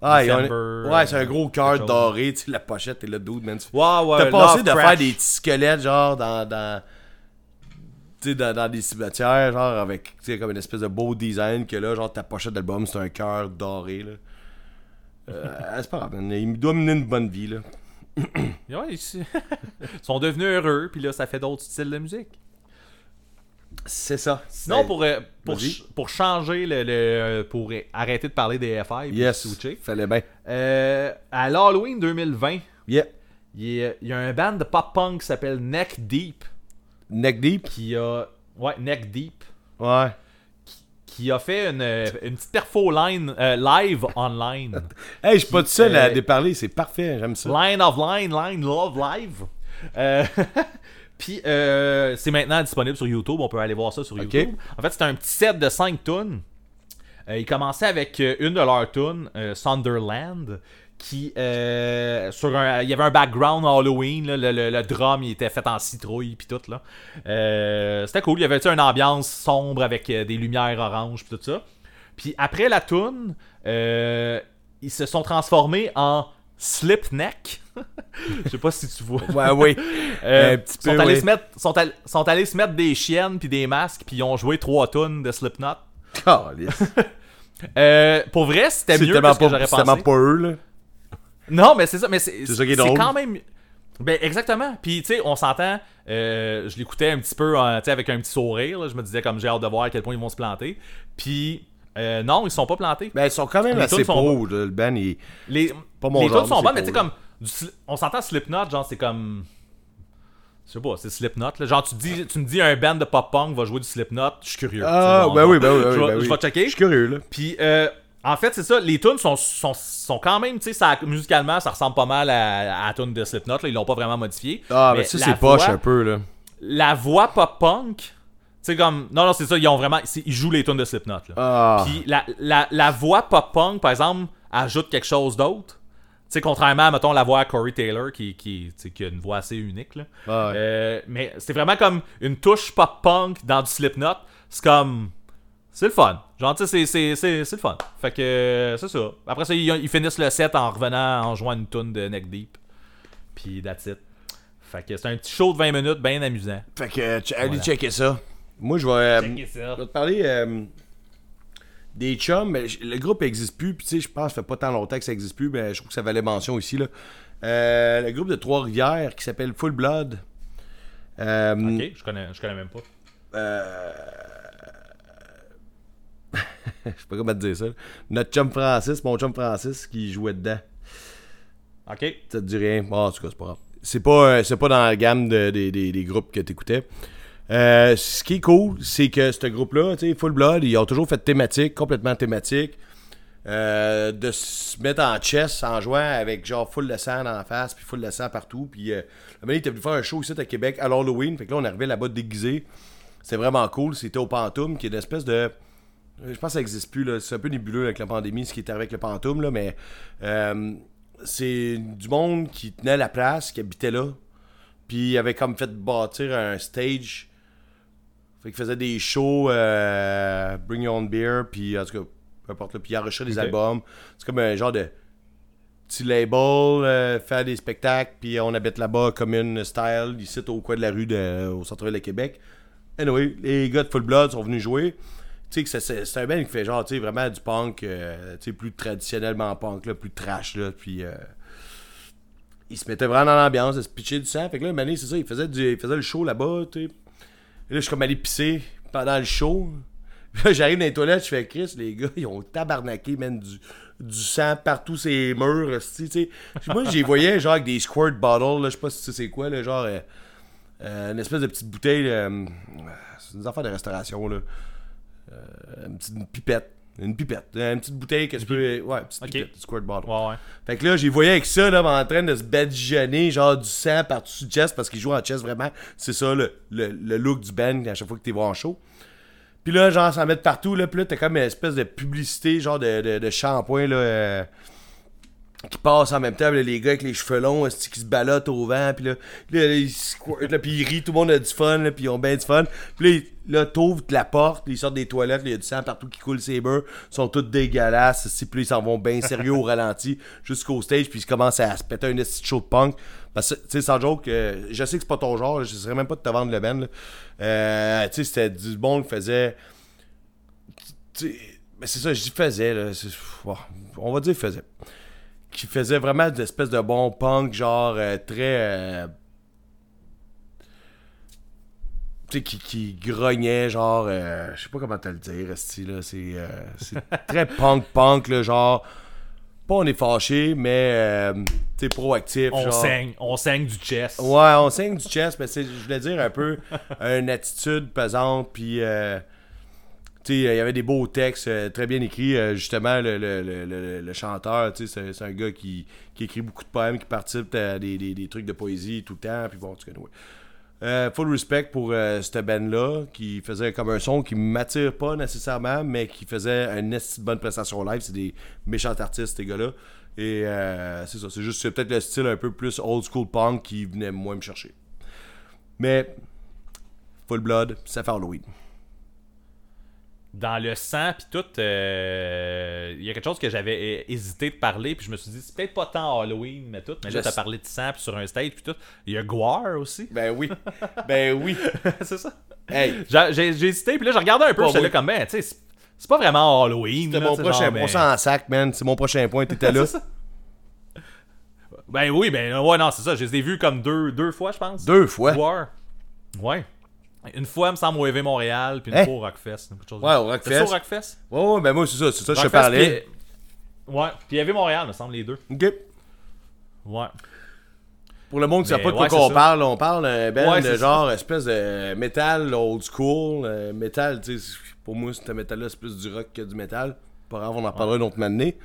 Ah, a un- December, Ouais, c'est un gros cœur doré, tu sais, la pochette, et le dude, man. Ouais, ouais. T'as passé de Crash. faire des petits squelettes, genre, dans... dans... sais, dans, dans des cimetières, genre, avec, comme une espèce de beau design, que là, genre, ta pochette d'album, c'est un cœur doré, là. Euh, (laughs) c'est pas grave, il me doit mener une bonne vie, là. (coughs) Ouais, ils (laughs) sont devenus heureux, puis là, ça fait d'autres styles de musique. C'est ça. Sinon, pour, euh, pour, ch- pour changer, le, le- pour arrêter de parler des FI, puis Yes, switcher, fallait bien. euh, à l'Halloween 2020, Yeah. il y, a, il y a un band de pop-punk qui s'appelle Neck Deep, Neck deep? qui a... Ouais, Neck Deep. Ouais. Qui a fait une, une petite perfo line, euh, live online. (laughs) Hey, je suis pas tout seul à euh, déparler, c'est parfait, j'aime ça. Line of Line, Line Love Live. Euh, (laughs) Puis euh, c'est maintenant disponible sur YouTube, on peut aller voir ça sur. YouTube. En fait, c'est un petit set de 5 tunes. Euh, il commençait avec euh, une de leurs tunes, euh, Sunderland, qui euh, sur un, il y avait un background Halloween, là, le, le- le drum il était fait en citrouille puis tout là. Euh, c'était cool, il y avait une ambiance sombre avec euh, des lumières oranges puis tout ça. Puis après la tune, ils se sont transformés en Slipneck. (laughs) Je sais pas si tu vois. Ouais, oui. (laughs) Un petit sont, allés oui. se mettre, sont, all- sont allés se mettre des chiennes puis des masques puis ils ont joué trois tunes de Slipknot. (laughs) Euh, pour vrai, c'était mieux que ce que pas, j'aurais c'est tellement pensé. pas eux, là. Non, mais c'est ça, mais c'est C'est ça qui est drôle. quand même ben exactement. Puis tu sais, on s'entend euh, je l'écoutais un petit peu euh, tu sais avec un petit sourire, là. je me disais comme j'ai hâte de voir à quel point ils vont se planter. Puis euh, non, ils sont pas plantés. Ben, ils sont quand même Les assez là, le band. Il... Les, Pas mon les genre, sont c'est mais tu sais, comme. du on s'entend Slipknot, genre, c'est comme. Je sais pas, c'est Slipknot. Là. Genre, tu, dis, tu me dis un band de pop-punk va jouer du Slipknot, je suis curieux. Ah, ben oui, ben oui, ben je oui, vais- ben oui. Je vais checker. Je suis curieux, là. Puis, euh, en fait, c'est ça, les tunes sont, sont, sont quand même, tu sais, musicalement, ça ressemble pas mal à, à la tune de Slipknot, là, ils l'ont pas vraiment modifié. Ah, mais ça, c'est poche un peu, là. La voix pop-punk, tu sais, comme. Non, non, c'est ça, ils ont vraiment. c'est- Ils jouent les tunes de Slipknot, là. Ah. Puis la, la, la voix pop-punk, par exemple, ajoute quelque chose d'autre. Tu sais, contrairement à, mettons, la voix à Corey Taylor, qui, a une voix assez unique, là. Ah ouais. Euh, mais c'est vraiment comme une touche pop-punk dans du Slipknot. C'est comme... C'est le fun. Genre, tu sais, c'est- le fun. Fait que, c'est ça. Après ça, ils, ils finissent le set en revenant, en jouant une tune de Neck Deep. Puis that's it. Fait que c'est un petit show de 20 minutes, bien amusant. Fait que, allez Voilà. checker ça. Moi, je vais, euh, je vais te parler euh, des chums, mais le groupe existe plus, puis tu sais, je pense que ça fait pas tant longtemps que ça existe plus, mais je trouve que ça valait mention ici, là. Euh, le groupe de Trois-Rivières qui s'appelle Full Blood. Ok, je connais, je connais même pas. euh, (laughs) je sais pas comment te dire ça. Notre chum Francis, mon chum Francis, qui jouait dedans. Ok. Ça te dit rien? Bon, en tout cas, c'est pas grave. C'est pas, euh, c'est pas dans la gamme de- des- groupes que t'écoutais. Euh, ce qui est cool, c'est que ce groupe-là, tu sais, Full Blood, ils ont toujours fait thématique, complètement thématique. Euh, de se mettre en chess en jouant avec genre full de sang dans la face, puis full de sang partout. Puis, euh, donné, il était venu faire un show ici à Québec à l'Halloween. Fait que là, on arrivait là-bas déguisé. C'était vraiment cool. C'était au Pantoum, qui est une espèce de. Je pense que ça n'existe plus. C'est un peu nébuleux avec la pandémie, ce qui est arrivé avec le Pantoum, là, mais. euh, c'est du monde qui tenait la place, qui habitait là. Puis il avait comme fait bâtir un stage. Fait qu'il faisait des shows, euh, Bring Your Own Beer, puis en tout cas, peu importe, là, puis il enregistrait des albums. C'est comme un genre de petit label, euh, faire des spectacles, puis on habite là-bas comme une style, ici au coin de la rue de, au centre-ville de Québec. Anyway, les gars de Full Blood sont venus jouer. Tu sais c'est- un band qui fait genre, vraiment du punk, euh, plus traditionnellement punk, là, plus trash, là, puis... euh, il se mettait vraiment dans l'ambiance de se pitcher du sang. Fait que là, c'est ça, il faisait, du, il faisait le show là-bas, tu sais. Et là, je suis comme allé pisser pendant le show. (laughs) Là, j'arrive dans les toilettes, je fais Chris, les gars, ils ont tabarnaqué, man, du, du sang partout ces murs, tu sais. Moi, j'y voyais, genre, avec des squirt bottles, là, je sais pas si tu sais c'est quoi, genre, euh, euh, une espèce de petite bouteille, c'est des affaires de restauration, là. Euh, une petite pipette. Une pipette. Une petite bouteille que tu peux. Ouais, une petite pipette, squirt bottle. Ouais, ouais. Fait que là, j'ai voyé avec ça, là, en train de se badigeonner, genre du sang par-dessus le chest, parce qu'il joue en chest vraiment. C'est ça, le, le, le look du band à chaque fois que t'es voir en show. Puis là, genre, s'en mettre partout, là, puis là, t'as comme une espèce de publicité, genre de, de, de shampoing, là, euh, qui passent en même temps, là, les gars avec les cheveux longs, qui se ballottent au vent, puis là, là, ils squirtent, puis ils rient, tout le monde a du fun, là, puis ils ont bien du fun. Puis là, t'ouvres la porte, ils sortent des toilettes, il y a du sang partout qui coule ses beurs, ils sont tous dégueulasses, esti, puis ils s'en vont bien sérieux au ralenti (laughs) jusqu'au stage, puis ils commencent à se péter un de show de punk. Parce que, tu sais, sans joke, euh, je sais que c'est pas ton genre, je serais même pas de te vendre le ben. Euh, tu sais, c'était du bon qui faisait... tu sais, mais c'est ça, je dis faisait, là. on va dire faisait. Qui faisait vraiment des espèces de bon punk, genre euh, très. euh, tu sais, qui, qui grognait, genre. euh, je sais pas comment te le dire, là. C'est c'est (laughs) très punk-punk, là, genre. Pas on est fâché, mais. tu proactif. On genre. saigne, on saigne du chest. Ouais, on saigne du chest, mais c'est, je voulais dire un peu une attitude pesante, puis il y avait des beaux textes euh, très bien écrits. euh, justement, le, le, le, le- chanteur, c'est, un gars qui, qui écrit beaucoup de poèmes, qui participe à des, des, des trucs de poésie tout le temps, puis bon, tu connais. Euh, full respect pour cette band-là, qui faisait comme un son qui m'attire pas nécessairement, mais qui faisait une bonne prestation live. C'est des méchants artistes, ces gars-là. Et c'est ça, c'est juste, peut-être le style un peu plus old school punk qui venait moins me chercher. Mais, Full Blood, ça fait Halloween. Dans le sang, puis tout, euh, il y a quelque chose que j'avais hésité de parler, puis je me suis dit, c'est peut-être pas tant Halloween, mais tout. Mais là, t'as parlé de sang, puis sur un stage, puis tout. Il y a Guar aussi. Ben oui, ben oui. (laughs) c'est ça. Hey, J'ai hésité, puis là, je regardais un peu, j'étais là comme, ben, tu sais, c'est- pas vraiment Halloween. c'est mon prochain genre, point. sac, man. C'est mon prochain point. T'étais là. (laughs) C'est ça. Ben oui, ben ouais, non, c'est ça. Je les ai vus comme deux, deux fois, je pense. Deux fois? War. Ouais. Une fois, il me semble, au EV Montréal, puis une Hein? fois au Rockfest. chose Ouais, au Rockfest. Au Rockfest? Ouais, ouais, ben moi, c'est ça. C'est ça que je te parlais. puis- Ouais, puis EV Montréal, me semble, les deux. Ok. Ouais. Pour le monde qui ne sait Mais pas de quoi ouais, qu'on parle, on parle band Ouais, de genre espèce de métal old school. euh, métal, tu sais, pour moi, ce métal-là, c'est plus du rock que du métal. Pas grave, on en parlera une autre année.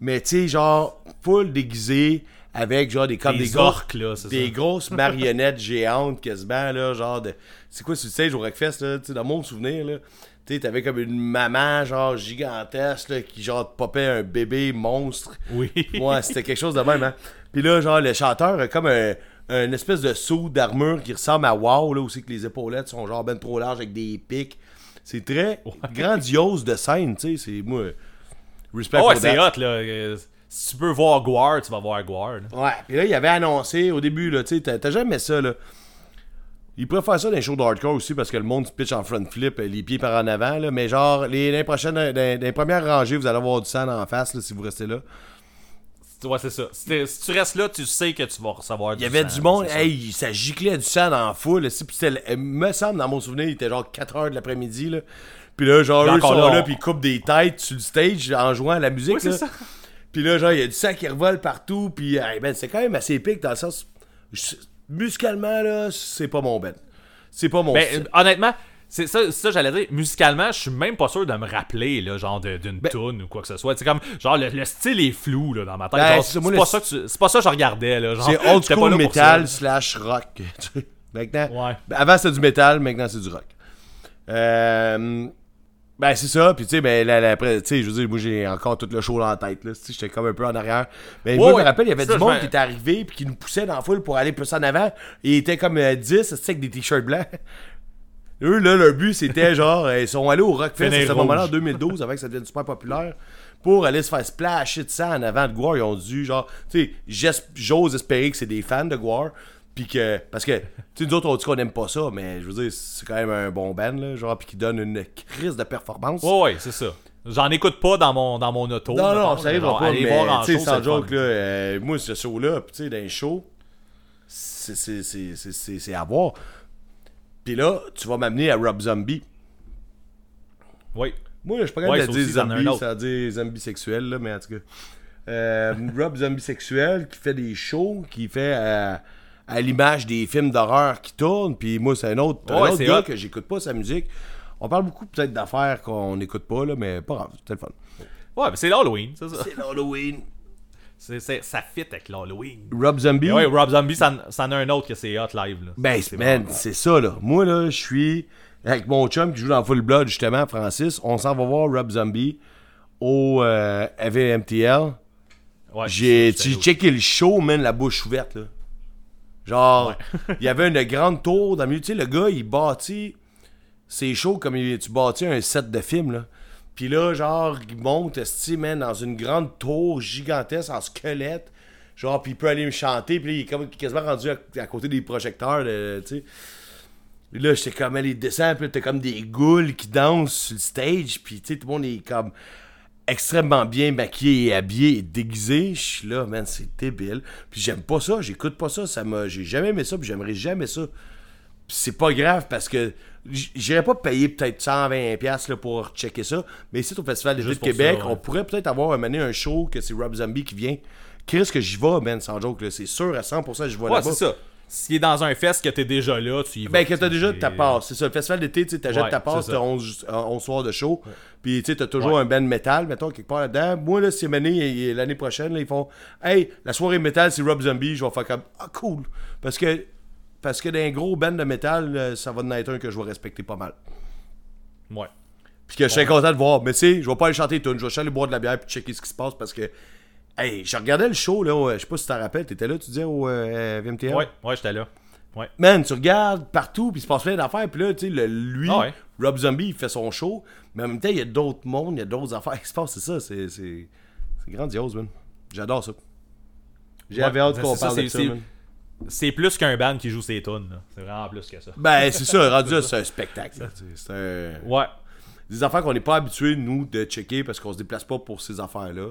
Mais tu sais, genre, full déguisé, avec genre des comme Des des, grosses- orques, là, des ça. grosses (laughs) marionnettes géantes quasiment, là, genre de. C'est quoi le stage au Rockfest, là, tu sais, dans mon souvenir, là. Tu sais, t'avais comme une maman, genre, gigantesque, là, qui, genre, popait un bébé monstre. Oui. Ouais, c'était quelque chose de même, hein. Puis là, genre, le chanteur a comme un, un espèce de saut d'armure qui ressemble à WoW, là, aussi que les épaulettes sont genre ben trop larges avec des pics. C'est très grandiose de scène, tu sais. C'est, moi, respect Ah ouais, pour c'est hot, là. Euh, Si tu peux voir Guar, tu vas voir Guar. là. Ouais, puis là, il avait annoncé au début, là, tu sais, t'as jamais ça, là. Il pourrait faire ça dans les shows de hardcore aussi parce que le monde se pitch en front flip, euh, les pieds par en avant, là. Mais genre, les, les prochaines, les premières rangées, vous allez avoir du sang en face, là, si vous restez là. Ouais, c'est ça. Si, tu restes là, tu sais que tu vas recevoir Il y avait sang, du monde, ça. hey, ça giclait du sang dans la foule. là, il me semble, dans mon souvenir, il était genre 4h de l'après-midi. Là. Puis là, genre, Puis eux sont là, puis ils coupent des têtes sur le stage en jouant à la musique. Oui, là. ça. Puis là, genre, il y a du sang qui revole partout. Puis, hey, ben, c'est quand même assez épique dans le sens. je- musicalement, là, c'est pas mon ben. C'est pas mon Ben, style. euh, honnêtement, c'est ça, ça j'allais dire. Musicalement, je suis même pas sûr de me rappeler, là, genre, d'une Ben- tune ou quoi que ce soit. C'est comme, genre, le, le style est flou, là, dans ma tête. Ben, c'est pas, le- ça que tu- pas ça que je regardais, là. C'est old school metal slash rock. (laughs) maintenant, Ouais. ben, avant c'était du metal, maintenant c'est du rock. Euh, ben c'est ça, puis tu sais, ben là, après, tu sais, je veux dire, moi j'ai encore tout le show dans la tête, là, tu sais, j'étais comme un peu en arrière. Mais moi, je me rappelle, il y avait du monde qui était arrivé, puis qui nous poussait dans la foule pour aller plus en avant, et il était comme euh, 10, tu sais, avec des t-shirts blancs. (laughs) Eux, là, leur but, c'était (laughs) genre, euh, ils sont allés au Rockfest à ce moment-là, en rouge. 2012, avant que ça devienne super populaire, pour aller se faire splasher de sang en avant de Guar. Ils ont dû, genre, tu sais, j'ose espérer que c'est des fans de Guar, puis que, parce que, tu sais, nous autres, on dit qu'on aime pas ça, mais je veux dire, c'est quand même un bon band, là, genre, puis qui donne une crise de performance. Ouais, ouais, c'est ça. J'en écoute pas dans mon, dans mon auto. Non, non, ça genre, pas, aller mais voir en tu sais, show, sans joke, là, euh, moi, ce show-là, pis tu sais, dans les shows, c'est- à voir. Puis là, tu vas m'amener à Rob Zombie. Oui. Moi, je suis pas Ouais, capable ça de dire zombie, ça veut dire zombie sexuel, là, mais en tout cas. Euh, (laughs) Rob Zombie sexuel qui fait des shows, qui fait euh, à l'image des films d'horreur qui tournent, puis moi, c'est un autre, un Ouais, autre c'est gars hot. que j'écoute pas sa musique. On parle beaucoup peut-être d'affaires qu'on n'écoute pas, là, mais pas grave, c'est le fun. Ouais, mais c'est l'Halloween, c'est ça. C'est l'Halloween. C'est, c'est- ça fit avec l'Halloween. Rob Zombie. Ouais, Rob Zombie, ça, ça en a un autre que c'est hot live, là. Ben, c'est man, c'est ça, là. Moi, là, je suis avec mon chum qui joue dans Full Blood, justement, Francis. On s'en va voir Rob Zombie au euh, AVMTL. Ouais, J'ai checké le show, man, la bouche ouverte, là. Genre, (laughs) il y avait une grande tour dans le milieu. Tu sais, le gars, il bâtit ses shows comme il- tu bâtis un set de films, là. Puis là, genre, il monte, man, dans une grande tour gigantesque en squelette. Genre, puis il peut aller me chanter, puis là, il est comme, quasiment rendu à, à côté des projecteurs, de- tu sais. Puis là, j'étais comme, elle, il descend, puis t'as comme des goules qui dansent sur le stage, puis tu sais, tout le monde est comme extrêmement bien maquillé et habillé et déguisé. Je suis là, man, c'est débile. Puis j'aime pas ça, j'écoute pas ça, ça m'a, j'ai jamais aimé ça, puis j'aimerais jamais ça. Puis c'est pas grave parce que j'irais pas payer peut-être 120$ piastres, là, pour checker ça, mais ici au Festival d'été de Juste pour Québec, ça, ouais. on pourrait peut-être avoir moment un show que c'est Rob Zombie qui vient. Qu'est-ce que j'y vais, man, sans joke, là. C'est sûr à 100% que je vais Ouais, là-bas. c'est ça. S'il est dans un fest que t'es déjà là, tu y vas. Ben, que t'as déjà ta passe. C'est ça, le festival d'été, tu t'achètes Ouais, ta passe, c'est t'as ça. 11, euh, 11 soirs de show. Puis, tu sais, t'as toujours Ouais. un band métal, mettons, quelque part là-dedans. Moi, là, c'est et l'année prochaine, là, ils font Hey, la soirée métal, c'est Rob Zombie. Je vais faire comme Ah, cool. Parce que, parce que d'un gros band de métal, ça va en être un que je vais respecter pas mal. Ouais. Puis que je serais content de voir. Mais, tu sais, je vais pas aller chanter tune. Je vais aller boire de la bière puis checker ce qui se passe parce que. Hey, je regardais le show, là, je sais pas si tu t'en rappelles, t'étais là, tu disais au euh, VMTL? Ouais, ouais, j'étais là. Ouais. Man, tu regardes partout, puis il se passe plein d'affaires, puis là, tu sais, lui, Ah ouais. Rob Zombie, il fait son show, mais en même temps, il y a d'autres mondes, il y a d'autres (laughs) affaires qui se passent, c'est ça, c'est, c'est, c'est grandiose, man. J'adore ça. J'ai Ouais, hâte qu'on ça, parle de c'est- ça, c'est- man. C'est plus qu'un band qui joue ses tunes. là. C'est vraiment plus que ça. Ben, c'est ça, (laughs) rendu c'est un spectacle, c'est un- Ouais. des affaires qu'on n'est pas habitués, nous, de checker, parce qu'on se déplace pas pour ces affaires-là.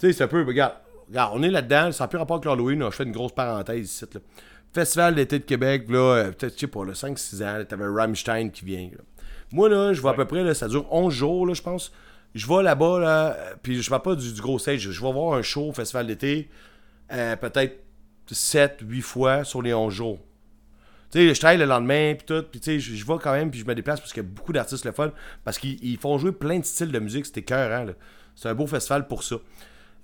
Tu sais, c'est un peu, regarde, regarde, on est là-dedans, ça n'a plus rapport avec l'Halloween, je fais une grosse parenthèse ici, là. Festival d'été de Québec, là, euh, peut-être, je sais pas, là, 5-6 ans, t'avais Rammstein qui vient, là. Moi, là, je vais à peu près, là, ça dure 11 jours, là, je pense. Je vais là-bas, là, puis je parle pas du, du gros stage, je vais voir un show au Festival d'été, euh, peut-être 7-8 fois sur les 11 jours. Tu sais, je travaille le lendemain, puis tout, puis tu sais, je vais quand même, puis je me déplace parce qu'il y a beaucoup d'artistes le fun, parce qu'ils ils font jouer plein de styles de musique, c'était cœur, là. C'est un beau festival pour ça.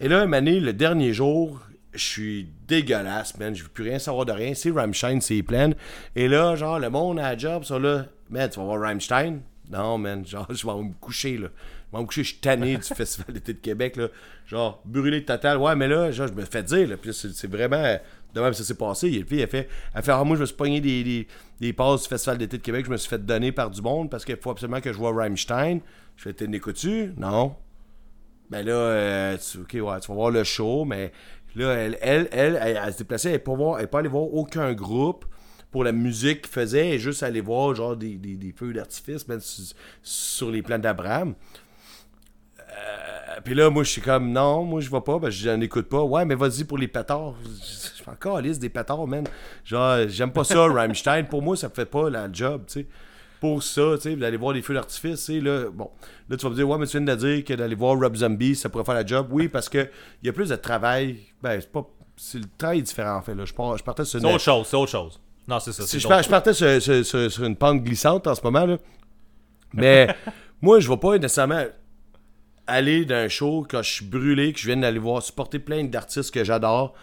Et là, Mané, le dernier jour, je suis dégueulasse, man, je veux plus rien savoir de rien, c'est Rammstein, c'est plein. Et là, genre, le monde à la job, ça là, man, tu vas voir Rammstein? Non, man, genre, je vais me coucher, là. Je vais me coucher, je suis tanné du (laughs) Festival d'été de Québec, là. Genre, brûlé total. Ouais, mais là, genre, je me fais dire, là, puis c'est vraiment... euh, De même, ça s'est passé. Il, puis, elle fait, elle fait, ah, moi, je me suis pogné des, des, des passes du Festival d'été de Québec, je me suis fait donner par du monde parce qu'il faut absolument que je vois Rammstein. Je fais, t'es tu Non. Ben là, euh, tu, ouais, tu vas voir le show, mais là, elle, elle, elle, elle, elle se déplaçait, elle n'est pas, allée voir aucun groupe pour la musique qu'il faisait, elle est juste allée voir genre des, des, des feux d'artifice sur, les plans d'Abraham. Euh, Puis là, moi, je suis comme, non, moi, je vais pas, parce que j'en écoute pas. Ouais, mais vas-y pour les pétards. (laughs) Je je suis encore liste des pétards, man. Genre, j'aime pas ça, Rammstein. Pour moi, ça fait pas la job, tu sais. Pour ça, tu sais, d'aller voir des feux d'artifice, tu sais, là, bon. Là, tu vas me dire, ouais, mais tu viens de dire que d'aller voir Rob Zombie, ça pourrait faire la job. Oui, parce que il y a plus de travail. Ben, c'est pas. C'est le travail est différent, en fait, là. Je, pars, je partais sur C'est une. autre chose, c'est autre chose. Non, c'est ça. C'est je, je partais sur, sur- sur- sur une pente glissante en ce moment, là. Mais (laughs) moi, je vais pas nécessairement aller d'un show quand je suis brûlé, que je viens d'aller voir supporter plein d'artistes que j'adore.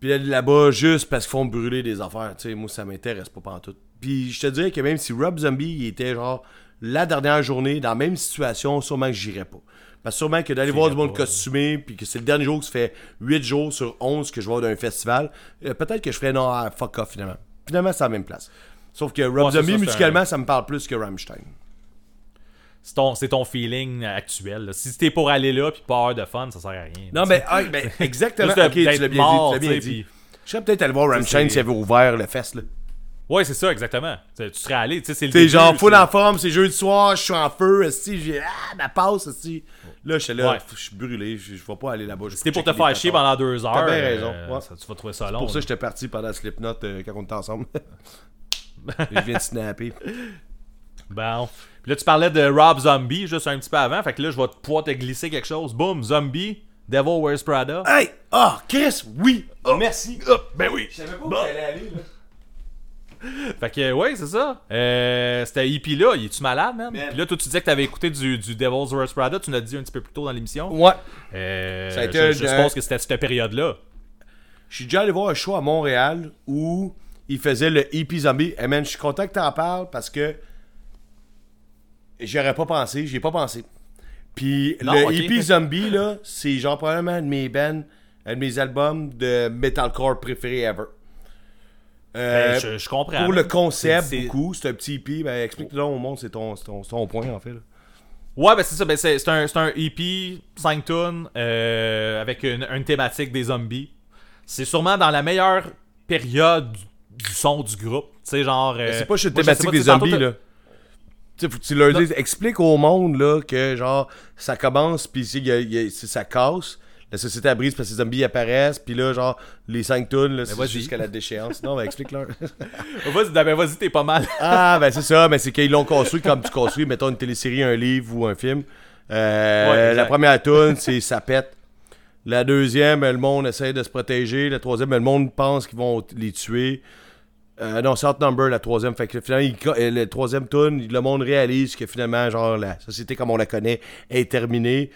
Puis aller là-bas juste parce qu'ils font brûler des affaires. Tu sais, moi, ça m'intéresse pas pantoute. Puis je te dirais que même si Rob Zombie il était genre la dernière journée, dans la même situation, sûrement que j'irais pas. Parce que sûrement que d'aller voir du monde pas, costumé, puis que c'est le dernier jour que ça fait 8 jours sur 11 que je vais d'un festival, euh, peut-être que je ferais non, ah, fuck off finalement. Finalement, c'est à la même place. Sauf que Rob Ouais, Zombie, ça, musicalement, un- ça me parle plus que Rammstein. C'est ton, c'est ton feeling actuel. là. Si t'es pour aller là puis pas avoir de fun, ça sert à rien. Non, mais, ben, (laughs) exactement. Ok, tu l'as bien mort, dit. Tu l'as bien tu sais, dit. puis- Je serais peut-être allé voir Rammstein s'il avait ouvert le fest. Là. Ouais, c'est ça, exactement. Tu tu serais allé, tu sais, c'est le début, genre, full c'est- en forme, c'est jeudi soir, je suis en feu, esti, j'ai ah, ma passe, esti. Là, je suis là, Ouais. je suis brûlé, je vais pas aller là-bas. C'était pour te faire chier pendant deux heures. T'as bien raison, euh, ouais. ça, tu vas trouver ça long. Pour ça, là. j'étais parti pendant Slipknot euh, quand on était ensemble. (laughs) je viens de snapper. Bon. Puis là, tu parlais de Rob Zombie juste un petit peu avant. Fait que là, je vais pouvoir te glisser quelque chose. Boum, Zombie, Devil Wears Prada. Hey! Ah, Chris, oui! Oh, merci! ben oui. Je savais pas où t'allais aller, là. Fait que, ouais, c'est ça. Euh, C'était hippie là. Il est-tu malade, man? Man. Puis là, toi, tu disais que t'avais écouté du, du Devil's Wears Prada. Tu l'as dit un petit peu plus tôt dans l'émission. Ouais. Euh, Ça a été je, je suppose que c'était cette période-là. Je suis déjà allé voir un show à Montréal où il faisait le Hippie Zombie. Et man, je suis content que t'en parles parce que j'y aurais pas pensé, j'y ai pas pensé. Puis Non, le ok. Hippie Zombie, là, c'est genre probablement un de mes bands, un de mes albums de metalcore préférés ever. Euh, Ben, je, je comprends. pour le concept, beaucoup, c'est un petit hippie. Ben, explique-le au monde, c'est ton, c'est ton, c'est ton point, en fait. là. Ouais, ben c'est ça. Ben c'est c'est un, c'est un EP, 5 tunes, euh, avec une, une thématique des zombies. C'est sûrement dans la meilleure période du, du son du groupe. Tu sais, genre. euh, Ben, c'est pas moi, je sais thématique pas, des zombies, là. Tu leur explique au monde, là, que genre, ça commence, puis ça casse. La société elle brise parce que les zombies apparaissent, puis là, genre, les 5 tonnes, là, c'est jusqu'à la déchéance. Non, ben, explique-leur. (laughs) Vas-y, ben, vas-y, t'es pas mal. (laughs) Ah, ben c'est ça, mais c'est qu'ils l'ont construit comme tu construis, mettons, une télésérie, un livre ou un film. Euh, Ouais, la première tune, c'est ça pète. La deuxième, le monde essaie de se protéger. La troisième, le monde pense qu'ils vont les tuer. Euh, non, c'est Outnumber, la troisième. Fait que finalement, il co- euh, le troisième tune, le monde réalise que finalement, genre, la société comme on la connaît est terminée.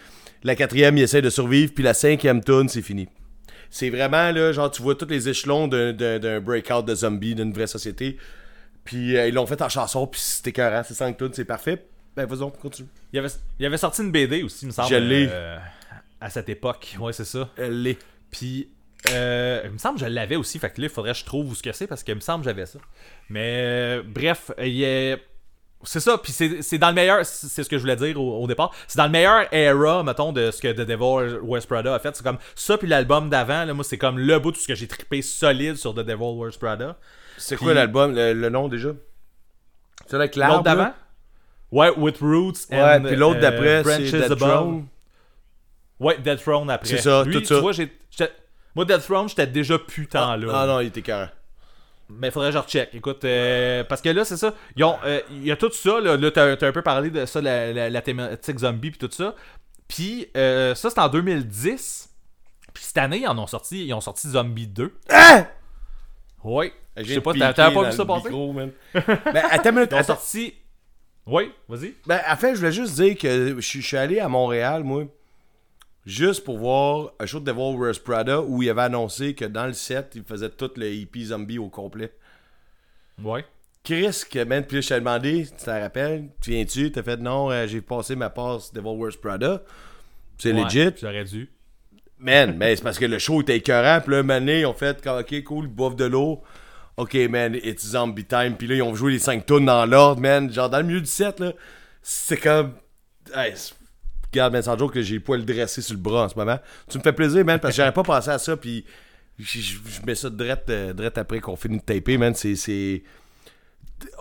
La quatrième, il essaie de survivre. Puis la cinquième tune, c'est fini. C'est vraiment, là, genre, tu vois tous les échelons d'un- breakout de zombies, d'une vraie société. Puis euh, ils l'ont fait en chanson, puis c'était écœurant. C'est 5 tunes, c'est parfait. Ben, vas-y, on continue. Il avait, il avait sorti une BD aussi, il me semble. Je l'ai. euh, à cette époque. Ouais, c'est ça. Elle l'est. Puis, euh, il me semble que je l'avais aussi. Fait que là, il faudrait que je trouve où ce que c'est parce qu'il me semble que j'avais ça. Mais, euh, bref, il est. C'est ça, puis c'est dans le meilleur, c'est ce que je voulais dire au, au départ. C'est dans le meilleur era, mettons, de ce que The Devil Wears Prada a fait. C'est comme ça, puis l'album d'avant, moi, c'est comme le bout de ce que j'ai trippé solide sur The Devil Wears Prada. C'est quoi l'album, le, le nom déjà? C'est avec L'autre d'avant? Ouais, With Roots Ouais, and, puis l'autre euh, d'après, c'est Dead. Throne. Ouais, Dead Throne après. C'est ça, Lui, tout tu ça. vois, j'ai. j'étais- Moi, Dead Throne, j'étais déjà putain là. Ah non, il était carré. Mais faudrait que je recheck. Écoute, euh, parce que là, c'est ça. Euh, Il y a tout ça. Là, là t'as, t'as un peu parlé de ça, la, la- la thématique zombie, puis tout ça. Puis euh, ça, c'est en 2010. Puis cette année, ils en ont sorti, ils ont sorti Zombie 2. Hein? Ouais. Je sais pas, t'as- t'avais pas vu ça passer? (laughs) ben, attends une minute. Ils ont sorti. Oui, vas-y. Ben, en fait, je voulais juste dire que je suis allé à Montréal, moi, juste pour voir un show de Devil Wears Prada où il avait annoncé que dans le set, il faisait tout le hippie zombie au complet. Ouais. Chris, que, man, puis je t'ai demandé, tu t'en rappelles, tu viens-tu? T'as fait non, euh, j'ai passé ma passe Devil Wears Prada. C'est Ouais, legit. J'aurais dû. Man, mais c'est parce que le show était écœurant. Puis là, donné, ils ont fait ok, cool, ils boivent de l'eau. Ok, man, it's zombie time. Puis là, ils ont joué les 5 tunes dans l'ordre, man. Genre, dans le milieu du set, là, c'est comme. Hey, Regarde, man, sans joke que j'ai le poil dressé sur le bras en ce moment. Tu me fais plaisir, man, parce que j'aurais pas pensé à ça. Puis je, je- je mets ça direct, euh, direct après qu'on finit de taper, man. C'est.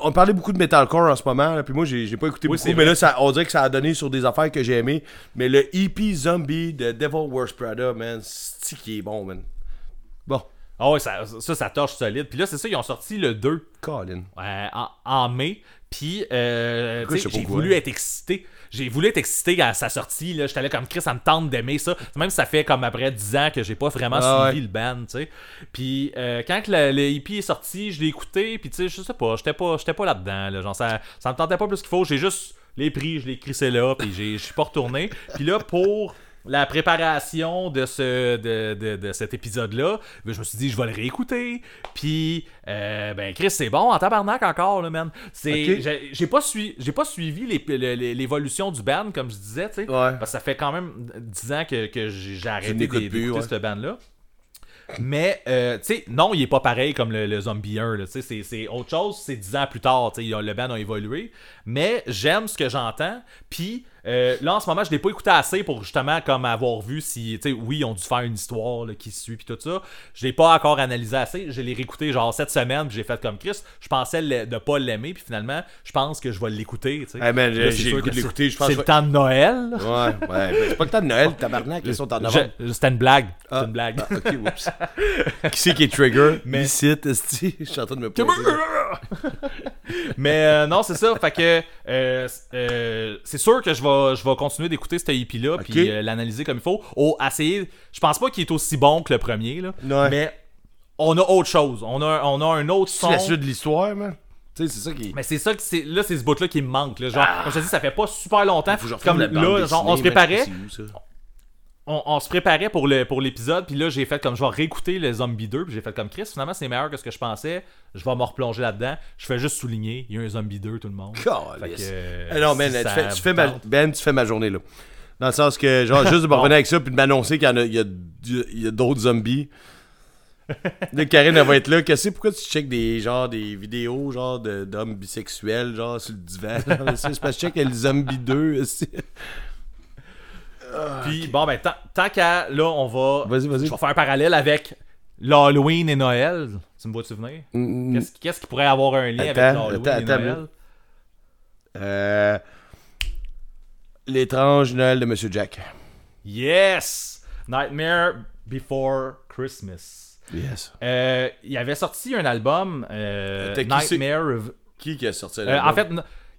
On parlait beaucoup de metalcore en ce moment, là, puis moi j'ai pas écouté Oui, beaucoup, mais là ça, on dirait que ça a donné sur des affaires que j'ai aimées. Mais le EP Zombie de Devil Wears Prada, man, c'est qui est bon, man. Bon, Ah ouais, ça, ça, ça torche solide. Puis là, c'est ça, ils ont sorti le 2 Colin. euh, en, en mai. Puis, euh, j'ai voulu être excité. J'ai voulu être excité à sa sortie. Là. J'étais là comme Chris, ça me tente d'aimer ça. Même si ça fait comme après 10 ans que j'ai pas vraiment Ah suivi le band, tu sais. Puis, euh, quand le, le EP est sorti, je l'ai écouté. Puis, tu sais, je sais pas, j'étais pas, j'étais pas là-dedans. Là. Genre, ça, ça me tentait pas plus qu'il faut. J'ai juste les pris, je l'ai crissé là. Puis, je suis pas retourné. Puis là, pour la préparation de ce de, de- de cet épisode-là, ben, je me suis dit, je vais le réécouter. Puis, euh, ben, Chris, c'est bon en tabarnak encore, là, man. J'ai, pas, sui- j'ai pas suivi l'évolution du band, comme je disais, tu sais. Ouais. Parce que ça fait quand même 10 ans que, que j'ai arrêté d'écouter ouais. ce band-là. Mais, euh, tu sais, non, il est pas pareil comme le, le Zombie 1. là, tu sais, C'est c'est autre chose, c'est 10 ans plus tard. tu sais, il a- Le band a évolué. Mais j'aime ce que j'entends. Puis euh, là, en ce moment, je l'ai pas écouté assez pour justement comme avoir vu si. Tu sais, oui, ils ont dû faire une histoire là, qui suit. Puis tout ça. Je l'ai pas encore analysé assez. Je l'ai réécouté genre cette semaine. J'ai fait comme Chris. Je pensais le- ne pas l'aimer. Puis finalement, je pense que je vais l'écouter. Hey, Là, j'ai- le goût que de l'écouter, c'est- le temps de Noël. Ouais, ouais. ben, c'est pas le temps de Noël, tabarnak, ils sont en novembre. C'était une blague. Ah. C'est une blague. Ah, ok, oups. qui c'est qui est trigger? (laughs) Mais- Ici. (laughs) Je suis en train de me. (laughs) Mais euh, non, c'est ça. Fait que euh, c'est sûr que je vais, je vais continuer d'écouter ce EP-là Ok. puis euh, l'analyser comme il faut. Au, essayer. Je pense pas qu'il est aussi bon que le premier, là. Ouais. Mais on a autre chose. On a, on a un autre C'est son. la suite de l'histoire, man. Tu sais, c'est ça qui. Mais c'est ça que c'est. Là, c'est ce bout-là qui me manque. Là. Genre, comme je te dis, ça fait pas super longtemps. Ah! Faut que je Comme là, genre, on se préparait. On, on se préparait pour le pour l'épisode, puis là j'ai fait comme je vais réécouter les Zombie 2, puis j'ai fait comme Chris, finalement c'est meilleur que ce que je pensais, je vais me replonger là-dedans, je fais juste souligner, il y a un Zombie 2 tout le monde. Fait que, Calisse. euh, Ah non, man, si tu fais, tu fais ma. Ben, tu fais ma journée, là. Dans le sens que, genre, juste de me (laughs) revenir avec ça, puis de m'annoncer qu'il y en a, il y a, il y a d'autres zombies. (laughs) Là, Karine, elle va être là. Qu'est-ce que c'est? Pourquoi tu checkes des, genre, des vidéos, genre, d'hommes bisexuels, genre, sur le divan? genre, (laughs) C'est parce que je check le zombie 2. aussi. Puis bon, ben, tant, tant qu'à là, on va. Vas-y, vas-y. Je vais faire un parallèle avec l'Halloween et Noël. Tu me vois-tu venir? Mm, Qu'est-ce qu'est-ce qui pourrait avoir un lien Attends, avec l'Halloween attends, et attends, Noël? Euh, L'étrange Noël de Monsieur Jack. Yes! Nightmare Before Christmas. Yes. Euh, il avait sorti un album, euh, T'as qui c'est? Nightmare. of- Qui qui a sorti Euh, en fait,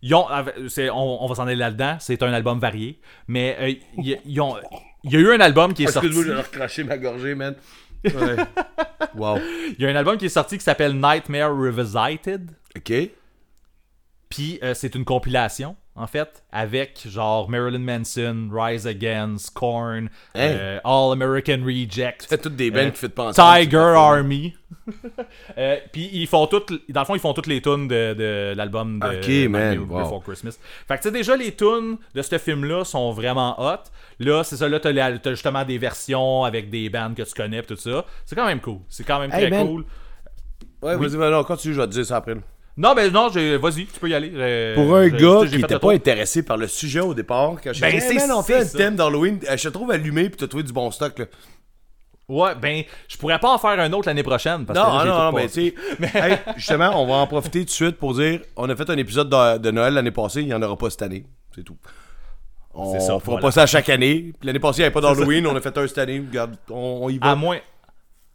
ils ont, c'est- on, on va s'en aller là-dedans. C'est un album varié, mais euh, ils- ils ont- il y a eu un album qui est sorti. Excuse-moi, j'ai recraché ma gorgée, man. Ouais. (laughs) wow. Il y a un album qui est sorti qui s'appelle Nightmare Revisited. Ok. Puis euh, c'est une compilation, en fait, avec genre Marilyn Manson, Rise Against, Korn, Hey. euh, All American Reject, C'est toutes des bands Euh, qui. Tiger Army. (laughs) Euh, Puis ils font toutes, dans le fond, ils font toutes les tunes de, de l'album de Ok, Nightmare man, wow. Before Christmas. Fait que tu sais, déjà, les tunes de ce film-là sont vraiment hot. Là, c'est ça, là, t'as, justement des versions avec des bands que tu connais, pis tout ça. C'est quand même cool. C'est quand même Hey, très man. cool. Ouais, vas-y, vas-y, non, continue, je vais te dire ça après. Non, ben non, j'ai- vas-y, tu peux y aller. Euh, Pour un j'ai- gars j'ai qui fait était le pas intéressé par le sujet au départ, quand Ben, man, on fait un thème d'Halloween, euh, je te trouve allumé puis t'as trouvé du bon stock, là. Ouais, ben, je pourrais pas en faire un autre l'année prochaine. Parce Non, que j'ai non, non, mais passé. tu sais, justement, on va en profiter tout de suite pour dire, on a fait un épisode de, de Noël l'année passée, il y en aura pas cette année, c'est tout. On C'est ça, fera voilà. pas ça chaque année. L'année passée, il n'y avait pas d'Halloween, on a fait un cette année, regarde, on, on y va. À moins.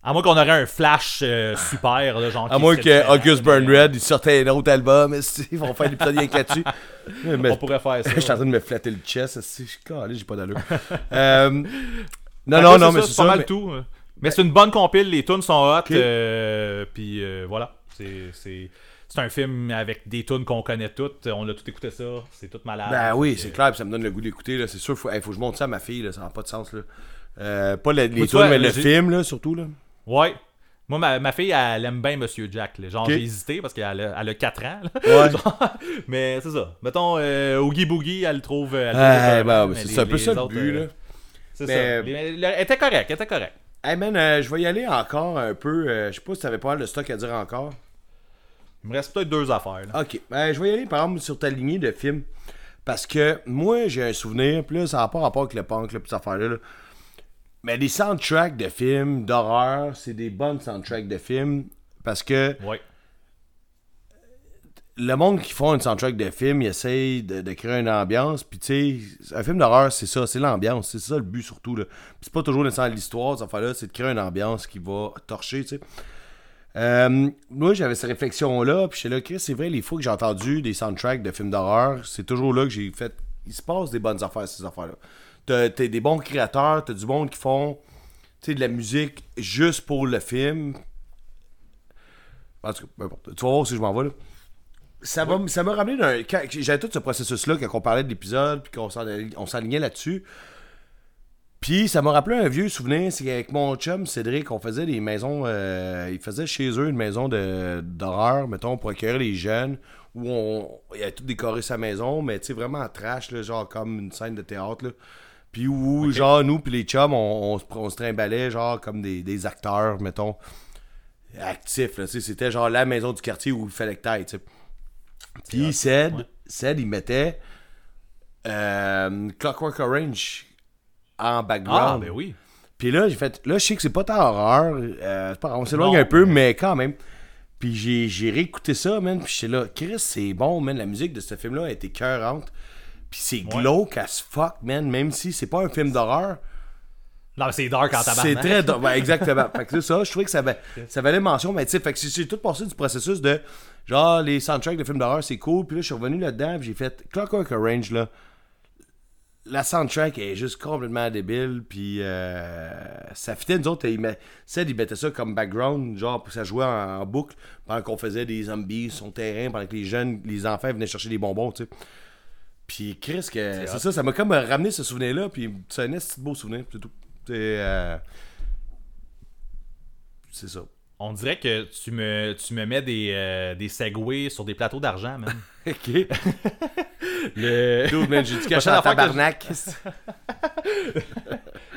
À moins qu'on aurait un flash euh, super, là, genre. À moins que August Burn Red, il sortait un autre album, ils vont faire un épisode rien que là-dessus? (laughs) Mais- On pourrait faire ça. Je suis en train de me flatter le chest, je suis calé, j'ai pas d'allure. (laughs) euh, non, non, non, mais c'est c'est pas ça. mal mais- tout. euh. Mais c'est une bonne compile, les tunes sont hot. euh, Puis euh, voilà. C'est- C'est c'est un film avec des tunes qu'on connaît toutes. On a tout écouté ça. C'est tout malade. Ben oui, c'est euh, clair, puis ça me donne le goût d'écouter, c'est sûr, faut, hey, faut que je monte ça à ma fille, là, ça n'a pas de sens, là. Euh, pas le- les tu tunes, mais le film, là, surtout, là. Ouais. Moi, ma, ma fille, elle aime bien Monsieur Jack. là. Genre, j'ai hésité parce qu'elle a, elle a 4 ans. Ouais. (laughs) Genre, mais c'est ça. Mettons, euh, Oogie Boogie, elle le trouve. Elle Ah, mais c'est c'est un peu ça le but, euh, là. C'est Mais- ça. Les- Elle était correcte, elle était correcte. Hey man, euh, je vais y aller encore un peu. euh, je sais pas si t'avais pas mal de stock à dire encore. Il me reste peut-être deux affaires. Là. Ok, ben, je vais y aller par exemple sur ta lignée de films. Parce que moi, j'ai un souvenir, puis là, ça n'a pas rapport avec le punk, là, cette affaire-là. là. Mais les soundtracks de films d'horreur, c'est des bonnes soundtracks de films. Parce que Ouais. le monde qui font une soundtrack de film, ils essayent de, de créer une ambiance. Puis tu sais, un film d'horreur, c'est ça, c'est l'ambiance. C'est ça le but surtout. Là. Puis c'est pas toujours nécessairement l'histoire, cette affaire-là, c'est de créer une ambiance qui va torcher, tu sais. Euh, moi, j'avais cette réflexion-là, puis j'étais là, Chris, c'est vrai, les fois que j'ai entendu des soundtracks de films d'horreur, c'est toujours là que j'ai fait. Il se passe des bonnes affaires, ces affaires-là. T'as des bons créateurs, t'as du monde qui font de la musique juste pour le film. En tout cas. Tu vas voir si je m'en vais, là ça m'a ramené d'un j'avais tout ce processus là quand on parlait de l'épisode puis qu'on s'alignait là-dessus puis ça m'a rappelé un vieux souvenir c'est qu'avec mon chum Cédric on faisait des maisons euh, il faisait chez eux une maison d'horreur mettons pour accueillir les jeunes où on il a tout décoré sa maison mais tu sais vraiment en trash là, genre comme une scène de théâtre là puis où genre nous puis les chums on, on se- on se trimballait genre comme des, des acteurs mettons actifs là, tu sais, c'était genre la maison du quartier où il fallait que t'ailles tu sais puis Ced, Ced, il mettait euh, Clockwork Orange en Ah, background. ben oui. Puis là, j'ai fait. Là, je sais que c'est pas tant horreur. euh, on s'éloigne un peu, mais- quand même. Puis j'ai, j'ai réécouté ça, man. Puis j'étais là, Chris, c'est bon, man. La musique de ce film-là a été cœurante. Puis c'est Ouais. glauque as fuck, man. Même si c'est pas un film d'horreur. Non, mais c'est dark en C'est tabarnak. très. ben, (laughs) exactement. fait que c'est ça, je trouvais que ça, va- ça valait mention. Mais tu sais, fait que j'ai tout passé du processus de genre les soundtracks de films d'horreur, c'est cool. Puis là, je suis revenu là-dedans, puis j'ai fait Clockwork Orange, là. La soundtrack est juste complètement débile, puis euh, ça fitait nous autres. Il met, Ced, il mettait ça comme background, genre, pour ça jouait en, en boucle pendant qu'on faisait des zombies sur son terrain, pendant que les jeunes, les enfants venaient chercher des bonbons, tu sais. Puis Chris, que c'est ça, ça m'a comme ramené ce souvenir-là, puis c'est un de beau souvenir, c'est tout. C'est euh, c'est ça. On dirait que tu me, tu me mets des, euh, des segways sur des plateaux d'argent, man. (laughs) Ok. Le... Dude, man, j'ai du (laughs) cash Prochaine en affaire que tabarnak. (laughs)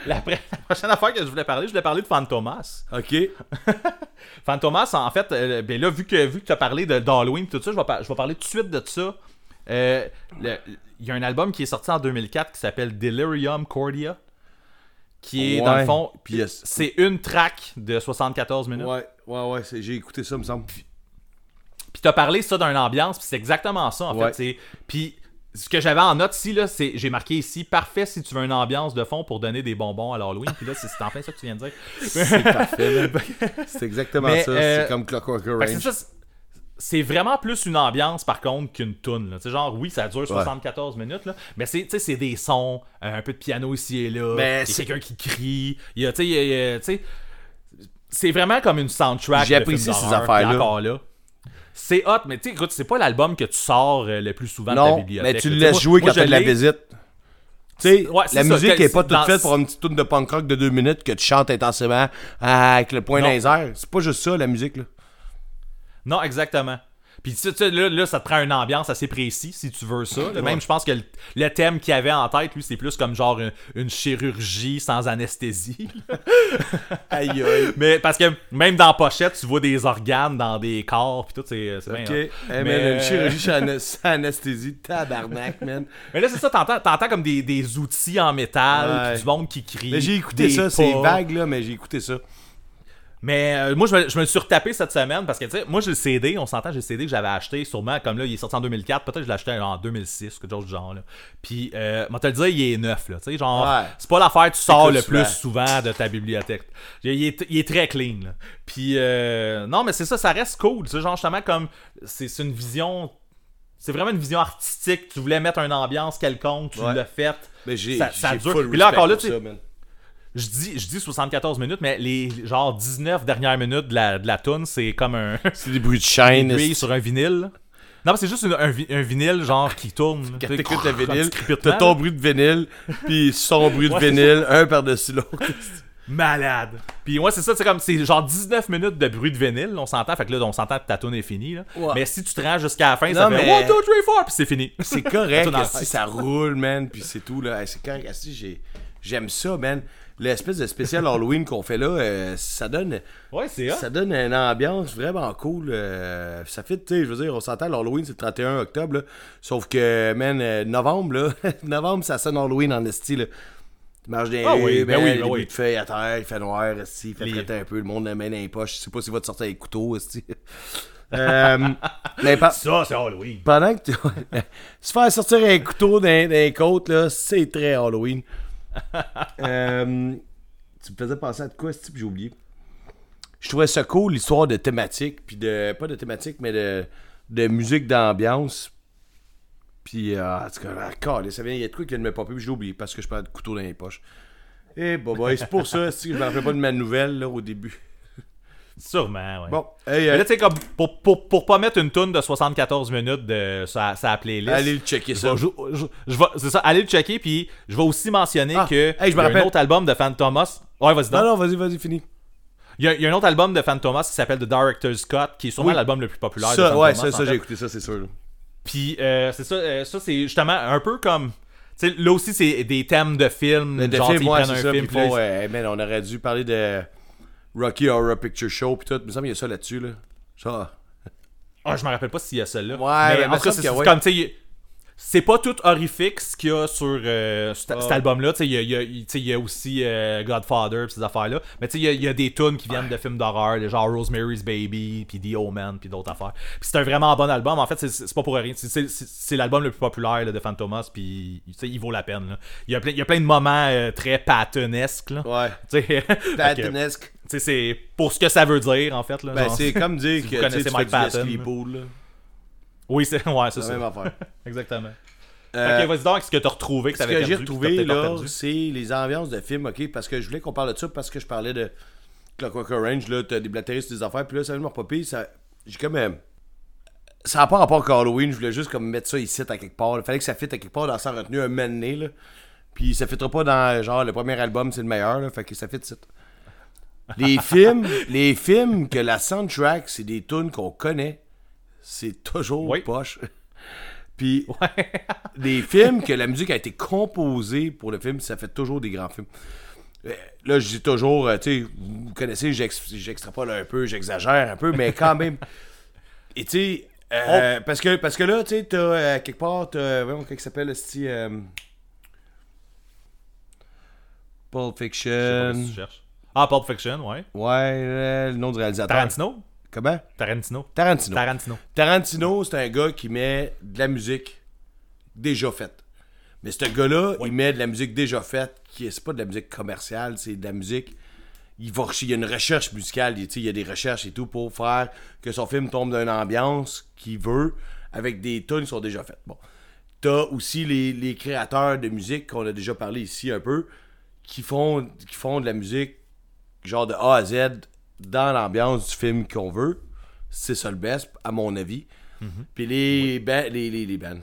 La, pr- la prochaine affaire que je voulais parler, je voulais parler de Fantomas. Ok. Fantomas, en fait, euh, ben là, vu que, vu que tu as parlé de- d'Halloween et tout ça, je vais, par- je vais parler tout de suite de ça. Euh, Il y a un album qui est sorti en 2004 qui s'appelle Delirium Cordia. Qui est, dans le fond, Puis yes. c'est une track de 74 minutes. Ouais, ouais, ouais, j'ai écouté ça, me semble. Puis t'as parlé ça d'une ambiance, puis c'est exactement ça en Ouais. fait. Puis ce que j'avais en note ici, là, c'est j'ai marqué ici parfait si tu veux une ambiance de fond pour donner des bonbons à l'Halloween. Puis là, c'est c'est en plein ça que tu viens de dire. C'est parfait. C'est exactement (laughs) Mais, ça. euh, C'est comme Clockwork Orange. C'est- vraiment plus une ambiance par contre qu'une tune. Tu sais, genre, oui, ça dure 74 minutes, là, mais c'est c'est des sons, euh, un peu de piano ici et là, Mais c'est- quelqu'un qui crie, il y a, tu sais, il y a- il y a- tu sais, c'est vraiment comme une soundtrack. J'apprécie ces affaires-là. là. C'est hot, mais tu sais, écoute, c'est pas l'album que tu sors euh, le plus souvent de ta Non, bibliothèque. mais tu le laisses jouer moi, quand t'as de la visite. Ouais, la musique que- est pas toute dans- faite pour une petite tourne de punk rock de deux minutes que tu chantes intensément ah, avec le point Non. airs. C'est pas juste ça, la musique, là. Non, exactement. Puis tu sais, là, là, ça te prend une ambiance assez précise si tu veux ça. là. Même, je pense que le, le thème qu'il avait en tête, lui, c'est plus comme genre une, une chirurgie sans anesthésie. (laughs) Aïe, aïe. Mais parce que même dans pochette, tu vois des organes dans des corps, puis tout, c'est bien. Hey, man, Mais, une euh, chirurgie (laughs) sans anesthésie. Tabarnak, man. Mais là, c'est ça, t'entends, t'entends comme des, des outils en métal, Ouais. puis du monde qui crie. Mais j'ai écouté ça, c'est vague, là, mais j'ai écouté ça. Mais euh, moi, je me, je me le suis retapé cette semaine parce que, tu sais, moi, j'ai le CD, on s'entend, j'ai le CD que j'avais acheté, sûrement, comme là, il est sorti en 2004, peut-être que je l'ai acheté en 2006, quelque chose du genre, là. Puis, euh, moi, te le dire, il est neuf, là, tu sais, genre, Ouais. c'est pas l'affaire que tu sors le plus souvent. de ta bibliothèque. Il est, il est très clean, là. Puis, euh, non, mais c'est ça, ça reste cool, tu sais, genre, justement, comme, c'est une vision... C'est vraiment une vision artistique. Tu voulais mettre une ambiance quelconque, tu Ouais. l'as faite. Mais j'ai Ça- ça dure. Puis là, encore là, tu je dis, je dis 74 minutes, mais les genre 19 dernières minutes de la, de la tune, c'est comme un (laughs) C'est des bruits de chaîne. (laughs) sur un vinyle. Non, mais c'est juste une- un, un vinyle genre qui tourne. Quand t'écoutes (laughs) le vinyle, t'as ton bruit de vinyle, puis son bruit de Ouais, vinyle, un par-dessus l'autre. Malade. Puis ouais, c'est ça, c'est comme c'est genre 19 minutes de bruit de vinyle, on s'entend, fait que là on s'entend que ta tune est finie là. Ouais. Mais si tu te rends jusqu'à la fin, ça Non, fait mais- 1 2 3 4 puis c'est fini. C'est correct, si ça roule, man, puis c'est tout, là. C'est correct, j'ai- j'aime ça, man. L'espèce de spécial Halloween qu'on fait là, euh, ça donne Ouais, c'est ça donne une ambiance vraiment cool. euh, ça fait, tu sais, je veux dire, on s'entend, l'Halloween, c'est le 31 octobre, là. Sauf que, man, euh, novembre, là, (laughs) novembre, ça sonne Halloween en esti, là. Tu marches des Ah oui, ben oui, ben des oui. de feuilles à terre, il fait noir, esti, il fait Les- traiter un peu, le monde la main dans les poches, je sais pas s'il va te sortir avec couteau, esti. (laughs) (laughs) Mais pas... Ça, c'est Halloween. Pendant que tu. Se faire sortir un couteau les côtes, là, c'est très Halloween. (laughs) Euh, tu me faisais penser à de quoi, ce type, j'ai oublié. Je trouvais ça cool, l'histoire de thématique, puis de. Pas de thématique, mais de, de musique d'ambiance. Puis, euh, en tout cas, ah, ça vient, il y a de quoi qui vient de me popper, puis j'ai oublié parce que je parlais de couteau dans les poches. Eh, bah, bah, c'est pour ça, si je me rappelle pas de ma nouvelle, là, au début. Sûrement, ouais. Bon, hey, Mais euh, là, tu sais, comme, pour, pour, pour pas mettre une tune de 74 minutes de, sur la playlist. allez le checker ça. vais, je, je- je vais- c'est ça, allez le checker, puis je vais aussi mentionner Ah, que hey, je me y a rappelle. un autre album de Fantomas. Ouais, vas-y. Non, non, vas-y, vas-y, fini. Il y, a, il y a un autre album de Fantomas qui s'appelle The Director's Cut, qui est sûrement Oui. l'album le plus populaire de Ça, ouais, ça, ça j'ai écouté ça, c'est sûr. Puis euh, c'est ça, euh, ça c'est justement un peu comme. Tu sais, là aussi, c'est des thèmes de films. Le genre, film, tu sais, ils ouais, prennent un ça. film, Puis là, man, on aurait dû parler de Rocky Horror Picture Show puis tout. Il me semble qu'il y a ça là-dessus, là. Ça. Ah, je me rappelle pas s'il y a celle-là. Ouais, mais mais en me tout cas, c'est que c'est ouais. comme, tu sais, c'est pas tout horrifique ce qu'il y a sur euh, cet, cet album-là. Il y y a- y aussi euh, Godfather pis ces affaires-là. Mais il y a- il y, a des tunes qui viennent de films d'horreur, des genre Rosemary's Baby, puis The Omen, puis d'autres affaires. Puis c'est un vraiment bon album. En fait, c'est- pas pour rien. C'est- l'album le plus populaire là, de Fantomas, puis il vaut la peine. Il y a plein, y a plein de moments euh, très pattonesques. là. Ouais. (laughs) Tu sais, (laughs) fait que, Pattonesque. tu sais, c'est pour ce que ça veut dire, en fait. Là, Ben, c'est comme (laughs) dire si que tu tu fais Mike du Patton, pool. Oui, c'est (laughs) ouais, c'est C'est ça. la même affaire. (laughs) Exactement. Euh, ok, vas-y donc, ce que t'as retrouvé que Ce t'avais que perdu. j'ai t'as retrouvé, peut-être pas là, perdu. c'est les ambiances de films, ok? Parce que je voulais qu'on parle de ça parce que je parlais de Clockwork Orange, là, t'as des blatteries sur des affaires, puis là, ça me repopper, ça... J'ai comme... euh, Ça n'a pas rapport avec Halloween, je voulais juste comme mettre ça ici à quelque part. Il fallait que ça fitte à quelque part dans sa retenue un moment donné, là. Puis ça fittera pas dans, genre, le premier album, c'est le meilleur, là, fait que ça fit ici. Les (laughs) films, les films que la soundtrack, c'est des tunes qu'on connaît, c'est toujours Oui. poche. (laughs) Puis (laughs) des films que la musique a été composée pour le film, ça fait toujours des grands films. Euh, Là, je dis toujours, euh, tu sais, vous connaissez, j'ex- j'extrapole un peu, j'exagère un peu, mais quand même. (laughs) Et tu sais, euh, parce, que, parce que là, tu sais, t'as euh, quelque part, t'as, voyons, comment s'appelle, le style. euh, Pulp Je sais pas Fiction. si tu cherches. Ah, Pulp Fiction, ouais. Ouais, le nom du réalisateur. Tarantino? Comment? Tarantino. Tarantino. Tarantino. Tarantino, c'est un gars qui met de la musique déjà faite. Mais ce gars-là, il met de la musique déjà faite, qui est c'est pas de la musique commerciale, c'est de la musique. Il, va, il y a une recherche musicale, il, il y a des recherches et tout pour faire que son film tombe dans une ambiance qu'il veut, avec des tunes qui sont déjà faites. Bon. T'as aussi les, les créateurs de musique qu'on a déjà parlé ici un peu, qui font, qui font de la musique genre de A à Z dans l'ambiance du film qu'on veut. C'est ça le best, à mon avis. Puis les, ba- les, les, les bands.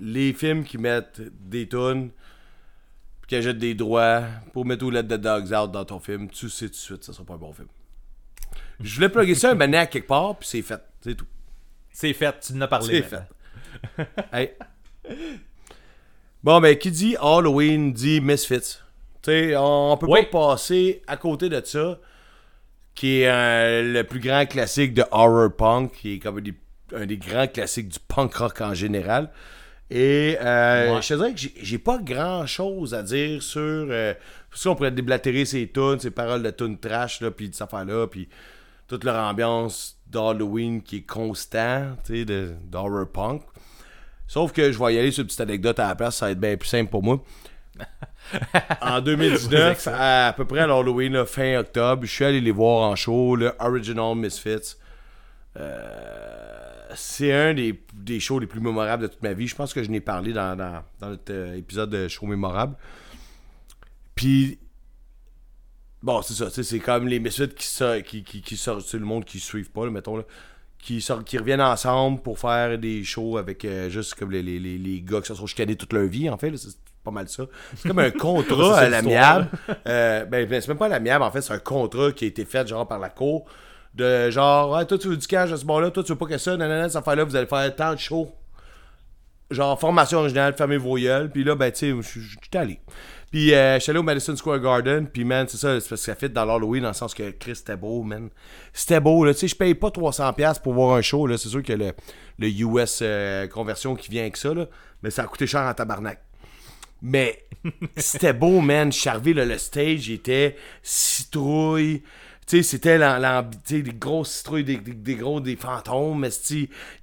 Les films qui mettent des tunes, puis qui achètent des droits pour mettre ou Let the Dogs Out dans ton film, tu sais tout de suite, ça sera pas un bon film. Je voulais plugger ça un (laughs) mané à quelque part, puis c'est fait. C'est tout. C'est fait, tu en as parlé. C'est fait. Hey. Bon, ben, qui dit Halloween dit Misfits. Tu sais, on peut Oui. pas passer à côté de ça, qui est euh, le plus grand classique de horror punk, qui est comme un des, un des grands classiques du punk rock en général. Et euh, Ouais. je te dirais que j'ai- pas grand chose à dire sur. Euh, parce qu'on pourrait déblatérer ces tunes, ces paroles de tunes trash, là, puis de cette affaire-là, puis toute leur ambiance d'Halloween qui est constant, tu sais, d'horror punk. Sauf que je vais y aller sur une petite anecdote à la place, ça va être bien plus simple pour moi. En 2019, (laughs) à, à peu près à l'Halloween, là, fin octobre, je suis allé les voir en show, le Original Misfits. Euh, c'est un des, des shows les plus mémorables de toute ma vie. Je pense que je n'ai parlé dans, dans, dans notre euh, épisode de show mémorable. Puis, bon, c'est ça, c'est comme les Misfits qui, sortent- qui, qui, qui sortent, le monde qui suivent pas, là, mettons, là, qui, sortent, qui reviennent ensemble pour faire des shows avec euh, juste comme les, les, les, gars qui se sont chicanés toute leur vie, en fait, pas mal ça. C'est comme un (laughs) contrat à l'amiable. Euh, ben, ben, c'est même pas l'amiable, en fait, c'est un contrat qui a été fait, genre, par la cour. De genre, ouais, toi, tu veux du cash à ce moment-là, toi, tu veux pas que ça, nanana, cette affaire-là, vous allez faire tant de shows genre formation originale, fermez vos gueules. Puis là, ben, tu sais, suis allé. Puis euh, je suis allé au Madison Square Garden. Puis, man, c'est ça, c'est parce que ça fit dans l'Halloween, dans le sens que Chris, c'était beau, man. C'était beau, là. Tu sais, je paye pas 300$ pour voir un show, là. C'est sûr que le, le US euh, conversion qui vient avec ça, là. Mais ça a coûté cher en tabarnak. Mais c'était beau, man. Là, le stage il était citrouille. Tu sais, c'était des grosses citrouilles, des, des, gros, des fantômes. Mais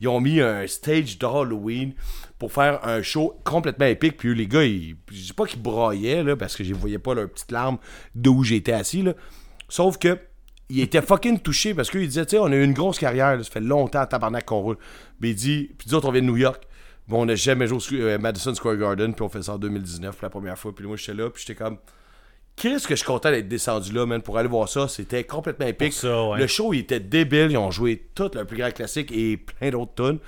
ils ont mis un stage d'Halloween pour faire un show complètement épique. Puis les gars, ils, je dis pas qu'ils braillaient, là, parce que je voyais pas leurs petites larmes d'où j'étais assis, là. Sauf que, ils étaient fucking touchés parce qu'ils disaient, tu sais, on a eu une grosse carrière, ça fait longtemps, tabarnak, qu'on roule. Mais il dit, puis nous autres, on vient de New York. Bon, on n'a jamais joué au euh, Madison Square Garden, puis on fait ça en 2019 pour la première fois. Puis moi, j'étais là, puis j'étais comme. Qu'est-ce que je suis content d'être descendu là, man, pour aller voir ça. C'était complètement épique. Pour ça, ouais. Le show, il était débile. Ils ont joué tout le plus grand classique et plein d'autres tunes.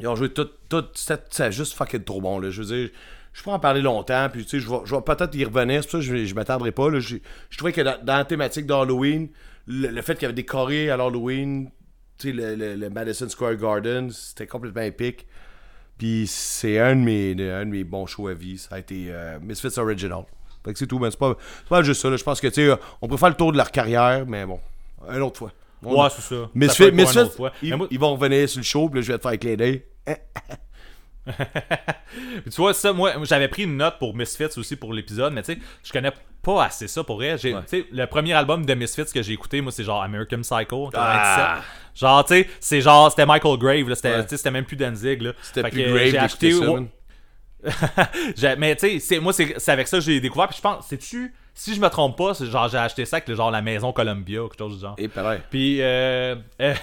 Ils ont joué tout. tout c'était juste fucking trop bon, là. Je veux dire, je peux en parler longtemps, puis tu sais, je vais, je vais peut-être y revenir. C'est pour ça que je, je m'attendrai pas, là. Je, je trouvais que dans, dans la thématique d'Halloween, le, le fait qu'il y avait des chorés à l'Halloween, le, le- le Madison Square Garden, c'était complètement épique. Puis c'est un de mes, de- un de mes bons shows à vie. Ça a été euh, Misfits Original. Fait que c'est tout, mais c'est pas, pas juste ça. Je pense que, tu sais, euh, on peut faire le tour de leur carrière, mais bon, une autre fois. On- Ouais, c'est ça. Misfits, Misfits, ils vont revenir sur le show, puis là, je vais te faire clin d'œil. (laughs) (laughs) Tu vois, ça, moi, j'avais pris une note pour Misfits aussi pour l'épisode, mais tu sais, je connais pas assez ça pour tu sais, le premier album de Misfits que j'ai écouté, moi, c'est genre American Psycho, en 97. Ah. Genre, tu sais, c'est genre, c'était Michael Grave, là, c'était, Ouais. même plus Danzig, là. C'était plus que grave J'ai acheté. ouais, (laughs) mais tu sais, moi, c'est, c'est avec ça que j'ai découvert, puis je pense, sais-tu, si je me trompe pas, c'est genre, j'ai acheté ça avec genre la maison Columbia ou quelque chose du genre. Et pareil. Puis euh, (laughs) euh,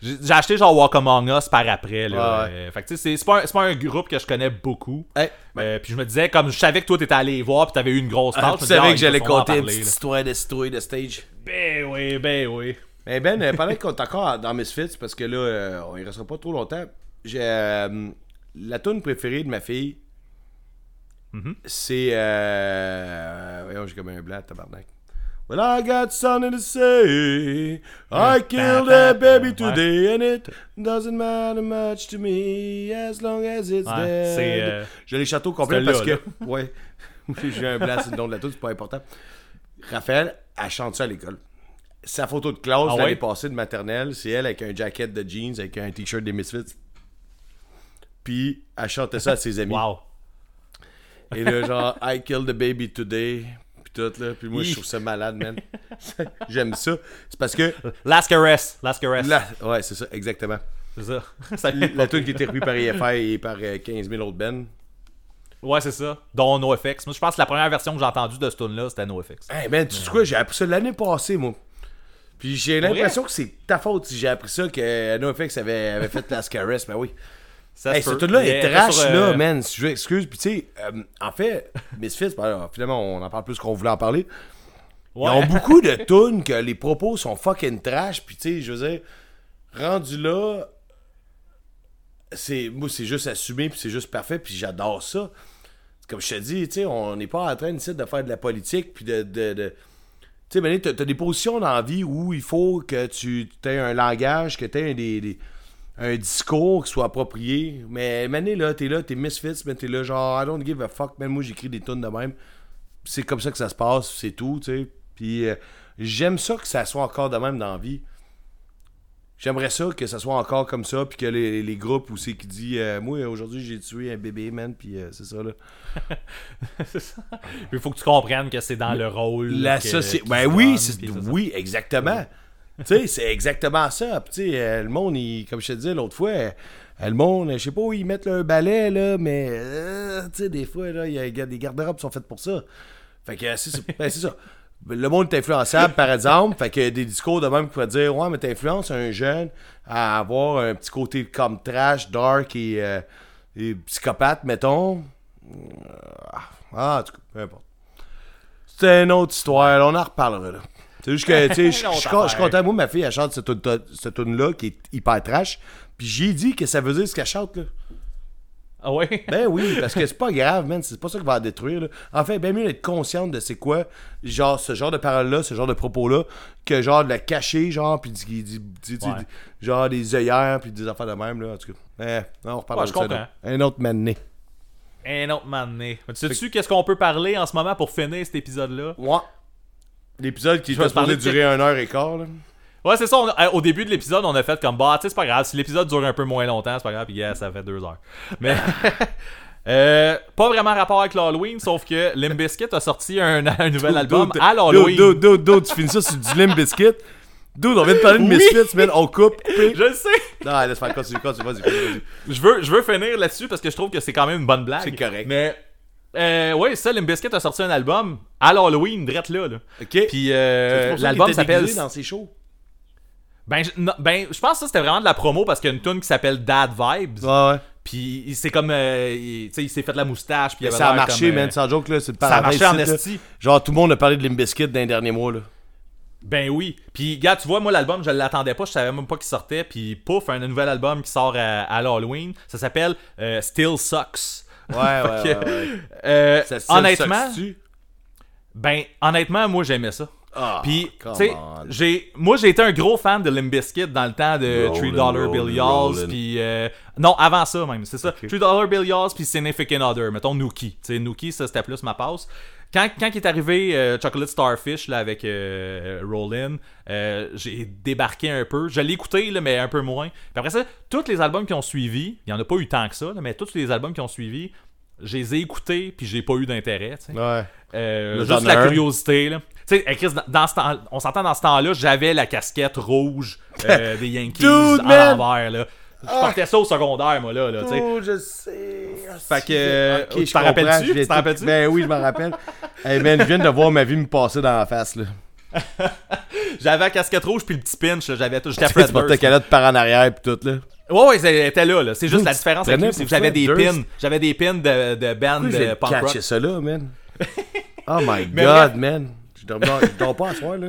j'ai acheté genre Walk Among Us par après. Là. Ouais, ouais. Euh, fait que tu sais, c'est- pas, pas un groupe que je connais beaucoup. Hey, Euh, puis je me disais, comme je savais que toi t'étais allé voir, puis t'avais eu une grosse ah, tâche. tu me disais, savais ah, que j'allais compter une petite histoire de stage. Ben oui, ben oui. Mais Ben, euh, pendant qu'on est encore dans Misfits, parce que là, euh, on y restera pas trop longtemps, j'ai la tune préférée de ma fille. Mhm. C'est. Euh... Voyons, j'ai comme un blanc, tabarnak. Well, I got something to say. I killed a ba, (laughs) baby today, and it doesn't matter much to me as long as it's Ouais, dead. c'est, euh, Je l'ai château complet c'est parce là, que. Ouais. (laughs) J'ai un blanc sur le nom de la tune, c'est pas important. Raphaël, elle chante ça à l'école. Sa photo de classe Ah l'année ouais? passée de maternelle, c'est elle avec un jacket de jeans, avec un t-shirt des Misfits. Puis elle chantait ça à ses amis. Wow. Et là, genre, I killed the baby today. Puis tout, là. Puis moi, je trouve ça malade, man. (laughs) J'aime ça. C'est parce que. Last Caress. Last Caress. La... Ouais, c'est ça, exactement. C'est ça. (laughs) Ça- La tune qui était reprise par EFI et par euh, 15 000 autres bands. Ouais, c'est ça. Dont NoFX. Moi, je pense que la première version que j'ai entendue de ce tune-là, c'était NoFX. Hey, man, tu sais quoi, j'ai appris ça l'année passée, moi. Puis j'ai l'impression que c'est ta faute si j'ai appris ça que NoFX avait, avait fait Last Caress. Ben oui. Ça Hey, ce Mais est trash, euh, là, man. Si je m'excuse. Puis tu sais, euh, en fait, (laughs) Misfits, ben, finalement, on en parle plus qu'on voulait en parler. Ouais. Ils ont beaucoup de (laughs) tunes que les propos sont fucking trash. Puis tu sais, je veux dire, rendu là, c'est moi, c'est juste assumé, puis c'est juste parfait, puis j'adore ça. Comme je te dis, tu sais, on n'est pas en train ici de faire de la politique, puis de. de, de- tu sais, Mané, t'as t'as des positions dans la vie où il faut que tu aies un langage, que tu aies des, des- un discours qui soit approprié. Mais Mané, là, t'es là, t'es misfits, mais t'es là, genre, I don't give a fuck, man, moi j'écris des tunes de même. C'est comme ça que ça se passe, c'est tout, tu sais. Puis euh, j'aime ça que ça soit encore de même dans la vie. J'aimerais ça que ça soit encore comme ça, puis que les, les groupes où c'est qui dit euh, Moi, aujourd'hui, j'ai tué un bébé, man, puis euh, c'est ça, là. (laughs) Il faut que tu comprennes que c'est dans le rôle. La que- Ben oui, c'est- ça. oui, exactement. Tu sais, c'est exactement ça. Puis, tu sais, euh, le monde, il- comme je te disais l'autre fois, euh, le monde, je sais pas où ils mettent leur balai, là, mais, euh, tu sais, des fois, là, il y a, des garde-robes qui sont faites pour ça. Fait que, euh, c'est ça. (laughs) Ben, c'est ça. Le monde est influençable, par exemple. Fait que des discours de même qui pourraient dire Ouais, mais t'influences un jeune à avoir un petit côté comme trash, dark et, et psychopathe, mettons. Ah, en tout cas, peu importe. C'est une autre histoire, là, on en reparlera là. C'est juste que, tu sais, (laughs) je- suis content. Moi, ma fille, elle chante cette tune- cette tune-là qui est hyper trash. Puis j'ai dit que ça veut dire ce qu'elle chante, là. Ah ouais? Ben oui, parce que c'est pas grave, man. C'est pas ça qui va la détruire, là. En fait, bien mieux d'être consciente de c'est quoi, genre, ce genre de paroles-là, ce genre de propos-là, que genre de la cacher, genre, puis Ouais. genre des œillères, puis des affaires de même, là. En tout cas, eh, on reparlera Ouais, de ça, là. Un autre mané. Un autre mané. Tu sais-tu qu'est-ce qu'on peut parler en ce moment pour finir cet épisode-là? Ouais. L'épisode qui parler supposé de- durer une heure et quart, là. Ouais, c'est ça. on a- au début de l'épisode, on a fait comme bah, tu sais, c'est pas grave. Si l'épisode dure un peu moins longtemps, c'est pas grave. Puis, yeah, ça fait deux heures. Mais. (laughs) euh, pas vraiment rapport avec l'Halloween, sauf que Limp Bizkit a sorti un, un nouvel album Dude, à l'Halloween. Dude, dude, dude, tu finis ça sur du Limp Biscuit. Dude, on vient de parler de Oui. Misfits, man. On coupe, coupé. (laughs) Je le sais. Non, laisse faire continue, continue, vas-y, vas-y. Je veux, je veux finir là-dessus parce que je trouve que c'est quand même une bonne blague. C'est correct. Mais. Euh, ouais, ça, Limp Bizkit a sorti un album à l'Halloween, drette là. là. Ok. Puis euh, l'album s'appelle. dans ses shows. Ben, je, non, ben, je pense que ça c'était vraiment de la promo parce qu'il y a une tune qui s'appelle Dad Vibes. Ouais, ouais. Puis c'est comme. euh, il, tu sais, il s'est fait la moustache. Puis il avait Ça a marché, comme, euh, man, sans joke, là. C'est le Ça a marché en esti. Genre, tout le monde a parlé de Limp Bizkit dans les derniers mois, là. Ben oui. Puis, gars, tu vois, moi, l'album, je l'attendais pas, je savais même pas qu'il sortait. Puis, pouf, un nouvel album qui sort à, à l'Halloween. Ça s'appelle euh, Still Sucks. Ouais, ouais, ouais. ouais. euh, Ça honnêtement, ben, honnêtement, moi, j'aimais ça. Ah, Puis, tu sais, j'ai, moi, j'ai été un gros fan de Limp Bizkit dans le temps de 3 Dollar Bill. Yalls, puis euh, non, avant ça même, c'est ça. 3 Dollar Bill Yalls, puis Significant Other, mettons Nookie. Tu sais, Nookie, ça c'était plus ma passe. Quand, quand il est arrivé euh, Chocolate Starfish là, avec euh, Rollin, euh, j'ai débarqué un peu. Je l'ai écouté, là, mais un peu moins. Puis après ça, tous les albums qui ont suivi, il y en a pas eu tant que ça, là, mais tous les albums qui ont suivi, je les ai écoutés, puis j'ai pas eu d'intérêt. Ouais. Euh, juste la curiosité là. Tu sais, hey, Chris, dans, dans ce temps, on s'entend dans ce temps-là, j'avais la casquette rouge euh, (laughs) des Yankees Dude, en man! l'envers là. Je portais ça au secondaire moi là, là tu sais. Oh, je sais. Fait que, euh, tu je t'en rappelles-tu? Tu t'en rappelles-tu? Ben oui, je m'en rappelle. hey, (laughs) man, je viens de voir ma vie me passer dans la face, là. J'avais la casquette rouge puis le petit pinch, j'avais tout j'étais Tu Fred tu Durst. calotte par en arrière pis tout, là. Ouais ouais, elle était là là. C'est juste la tu différence avec lui, c'est que j'avais des pins, j'avais des pins de, de band de punk rock. ça là, man? (laughs) Oh my god, man. Je dors pas à soir, là.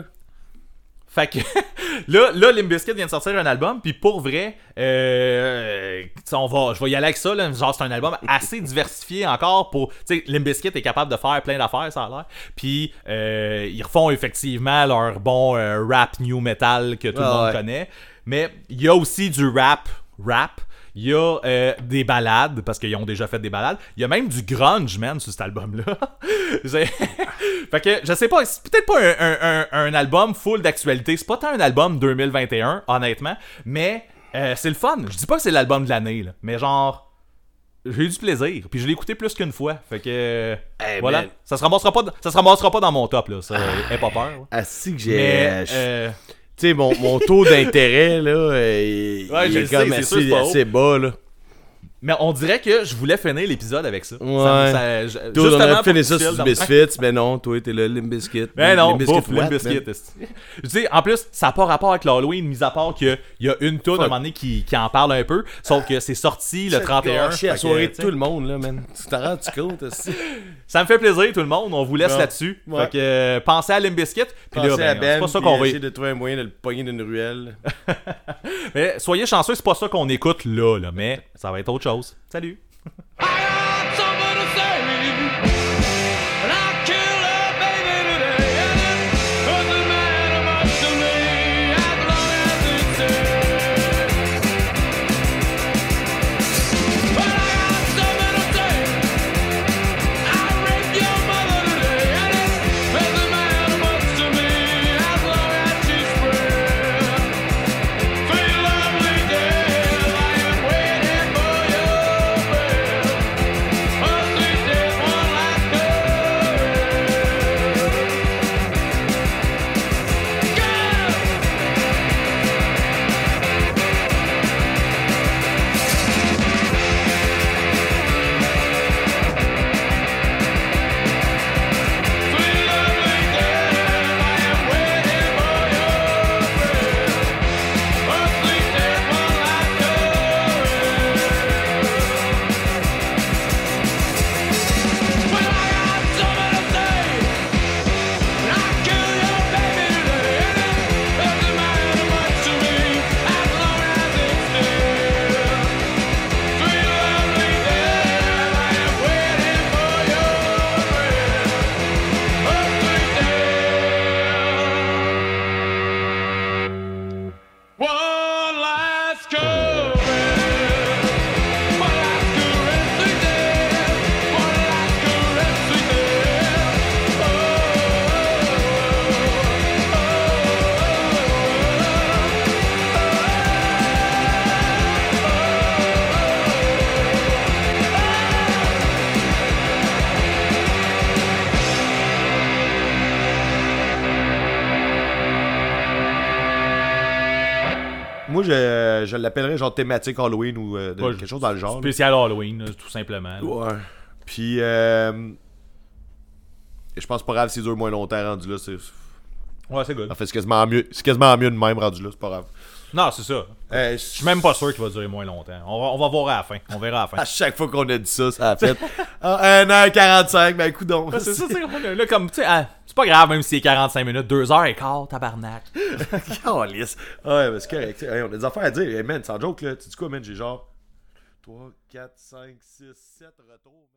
Fait que (laughs) là, là, Limp Bizkit vient de sortir un album, puis pour vrai, euh, on va, je vais y aller avec ça. Là, genre, c'est un album assez diversifié encore pour. Tu sais, Limp Bizkit est capable de faire plein d'affaires, ça a l'air. Puis euh, ils refont effectivement leur bon euh, rap new metal que tout le Ah monde ouais. connaît. Mais il y a aussi du rap, rap. Il y a euh, des balades, parce qu'ils ont déjà fait des balades. Il y a même du grunge, man, sur cet album-là. (laughs) (laughs) Fait que, je sais pas, c'est peut-être pas un, un- un- un album full d'actualité. C'est pas tant un album 2021, honnêtement. Mais euh, c'est le fun. Je dis pas que c'est l'album de l'année, là. Mais genre, j'ai eu du plaisir. Puis je l'ai écouté plus qu'une fois. Fait que, Eh, voilà. Ça se, ramassera pas, ça se ramassera pas dans mon top, là. Ça, aie pas peur. Ah, si que j'ai. Mais, euh, Tu sais, mon, mon taux d'intérêt, là, euh, il, Ouais, il est comme assez, assez bas, là. Mais on dirait que je voulais finir l'épisode avec ça. Ça Ouais. ça- je- Toi, on aurait fini ça sur du Misfits, mais non, toi, t'es là, Limp Bizkit. Ben non, man? esti. Tu sais, en plus, ça n'a pas rapport avec l'Halloween, mis à part qu'il y a une tune à un moment donné qui, qui en parle un peu, sauf que c'est sorti le Ça 31. gâchait la soirée de tout le monde, là, man. Tu t'en rends compte, aussi? (laughs) Ça me fait plaisir, tout le monde. On vous laisse là-dessus. Fait que euh, pensez à Limp Bizkit. Puis là, ben, Ben, c'est pas ça qu'on va. essayer de trouver un moyen de le pogner d'une ruelle. (laughs) Mais soyez chanceux, c'est pas ça qu'on écoute là, là. Mais ça va être autre chose. Salut. L'appellerais genre thématique Halloween ou euh, de- Ouais, quelque chose dans le genre. là. Spécial Halloween, tout simplement. là. Ouais. Puis, euh, je pense pas grave s'il dure moins longtemps rendu là. C'est... Ouais, c'est good. En fait, c'est quasiment mieux. C'est quasiment mieux de même rendu là, c'est pas grave. Non, c'est ça. Euh, Je suis même pas sûr qu'il va durer moins longtemps. On va, on va voir à la fin. On verra à la fin. (laughs) À chaque fois qu'on a dit ça, ça a fait (laughs) ah, 1h45, ben coudon. Ouais, c'est ça, c'est là, comme, tu sais, ah, c'est pas grave, même si c'est 45 minutes, 2 heures et quart, tabarnak. (laughs) Calisse. Ouais, mais c'est correct. Hey, on a des affaires à dire. Hey, man, sans joke, là. Tu dis quoi, man? J'ai genre 3, 4, 5, 6, 7 retours.